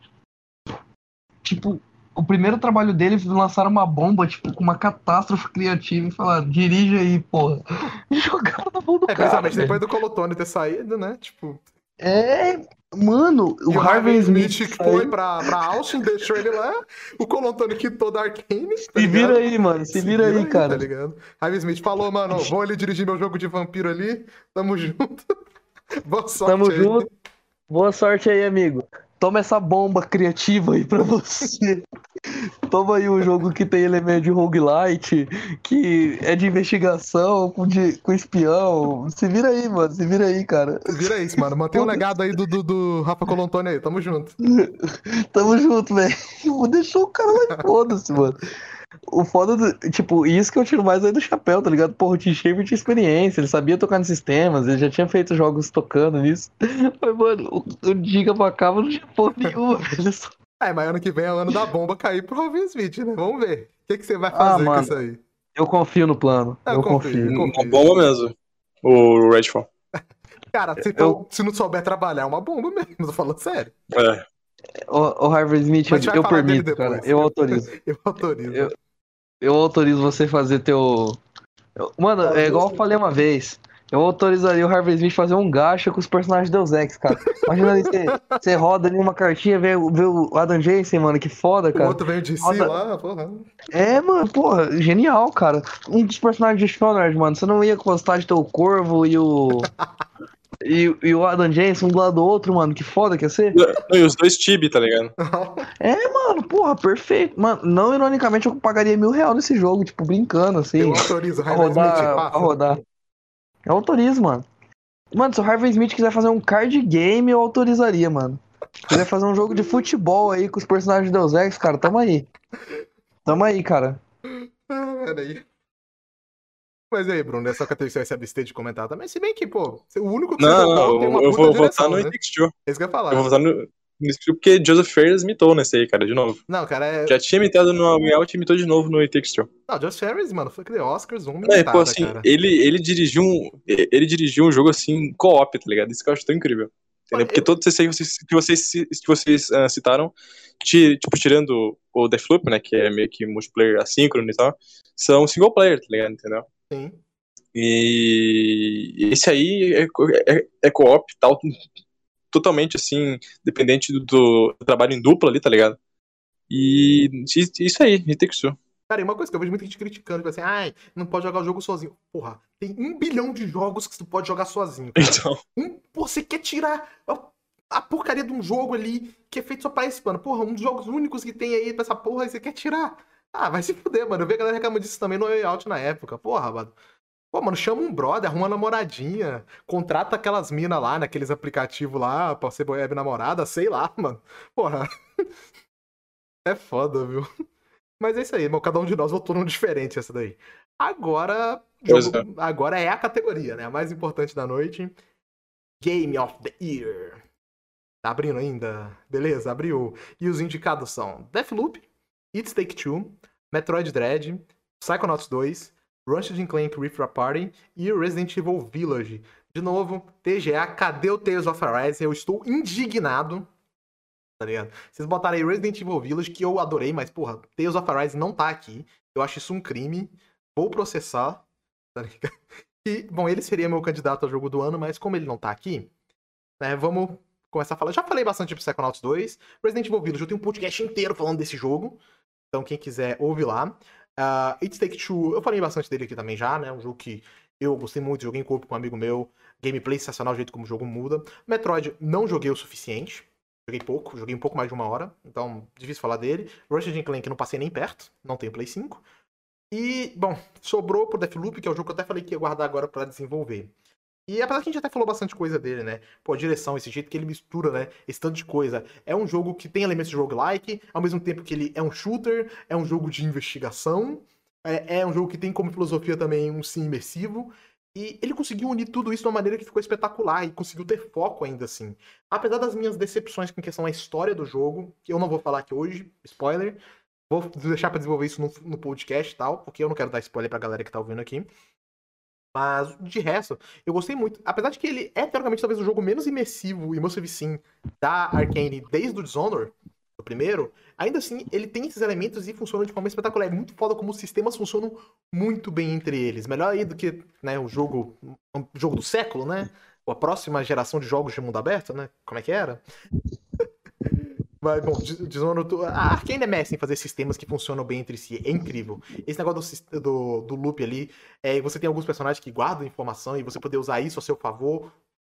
Tipo, o primeiro trabalho dele foi lançar uma bomba, tipo, com uma catástrofe criativa e falar, dirige aí, porra. E jogaram na mão do É, cara. principalmente velho. depois do Colotone ter saído, né? Tipo, É, Mano, o E Harvey Smith. que saiu- foi pra, pra Austin, deixou ele lá. O Colantoni quitou da Arkane. Tá Se vira aí, mano. Se vira aí, cara. Tá ligado? Harvey Smith falou, mano, vou ali dirigir meu jogo de vampiro ali. Tamo junto. Boa sorte Tamo aí. junto. Boa sorte aí, amigo. Toma essa bomba criativa aí pra você. Toma aí um jogo que tem elemento de roguelite, que é de investigação, com, de, com espião. Se vira aí, mano. Se vira aí, cara. Vira isso, mano. Mantém o legado aí do, do, do Rafa Colantoni aí. Tamo junto. Tamo junto, velho. Deixou o cara lá, foda-se, mano. O foda do. Tipo, isso que eu tiro mais aí do chapéu, tá ligado? Porra, o T-Shaver tinha experiência, ele sabia tocar nos sistemas, ele já tinha feito jogos tocando nisso. Mas, mano, o, o Diga pra cá não tinha porra nenhuma, velho. Só- É, mas ano que vem é o ano da bomba cair pro Harvey Smith, né? Vamos ver. O que, que você vai Ah, fazer com mano. isso aí? Eu confio no plano. Eu Eu, confio. confio. Uma bomba mesmo. O Redfall. Cara, se, Eu- se não souber trabalhar, é uma bomba mesmo. Tô falando sério. É. O, o Harvey Smith, eu dele permito, cara. Eu autorizo. Eu autorizo. Eu- Eu autorizo você fazer teu. Eu- Mano, é igual eu falei uma vez. Eu autorizaria o Harvey Smith fazer um gacha com os personagens Deus Ex, cara. Imagina ali, você, roda ali uma cartinha, vê, o- vê o Adam Jensen, mano, que foda, O cara. outro veio de si Roda- lá, porra. É, mano, porra, genial, cara. Um dos personagens de Dishonored, mano, você não ia gostar de ter o Corvo e o. E, e o Adam Jensen um do lado do outro, mano, que foda que ia ser. Não, e os dois Tibi, tá ligado? Mano, porra, perfeito. Mano, não ironicamente eu pagaria mil reais nesse jogo, tipo, brincando, assim. Eu autorizo. Harvey rodar, Smith, pra passa. rodar. Eu autorizo, mano. Mano, se o Harvey Smith quiser fazer um card game, eu autorizaria, mano. Se quiser fazer um jogo de futebol aí com os personagens de Deus Ex, cara, tamo aí. Tamo aí, cara. Ah, peraí. Mas aí, Bruno, é só que eu tenho que se abster de comentar também. Se bem que, pô, o único que você Não, não, tem uma eu vou direção, votar no né? É isso que eu ia falar. Eu vou votar no, Two porque Joseph Fares mitou nesse aí, cara, de novo. Não, cara, é. Já tinha imitado no Way Out e imitou de novo no It Takes Two. Não, Just Ferris, mano, foi aquele Oscars, um É, pô, assim, cara. ele, ele dirigiu um. Ele dirigiu um jogo assim, co-op, tá ligado? Isso que eu acho tão incrível. Entendeu? Porque todos esses aí que vocês, que vocês, ah, citaram, ti- tipo, tirando o Deathloop, né? Que é meio que multiplayer assíncrono e tal, são single player, tá ligado? Entendeu? Sim. E esse aí é, é, é co-op e tal, totalmente assim, dependente do, do trabalho em dupla ali, tá ligado? E isso aí, Two. Cara, e uma coisa que eu vejo muita gente criticando, tipo assim, ai, não pode jogar o jogo sozinho. Porra, tem um bilhão de jogos que tu pode jogar sozinho. cara. Então, Um, você quer tirar a, porcaria de um jogo ali que é feito só pra esse, mano. Porra, um dos jogos únicos que tem aí pra essa porra, aí você quer tirar. Ah, vai se fuder, mano. Eu vi a galera reclamando disso também no Way Out na época. Porra, mano. Pô, mano, chama um brother, arruma uma namoradinha, contrata aquelas minas lá, naqueles aplicativos lá, pra ser web namorada, sei lá, mano. Porra. É foda, viu? Mas é isso aí, irmão. Cada um de nós votou num diferente essa daí. Agora, jogo- agora é a categoria, né? A mais importante da noite. Game of the Year. Tá abrindo ainda? Beleza, abriu. E os indicados são Deathloop, It's Take Two, Metroid Dread, Psychonauts 2, Ratchet Clank Rift Party e Resident Evil Village. De novo, TGA, cadê o Tales of Arise? Eu estou indignado. Tá ligado? Vocês botaram aí Resident Evil Village, que eu adorei, mas, porra, Tales of Arise não tá aqui. Eu acho isso um crime. Vou processar. Tá ligado? E, bom, ele seria meu candidato ao jogo do ano, mas como ele não tá aqui, né, vamos começar a falar. Já falei bastante de Psychonauts 2. Resident Evil Village, eu tenho um podcast inteiro falando desse jogo. Então, quem quiser, ouve lá. Uh, It's Take Two, eu falei bastante dele aqui também já, né? Um jogo que eu gostei muito, joguei em corpo com um amigo meu. Gameplay sensacional, o jeito como o jogo muda. Metroid, não joguei o suficiente. Joguei pouco, joguei um pouco mais de uma hora, então difícil falar dele. Ratchet Clank não passei nem perto, não tenho Play 5. E, bom, sobrou pro Deathloop, que é o jogo que eu até falei que ia guardar agora pra desenvolver. E apesar que a gente até falou bastante coisa dele, né? Pô, a direção, esse jeito que ele mistura, né? Esse tanto de coisa. É um jogo que tem elementos de roguelike, ao mesmo tempo que ele é um shooter, é um jogo de investigação, é, é um jogo que tem como filosofia também um sim imersivo. E ele conseguiu unir tudo isso de uma maneira que ficou espetacular e conseguiu ter foco ainda assim. Apesar das minhas decepções com questão à história do jogo, que eu não vou falar aqui hoje, spoiler. Vou deixar pra desenvolver isso no, no podcast e tal, porque eu não quero dar spoiler pra galera que tá ouvindo aqui. Mas, de resto, eu gostei muito. Apesar de que ele é, teoricamente, talvez o jogo menos imersivo e immersive sim da Arkane desde o Dishonored, o primeiro, ainda assim, ele tem esses elementos e funciona de forma espetacular. É muito foda como os sistemas funcionam muito bem entre eles. Melhor aí do que né, o jogo, jogo do século, né? a próxima geração de jogos de mundo aberto, né? Como é que era? Mas, bom, Dishonored, a Arkane é mestre em fazer sistemas que funcionam bem entre si. É incrível. Esse negócio do, do, do loop ali, é, você tem alguns personagens que guardam informação e você poder usar isso a seu favor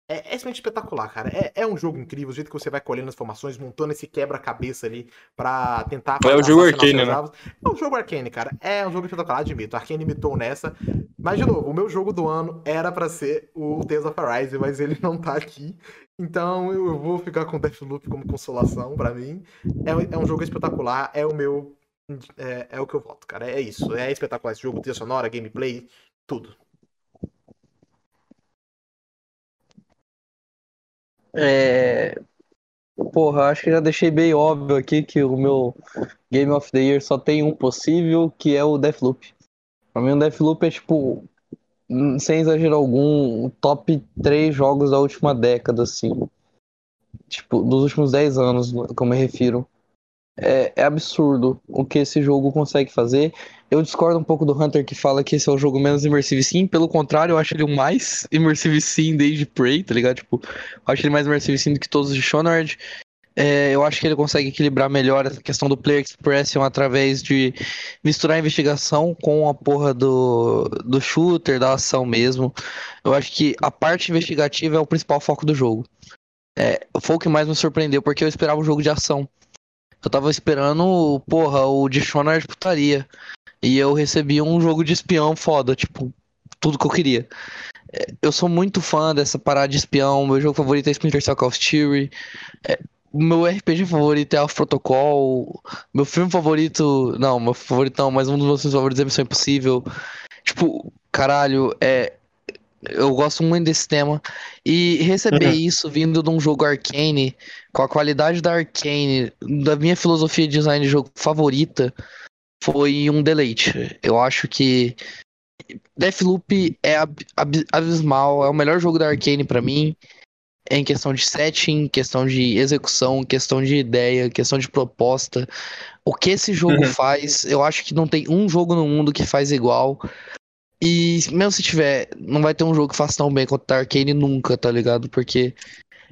é, é simplesmente espetacular, cara. É, é um jogo incrível, o jeito que você vai colhendo as informações, montando esse quebra-cabeça ali pra tentar. É o jogo Arcane, né? É um jogo Arcane, cara. É um jogo espetacular, admito. Arcane imitou nessa. Mas, de novo, o meu jogo do ano era para ser o Tales of Arise, mas ele não tá aqui. Então eu vou ficar com Deathloop como consolação para mim. É, é um jogo espetacular, é o meu. É, é o que eu voto, cara. É isso. É espetacular esse jogo, trilha sonora, gameplay, tudo. É... Porra, acho que já deixei bem óbvio aqui que o meu Game of the Year só tem um possível, que é o Deathloop. Pra mim, o Deathloop é tipo, sem exagero algum, top 3 jogos da última década, assim. Tipo, dos últimos 10 anos, como eu me refiro. É, é, absurdo o que esse jogo consegue fazer. Eu discordo um pouco do Hunter que fala que esse é o jogo menos immersive sim. Pelo contrário, eu acho ele o mais immersive sim desde Prey, tá ligado? Tipo, eu acho ele mais immersive sim do que todos os de Shonard. É, eu acho que ele consegue equilibrar melhor essa questão do player expression através de misturar a investigação com a porra do, do shooter, da ação mesmo. Eu acho que a parte investigativa é o principal foco do jogo. É, foi o que mais me surpreendeu, porque eu esperava um jogo de ação. Eu tava esperando, porra, o Dishonored putaria. E eu recebi um jogo de espião foda, tipo, tudo que eu queria. É, eu sou muito fã dessa parada de espião. Meu jogo favorito é Splinter Cell Call of Duty. É, meu RPG favorito é Alpha Protocol. Meu filme favorito. Não, meu favorito não, mas um dos meus filmes favoritos é Missão Impossível. Tipo, caralho, é eu gosto muito desse tema. E receber uhum. isso vindo de um jogo arcane, com a qualidade da arcane, da minha filosofia de design de jogo favorita, foi um deleite. Eu acho que Deathloop é ab ab abismal, é o melhor jogo da arcane para mim. Em questão de setting, questão de execução, questão de ideia, questão de proposta. O que esse jogo uhum. faz, eu acho que não tem um jogo no mundo que faz igual. E mesmo se tiver, não vai ter um jogo que faça tão bem quanto o Arcane nunca, tá ligado? Porque,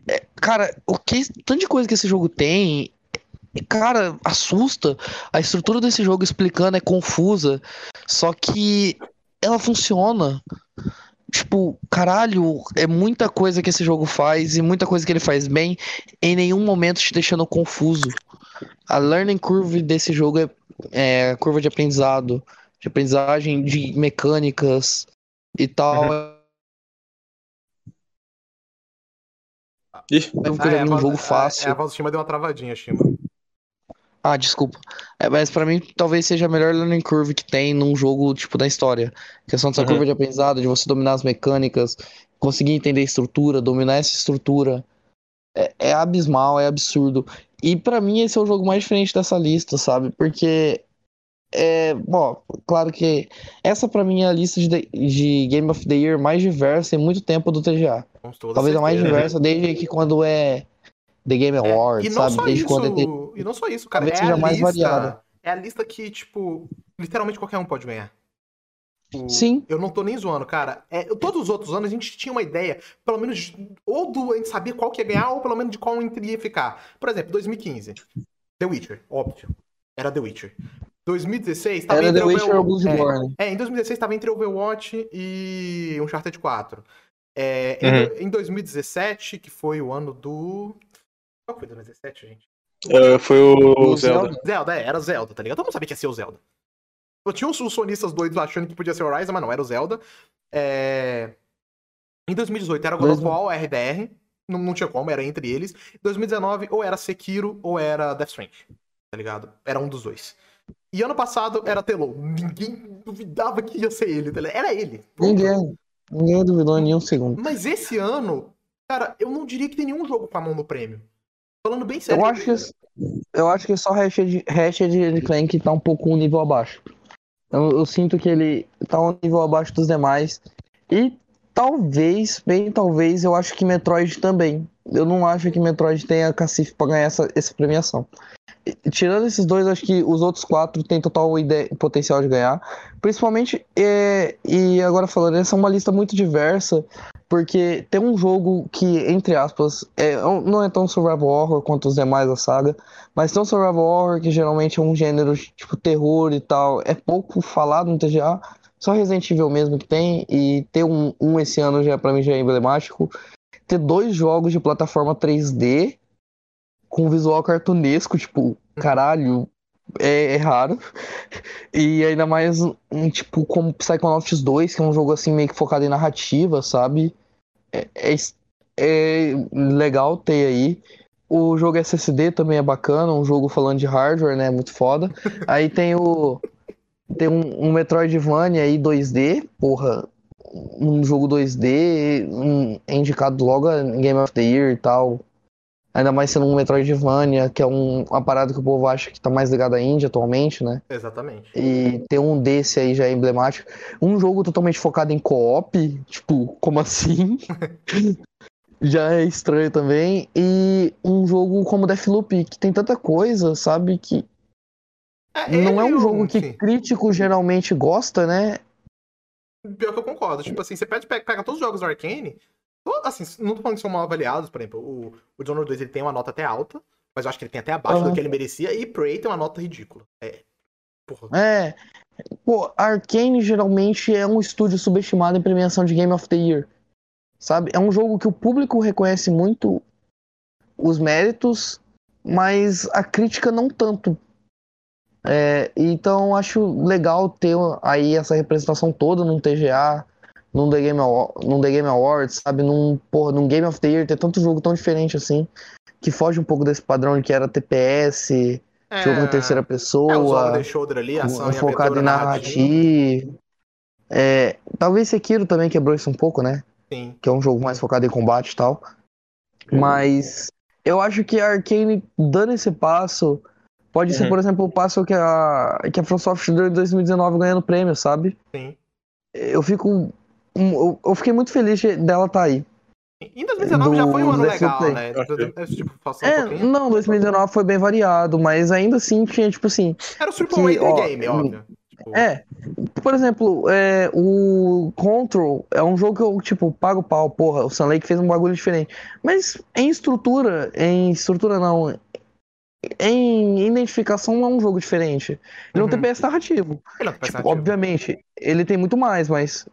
é, cara, o que tanto de coisa que esse jogo tem, cara, assusta. A estrutura desse jogo explicando é confusa, só que ela funciona. Tipo, caralho, é muita coisa que esse jogo faz e muita coisa que ele faz bem, em nenhum momento te deixando confuso. A learning curve desse jogo é, é curva de aprendizado de aprendizagem de mecânicas e tal. Uhum. Ixi. Eu ah, é, um jogo fácil. É, a voz do Shima deu uma travadinha, Shima. Ah, desculpa. É, mas para mim talvez seja a melhor learning curve que tem num jogo tipo da história. A questão dessa uhum. curva de aprendizado, de você dominar as mecânicas, conseguir entender a estrutura, dominar essa estrutura. É, é abismal, é absurdo. E para mim esse é o jogo mais diferente dessa lista, sabe? Porque é, bom, claro que essa para mim é a lista de, de, Game of the Year mais diversa em muito tempo do TGA. Talvez a mais diversa desde que quando é The Game Awards, é, sabe? Desde isso, quando é. E não só isso, cara. Talvez é seja mais lista, variada. É a lista que, tipo, literalmente qualquer um pode ganhar. O... Sim. Eu não tô nem zoando, cara. É, todos os outros anos a gente tinha uma ideia, pelo menos, ou do, a gente sabia qual que ia ganhar, ou pelo menos de qual ia ficar. Por exemplo, 2015. The Witcher, óbvio. Era The Witcher. 2016 tava Era entre The Witcher Overwatch. É, é, em 2016 estava entre Overwatch e Uncharted 4. É, uhum. em, em 2017, que foi o ano do. Qual foi 2017, gente? Uh, foi o, o Zelda. Zelda. Zelda, é, era Zelda, tá ligado? Todo mundo sabia que ia ser o Zelda. Eu tinha uns sonistas doidos achando que podia ser o Horizon, mas não, era o Zelda. É... Em 2018 era God of War, RDR. Não, não tinha como, era entre eles. Em 2019, ou era Sekiro ou era Death Stranding. Tá ligado? Era um dos dois. E ano passado era Telon. Ninguém duvidava que ia ser ele. Tá era ele. Ninguém. Ninguém duvidou em nenhum segundo. Mas esse ano, cara, eu não diria que tem nenhum jogo com a mão no prêmio. Falando bem sério. Eu acho que, eu acho que só Ratchet, Ratchet Clank tá um pouco um nível abaixo. Eu, eu, sinto que ele tá um nível abaixo dos demais. E talvez, bem talvez, eu acho que Metroid também. Eu não acho que Metroid tenha cacife pra ganhar essa, essa premiação. Tirando esses dois, acho que os outros quatro têm total ideia, potencial de ganhar. Principalmente, é, e agora falando, essa é uma lista muito diversa, porque tem um jogo que, entre aspas, é, não é tão survival horror quanto os demais da saga, mas tem um survival horror que geralmente é um gênero tipo terror e tal, é pouco falado no TGA, só Resident Evil mesmo que tem, e ter um, um esse ano já para mim já é emblemático. Ter dois jogos de plataforma 3D com visual cartunesco, tipo, caralho, é, é, raro. E ainda mais um tipo como Psychonauts 2, que é um jogo assim meio que focado em narrativa, sabe? É, é, é, legal ter aí. O jogo SSD também é bacana, um jogo falando de hardware, né? Muito foda. Aí tem o. Tem um, um Metroidvania aí 2D, porra. Um jogo 2D, um, é indicado logo em Game of the Year e tal. Ainda mais sendo um Metroidvania, que é um, uma parada que o povo acha que tá mais ligado à Índia atualmente, né? Exatamente. E ter um desse aí já é emblemático. Um jogo totalmente focado em co-op, tipo, como assim? já é estranho também. E um jogo como Deathloop, que tem tanta coisa, sabe? Que é, não é um jogo que sim. crítico geralmente gosta, né? Pior que eu concordo. Tipo assim, você pega, pega todos os jogos do Arcane, Assim, não tô falando que são mal avaliados, por exemplo, o, o Dishonored 2 ele tem uma nota até alta, mas eu acho que ele tem até abaixo uhum. do que ele merecia, e Prey tem uma nota ridícula. É. Porra. É. Pô, Arkane geralmente é um estúdio subestimado em premiação de Game of the Year. Sabe? É um jogo que o público reconhece muito os méritos, mas a crítica não tanto. É, então acho legal ter aí essa representação toda num TGA num The Game, num The Game Awards, sabe? Num, porra, num Game of the Year, ter tanto jogo tão diferente assim, que foge um pouco desse padrão de que era TPS, é, jogo em terceira pessoa. É, shoulder ali, ação focado em narrativa. É, talvez Sekiro também quebrou isso um pouco, né? Sim. Que é um jogo mais focado em combate e tal. Mas eu acho que a Arkane dando esse passo pode uhum. ser, por exemplo, o passo que a, que a From Software deu em 2019 ganhando prêmio, sabe? Sim. Eu fico eu, eu fiquei muito feliz dela estar tá aí. Em 2019 do, já foi um ano legal, Play. né? Tipo, é, um não, 2019 foi bem variado, mas ainda assim tinha, tipo assim. Era o Triple A game, óbvio. Tipo... É, por exemplo, é, o Control é um jogo que eu, tipo, pago pau, porra, o Sun Lake fez um bagulho diferente. Mas em estrutura, em estrutura não, em identificação é um jogo diferente. Ele uhum. não tem PS narrativo. Ele não tem tipo, obviamente, ele tem muito mais, mas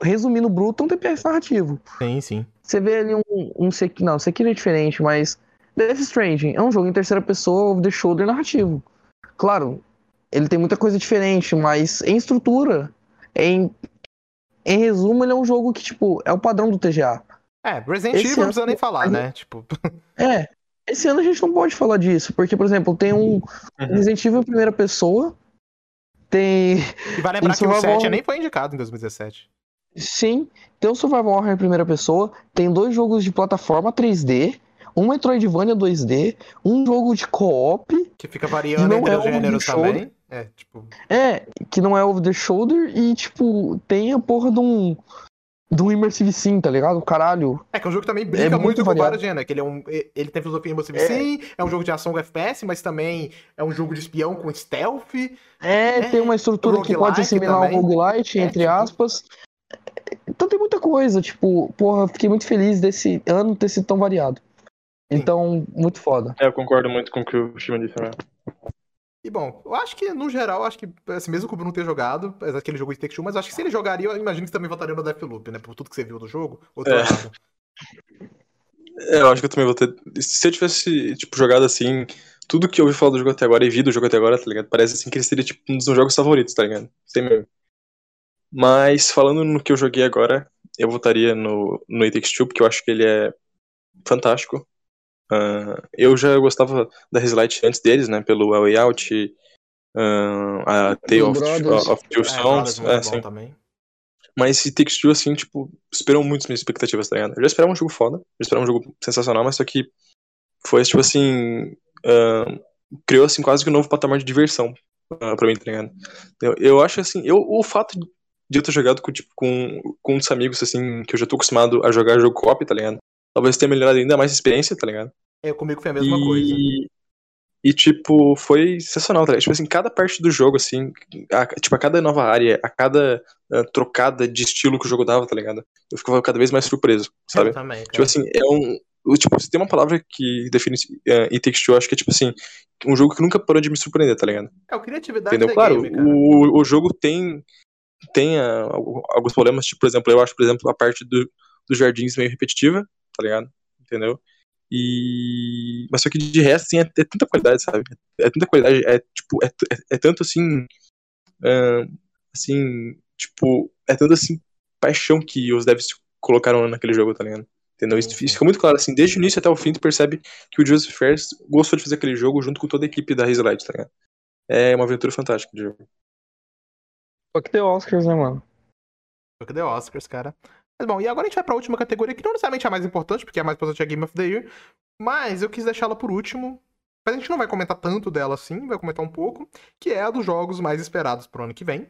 resumindo bruto, não tem PS narrativo. Sim, sim. Você vê ali um, um não, Sekiro é diferente, mas Death Stranding é um jogo em terceira pessoa, the shoulder narrativo. Claro, ele tem muita coisa diferente, mas em estrutura, em, em resumo, ele é um jogo que, tipo, é o padrão do TGA. É, Resident Evil não precisa nem falar, né? Tipo... É, esse ano a gente não pode falar disso, porque, por exemplo, tem um uhum. Resident Evil em primeira pessoa, tem... E vai lembrar que o 7 nem foi indicado em 2017. Sim, tem o Survival Horror em primeira pessoa, tem dois jogos de plataforma 3D, um Metroidvania 2D, um jogo de co-op. Que fica variando entre é os gêneros também. É, tipo... é, que não é over the shoulder e, tipo, tem a porra de um do Immersive Sim, tá ligado? Caralho. É que é um jogo que também brinca é muito, muito com vários gêneros. Que ele, é um, ele tem filosofia Immersive é. Sim, é um jogo de ação com FPS, mas também é um jogo de espião com stealth. É, é tem uma estrutura que pode assimilar também. um roguelite, é, entre tipo... aspas. Então tem muita coisa, tipo, porra, fiquei muito feliz desse ano ter sido tão variado. Então, Sim. muito foda. É, eu concordo muito com o que o Shima disse também. E bom, eu acho que, no geral, acho que, assim, mesmo o Kubo não ter jogado, aquele jogo de Take Two, mas acho que se ele jogaria, eu imagino que também votaria no Deathloop, né? Por tudo que você viu do jogo. Ou é. é. eu acho que eu também vou ter. Se eu tivesse, tipo, jogado assim, tudo que eu ouvi falar do jogo até agora e vi do jogo até agora, tá ligado? Parece assim que ele seria, tipo, um dos meus jogos favoritos, tá ligado? Sem mesmo. Mas, falando no que eu joguei agora, eu votaria no, no It Takes Two, porque eu acho que ele é fantástico. Uh, eu já gostava da Reslight antes deles, né? Pelo A Way Out, uh, a Tale of, of, Two Songs. É, assim. Mas esse Takes Two, assim, tipo, superou muito as minhas expectativas, tá ligado? Eu já esperava um jogo foda, já esperava um jogo sensacional, mas só que foi, tipo assim, uh, criou, assim, quase que um novo patamar de diversão uh, pra mim, tá ligado? Eu, eu acho, assim, eu, o fato de eu ter jogado com, tipo, com, com uns amigos, assim, que eu já tô acostumado a jogar jogo co-op, tá ligado? Talvez tenha melhorado ainda mais a experiência, tá ligado? É, comigo foi a mesma e... coisa. E, tipo, foi sensacional, tá ligado? Tipo assim, cada parte do jogo, assim, a, tipo, a cada nova área, a cada uh, trocada de estilo que o jogo dava, tá ligado? Eu ficava cada vez mais surpreso, sabe? Eu também, cara. Tipo assim, é um. Tipo, se tem uma palavra que define uh, It Takes Two, eu acho que é tipo assim, um jogo que nunca parou de me surpreender, tá ligado? É o criatividade Entendeu? Claro, game, o, o jogo tem, tem ah, alguns problemas, tipo, por exemplo, eu acho, por exemplo, a parte do, dos jardins meio repetitiva, tá ligado? Entendeu? E. Mas só que de resto, assim, é, é tanta qualidade, sabe? É tanta qualidade, é tipo, é, é, é tanto assim. ah, assim, tipo, é tanto assim, paixão que os devs colocaram naquele jogo, tá ligado? Entendeu? Isso, fica muito claro, assim, desde o início até o fim, tu percebe que o Joseph Fares gostou de fazer aquele jogo junto com toda a equipe da Haze Light, tá ligado? É uma aventura fantástica de jogo. Só que tem Oscars, né, mano? Foi que deu Oscars, cara. Mas bom, e agora a gente vai pra última categoria, que não necessariamente é a mais importante, porque a mais importante é a Game of the Year. Mas eu quis deixá-la por último. Mas a gente não vai comentar tanto dela assim, vai comentar um pouco. Que é a dos jogos mais esperados pro ano que vem.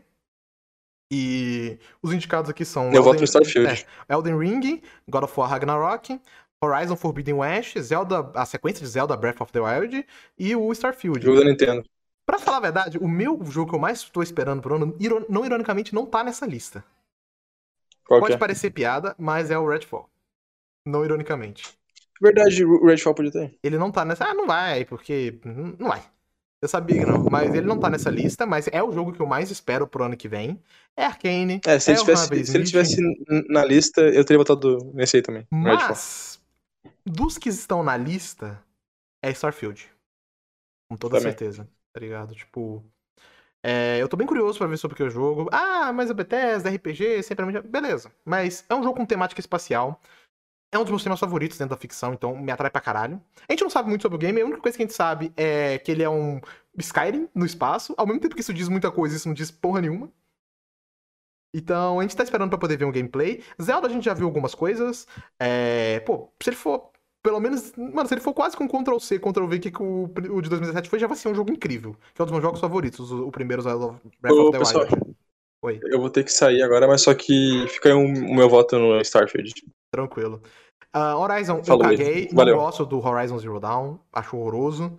E os indicados aqui são. Eu voto Elden- no Starfield. É, Elden Ring, God of War Ragnarok, Horizon Forbidden West, Zelda, a sequência de Zelda Breath of the Wild e o Starfield. Jogo da Nintendo. Pra falar a verdade, o meu jogo que eu mais tô esperando pro ano, não ironicamente, não tá nessa lista. Qual Pode é? parecer piada, mas é o Redfall. Não ironicamente. Verdade, o Redfall podia ter. Ele não tá nessa. Ah, não vai, porque. Não vai. Eu sabia que não. Mas ele não tá nessa lista, mas é o jogo que eu mais espero pro ano que vem. É Arcane. É, se ele, o tivesse, se ele tivesse na lista, eu teria votado nesse aí também. Mas. Dos que estão na lista, é Starfield. Com toda Também. certeza. Tá ligado? Tipo. É, eu tô bem curioso pra ver sobre o que é o jogo. Ah, mas a Bethesda, RPG, sempre. a Beleza. Mas é um jogo com temática espacial. É um dos meus temas favoritos dentro da ficção, então me atrai pra caralho. A gente não sabe muito sobre o game, a única coisa que a gente sabe é que ele é um Skyrim no espaço. Ao mesmo tempo que isso diz muita coisa, isso não diz porra nenhuma. Então, a gente tá esperando pra poder ver um gameplay. Zelda a gente já viu algumas coisas. É, pô, se ele for, pelo menos, mano, se ele for quase com Ctrl C, Ctrl V, que, que o, o de 2017 foi, já vai ser um jogo incrível. Que é um dos meus jogos favoritos, o, o primeiro Zelda Breath Ô, of the pessoal. Wild. Oi, Eu vou ter que sair agora, mas só que fica aí um- o meu voto no Starfield. tranquilo. Ah, Horizon, Falou, eu caguei. Não gosto do Horizon Zero Dawn. Acho horroroso.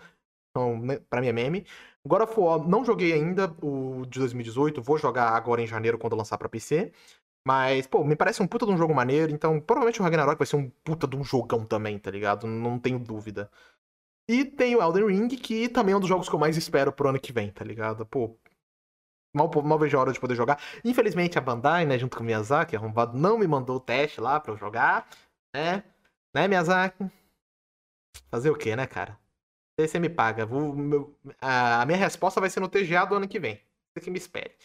Então, né, pra mim é meme. God of War, não joguei ainda o de 2018. Vou jogar agora em janeiro, quando lançar pra PC. Mas, pô, me parece um puta de um jogo maneiro. Então, provavelmente o Ragnarok vai ser um puta de um jogão também, tá ligado? Não tenho dúvida. E tem o Elden Ring, que também é um dos jogos que eu mais espero pro ano que vem, tá ligado? Pô, mal, mal vejo a hora de poder jogar. Infelizmente, a Bandai, né, junto com o Miyazaki, arrombado, não me mandou o teste lá pra eu jogar, né? Né, Miyazaki? Fazer o quê, né, cara? Você me paga. Vou- meu- a minha resposta vai ser no TGA do ano que vem. Você que me espere.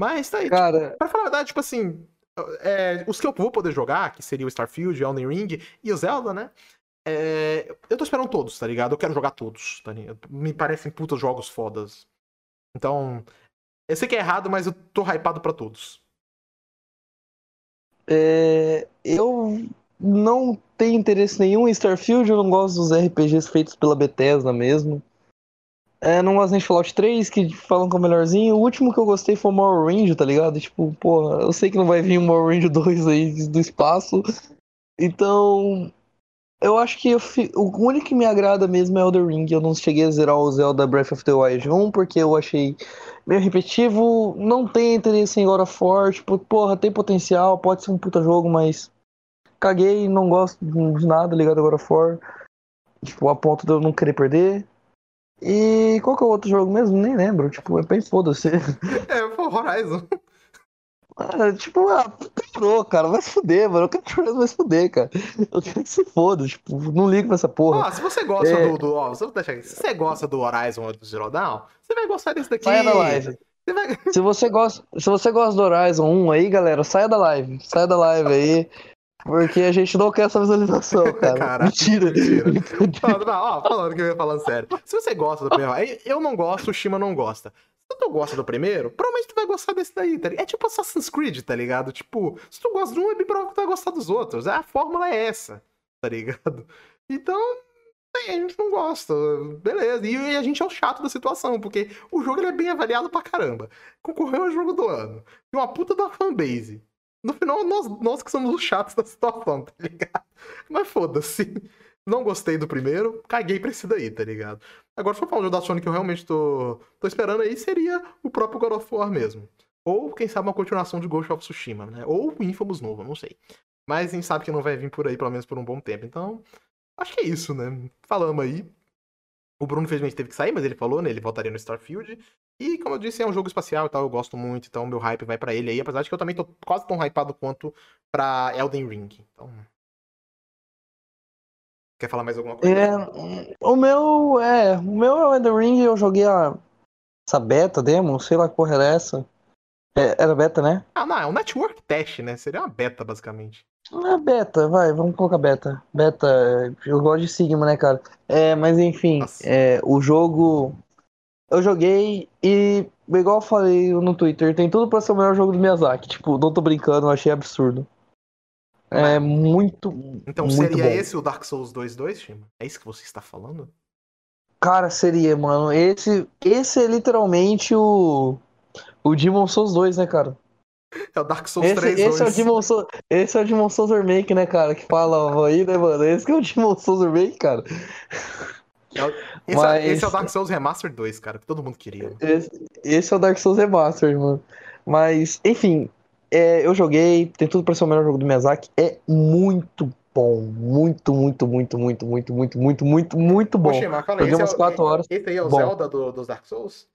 Mas tá aí. Cara, Pra falar a verdade, tipo assim, é, os que eu vou poder jogar, que seria o Starfield, o Elden Ring e o Zelda, né? é, eu tô esperando todos, tá ligado? Eu quero jogar todos, tá ligado? Me parecem putas jogos fodas. Então, eu sei que é errado, mas eu tô hypado pra todos. é, eu não tenho interesse nenhum em Starfield, eu não gosto dos RPGs feitos pela Bethesda mesmo. É, não gosto nem de Fallout 3, que falam que é o melhorzinho. O último que eu gostei foi o Morrowind, tá ligado? Tipo, porra, eu sei que não vai vir o Morrowind 2 aí do espaço. Então, eu acho que eu fi- o único que me agrada mesmo é Elden Ring. Eu não cheguei a zerar o Zelda Breath of the Wild 1, porque eu achei meio repetitivo. Não tem interesse em God of War. Tipo, porra, tem potencial, pode ser um puta jogo, mas caguei, não gosto de nada ligado a God of War. Tipo, a ponto de eu não querer perder. E qual que é o outro jogo mesmo? Nem lembro. Tipo, é bem foda-se. É, o Horizon. Ah, tipo, ah, parou, cara. Vai se fuder, mano. Eu quero que o Horizon vai se fuder, cara. Eu quero que se foda. Tipo, não ligo pra essa porra. Ó, se você gosta É. do. do ó. Se você gosta do Horizon ou do Zero Dawn, você vai gostar desse daqui. Saia da live. Você vai... Se você gosta, se você gosta do Horizon 1 aí, galera, saia da live. Saia da live aí. Porque a gente não quer essa visualização, cara. Caraca, mentira. mentira. Não, não, ó, falando que eu ia falando sério. Se você gosta do primeiro, eu não gosto, o Shima não gosta. Se tu gosta do primeiro, provavelmente tu vai gostar desse daí, tá ligado? É tipo Assassin's Creed, tá ligado? Tipo, se tu gosta de um, é bem provável que tu vai gostar dos outros. A fórmula é essa, tá ligado? Então, aí a gente não gosta, beleza. E a gente é o chato da situação, porque o jogo é bem avaliado pra caramba. Concorreu ao jogo do ano. Tem uma puta da fanbase. No final, nós, nós que somos os chatos da situação, tá ligado? Mas foda-se. não gostei do primeiro, caguei pra esse daí, tá ligado? Agora, se for falar um jogo da Sony que eu realmente tô, tô esperando aí, seria o próprio God of War mesmo. Ou, quem sabe, uma continuação de Ghost of Tsushima, né? Ou Infamous novo, não sei. Mas a gente sabe que não vai vir por aí, pelo menos por um bom tempo. Então, acho que é isso, né? Falamos aí. O Bruno, infelizmente, teve que sair, mas ele falou, né? Ele voltaria no Starfield. E, como eu disse, é um jogo espacial e tal, eu gosto muito, então meu hype vai para ele aí, apesar de que eu também tô quase tão hypado quanto pra Elden Ring. Então. Quer falar mais alguma coisa? É, o meu é. O meu é o Elden Ring, eu joguei a. Essa beta demo, sei lá que porra era essa. É, era beta, né? Ah, não, é um network test, né? Seria uma beta, basicamente. É beta, vai, vamos colocar beta. Beta, eu gosto de Sigma, né, cara? É, mas enfim, é, o jogo. Eu joguei e, igual eu falei no Twitter, tem tudo pra ser o melhor jogo do Miyazaki. Tipo, não tô brincando, eu achei absurdo. É muito. Então muito seria bom. esse o Dark Souls 2.2, Shima? É isso que você está falando? Cara, seria, mano. Esse, esse é literalmente o. O Demon Souls 2, né, cara? É o Dark Souls Esse, 3.2. esse, é o Demon Souls, esse é o Demon Souls Remake, né, cara? Que fala aí, né, mano? Esse que é o Demon Souls Remake, cara. É o- esse, Mas- é, esse é o Dark Souls Remaster 2, cara, que todo mundo queria. Esse, esse é o Dark Souls Remastered, mano. Mas, enfim, é, eu joguei, tem tudo pra ser o melhor jogo do Miyazaki. É muito bom. Muito, muito, muito, muito, muito, muito, muito, muito, muito bom. Ô, Shima, fala aí, Joguei esse, umas é, o- 4 horas. esse aí é o Bom. Zelda do- dos Dark Souls?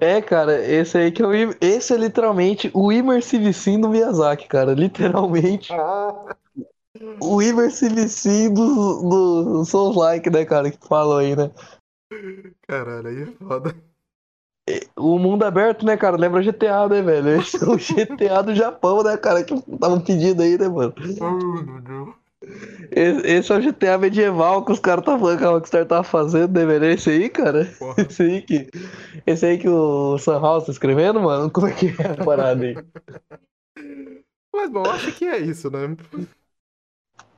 É, cara, esse aí que é o. im- Esse é literalmente o Immersive Sim do Miyazaki, cara. Literalmente. Ah, O Immersive Sim do, do Souls Like, né, cara? Que falam aí, né? caralho, aí é foda. O mundo aberto, né, cara? Lembra GTA, né, velho? Esse é o GTA do Japão, né, cara? Que estavam pedindo aí, né, mano? Oh, meu Deus. Esse, é o GTA medieval que os caras tá falando que a Rockstar tava fazendo, velho? Esse aí, cara? Porra. Esse aí que. Esse aí que o Sam House tá escrevendo, mano? Como é que é a parada aí? Mas bom, acho que é isso, né?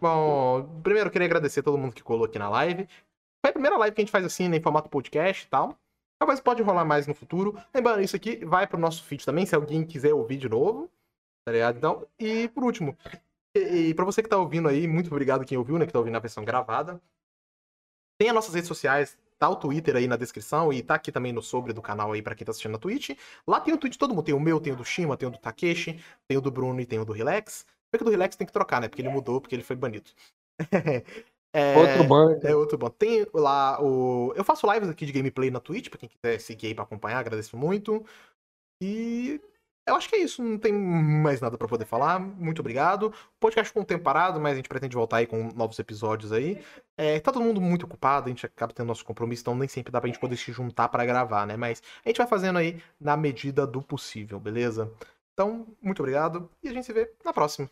Bom, primeiro eu queria agradecer a todo mundo que colou aqui na live. Foi a primeira live que a gente faz assim, né, em formato podcast e tal. Talvez pode rolar mais no futuro. Lembrando, isso aqui vai pro nosso feed também, se alguém quiser ouvir de novo. Tá ligado? Então, e por último, e, e pra você que tá ouvindo aí, muito obrigado quem ouviu, né, que tá ouvindo a versão gravada. Tem as nossas redes sociais, tá o Twitter aí na descrição e tá aqui também no sobre do canal aí pra quem tá assistindo na Twitch. Lá tem o de todo mundo, tem o meu, tem o do Shima, tem o do Takeshi, tem o do Bruno e tem o do Relax. Porque o do Relax tem que trocar, né? Porque ele mudou, porque ele foi banido. É, Outro bando. É outro bom. Tem lá o. Eu faço lives aqui de gameplay na Twitch, pra quem quiser seguir aí pra acompanhar, agradeço muito. E eu acho que é isso, não tem mais nada pra poder falar. Muito obrigado. O podcast ficou um tempo parado, mas a gente pretende voltar aí com novos episódios aí. É, tá todo mundo muito ocupado, a gente acaba tendo nosso compromisso, então nem sempre dá pra gente poder se juntar pra gravar, né? Mas a gente vai fazendo aí na medida do possível, beleza? Então, muito obrigado e a gente se vê na próxima.